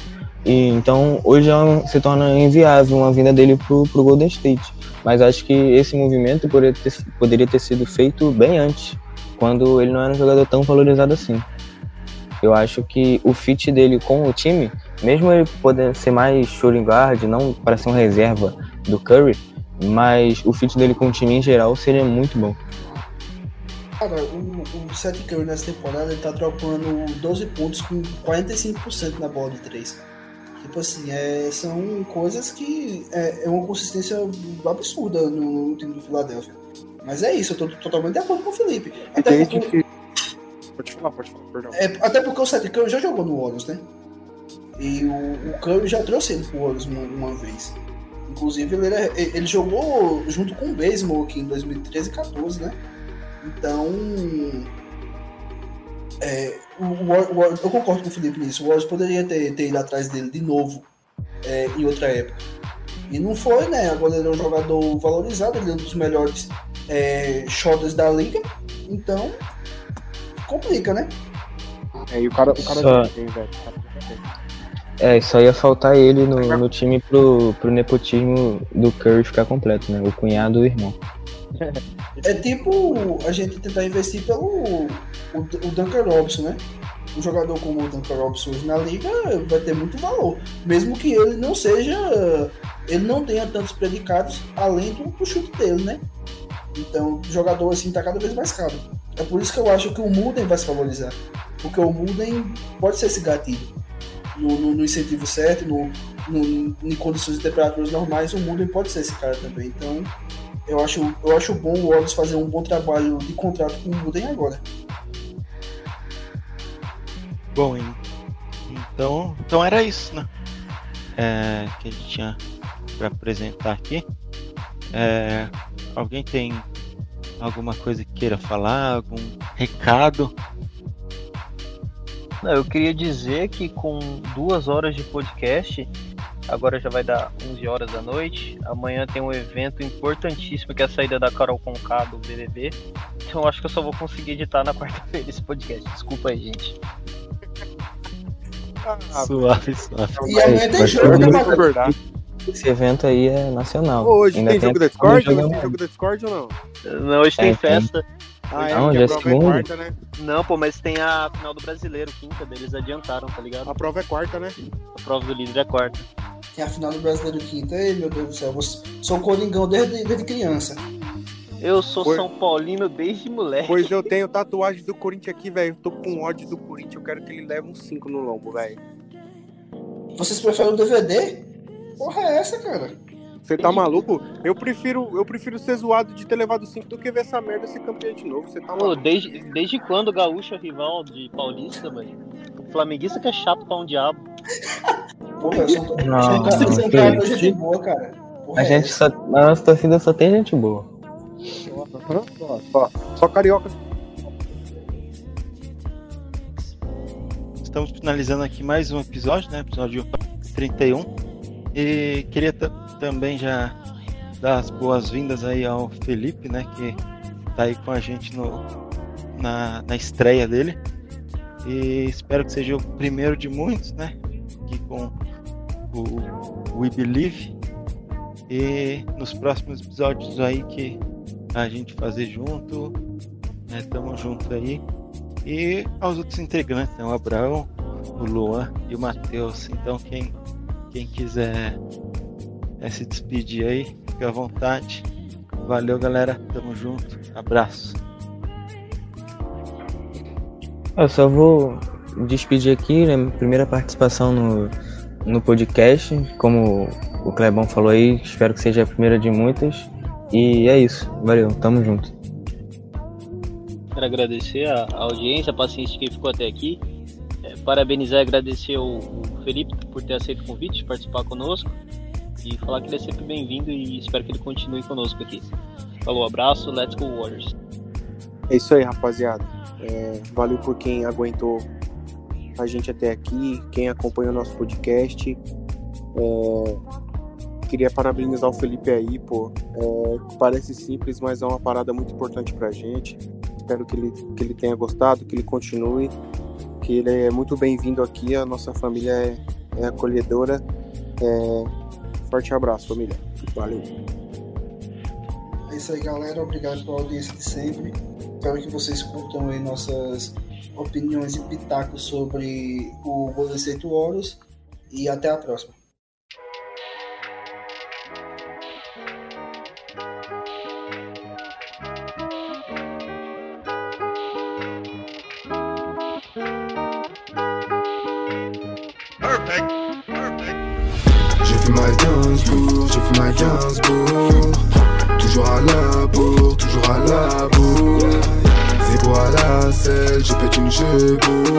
E então hoje é se torna inviável uma vinda dele pro, pro Golden State. Mas acho que esse movimento poderia ter, poderia ter sido feito bem antes, quando ele não era um jogador tão valorizado assim. Eu acho que o fit dele com o time, mesmo ele podendo ser mais shooting guard, não para ser um reserva do Curry, mas o fit dele com o time em geral seria muito bom. Cara, o, o Seth Curry nessa temporada ele tá dropando 12 pontos com 45% na bola de 3. Tipo assim, é, são coisas que é, é uma consistência absurda no, no time do Philadelphia. Mas é isso, eu tô totalmente de acordo com o Felipe. Até Entende porque, que. Pode falar, pode falar, perdão. é, até porque o Seth Curry já jogou no Warriors, né? E o, o Curry já trouxe ele pro Warriors uma, uma vez. Inclusive, ele, ele jogou junto com o Baseball aqui em 2013 e 14, né? Então. é, o, o, eu concordo com o Felipe nisso. O Warriors poderia ter, ter ido atrás dele de novo é, em outra época. E não foi, né? Agora ele é um jogador valorizado, ele é um dos melhores é, da liga. Então, complica, né? É, e o cara, o cara Só- bem, velho. Bem. É, só ia faltar ele no, no time pro, pro nepotismo do Curry ficar completo, né? O cunhado e o irmão. É tipo a gente tentar investir pelo o, o Duncan Robinson, né? Um jogador como o Duncan Robinson hoje na liga vai ter muito valor. Mesmo que ele não seja. Ele não tenha tantos predicados além do, do chute dele, né? Então, o jogador assim tá cada vez mais caro. É por isso que eu acho que o Muden vai se valorizar. Porque o Muden pode ser esse gatilho. No, no- no incentivo certo, no, no- em condições de temperaturas normais, o Muden pode ser esse cara também. Então, eu acho, eu acho bom o Warriors fazer um bom trabalho de contrato com o Muden agora. Bom, en- então, então era isso, né? É, que a gente tinha para apresentar aqui. É, alguém tem alguma coisa que queira falar? Algum recado? Não, eu queria dizer que com duas horas de podcast, agora já vai dar 11 horas da noite. Amanhã tem um evento importantíssimo que é a saída da Carol Conká do BBB. Então eu acho que eu só vou conseguir editar na quarta-feira esse podcast. Desculpa aí, gente. Ah, suave, suave. E amanhã tem jogo, né. Esse evento aí é nacional. Hoje Ainda tem jogo da Discord? jogo Hoje tem jogo da Discord ou não? Não, hoje tem É, tem. festa. Ah, é, Não, já a é prova é segunda. quarta, né? Não, pô, mas tem a final do brasileiro, quinta deles adiantaram, tá ligado? A prova é quarta, né? A prova do líder é quarta. Tem a final do Brasileiro Quinta. Ei, meu Deus do céu, eu sou coringão desde, desde criança. Eu sou São Paulino desde moleque. Pois eu tenho tatuagem do Corinthians aqui, velho. Eu tô com ódio do Corinthians. Eu quero que ele leve um 5 no lombo, velho. Vocês preferem o DVD? Porra, é essa, cara? Você tá maluco? Eu prefiro, eu prefiro ser zoado de ter levado 5 do que ver essa merda ser campeão de novo. Você tá Pô, maluco? desde, desde quando o Gaúcho é rival de Paulista, velho? O flamenguista que é chato pra um diabo. Porra, eu sou, Não, não, de boa, cara. Porra, A é gente essa? só. Na nossa torcida só tem gente boa. Só, só, só carioca. Estamos finalizando aqui mais um episódio, né? Episódio 31. E queria ta- também já dar as boas-vindas aí ao Felipe, né? Que tá aí com a gente no, na, na estreia dele. E espero que seja o primeiro de muitos, né? Aqui com o We Believe. E nos próximos episódios aí que a gente fazer junto, né? Tamo junto aí. E aos outros integrantes, né? o Abraão, o Luan e o Matheus. Então quem, quem quiser é, se despedir aí, fica à vontade. Valeu galera, tamo junto, abraço. Eu só vou despedir aqui, né? minha Primeira participação no, no podcast. Como o Clebão falou aí, espero que seja a primeira de muitas. E é isso. Valeu, tamo junto. Quero agradecer a, audiência, a paciência de quem ficou até aqui. Parabenizar e agradecer o, o Felipe por ter aceito o convite de participar conosco. E falar que ele é sempre bem-vindo e espero que ele continue conosco aqui. Falou, abraço, let's go Warriors. É isso aí, rapaziada. É, valeu por quem aguentou a gente até aqui, quem acompanhou nosso podcast. É, queria parabenizar o Felipe aí, pô. É, parece simples, mas é uma parada muito importante pra gente. Espero que ele, que ele tenha gostado, que ele continue, que ele é muito bem-vindo aqui. A nossa família é, é acolhedora. É, forte abraço, família. Valeu. É isso aí, galera. Obrigado pela audiência de sempre. Espero que vocês curtam aí nossas opiniões e pitacos sobre o Golden State Warriors. E até a próxima. chegou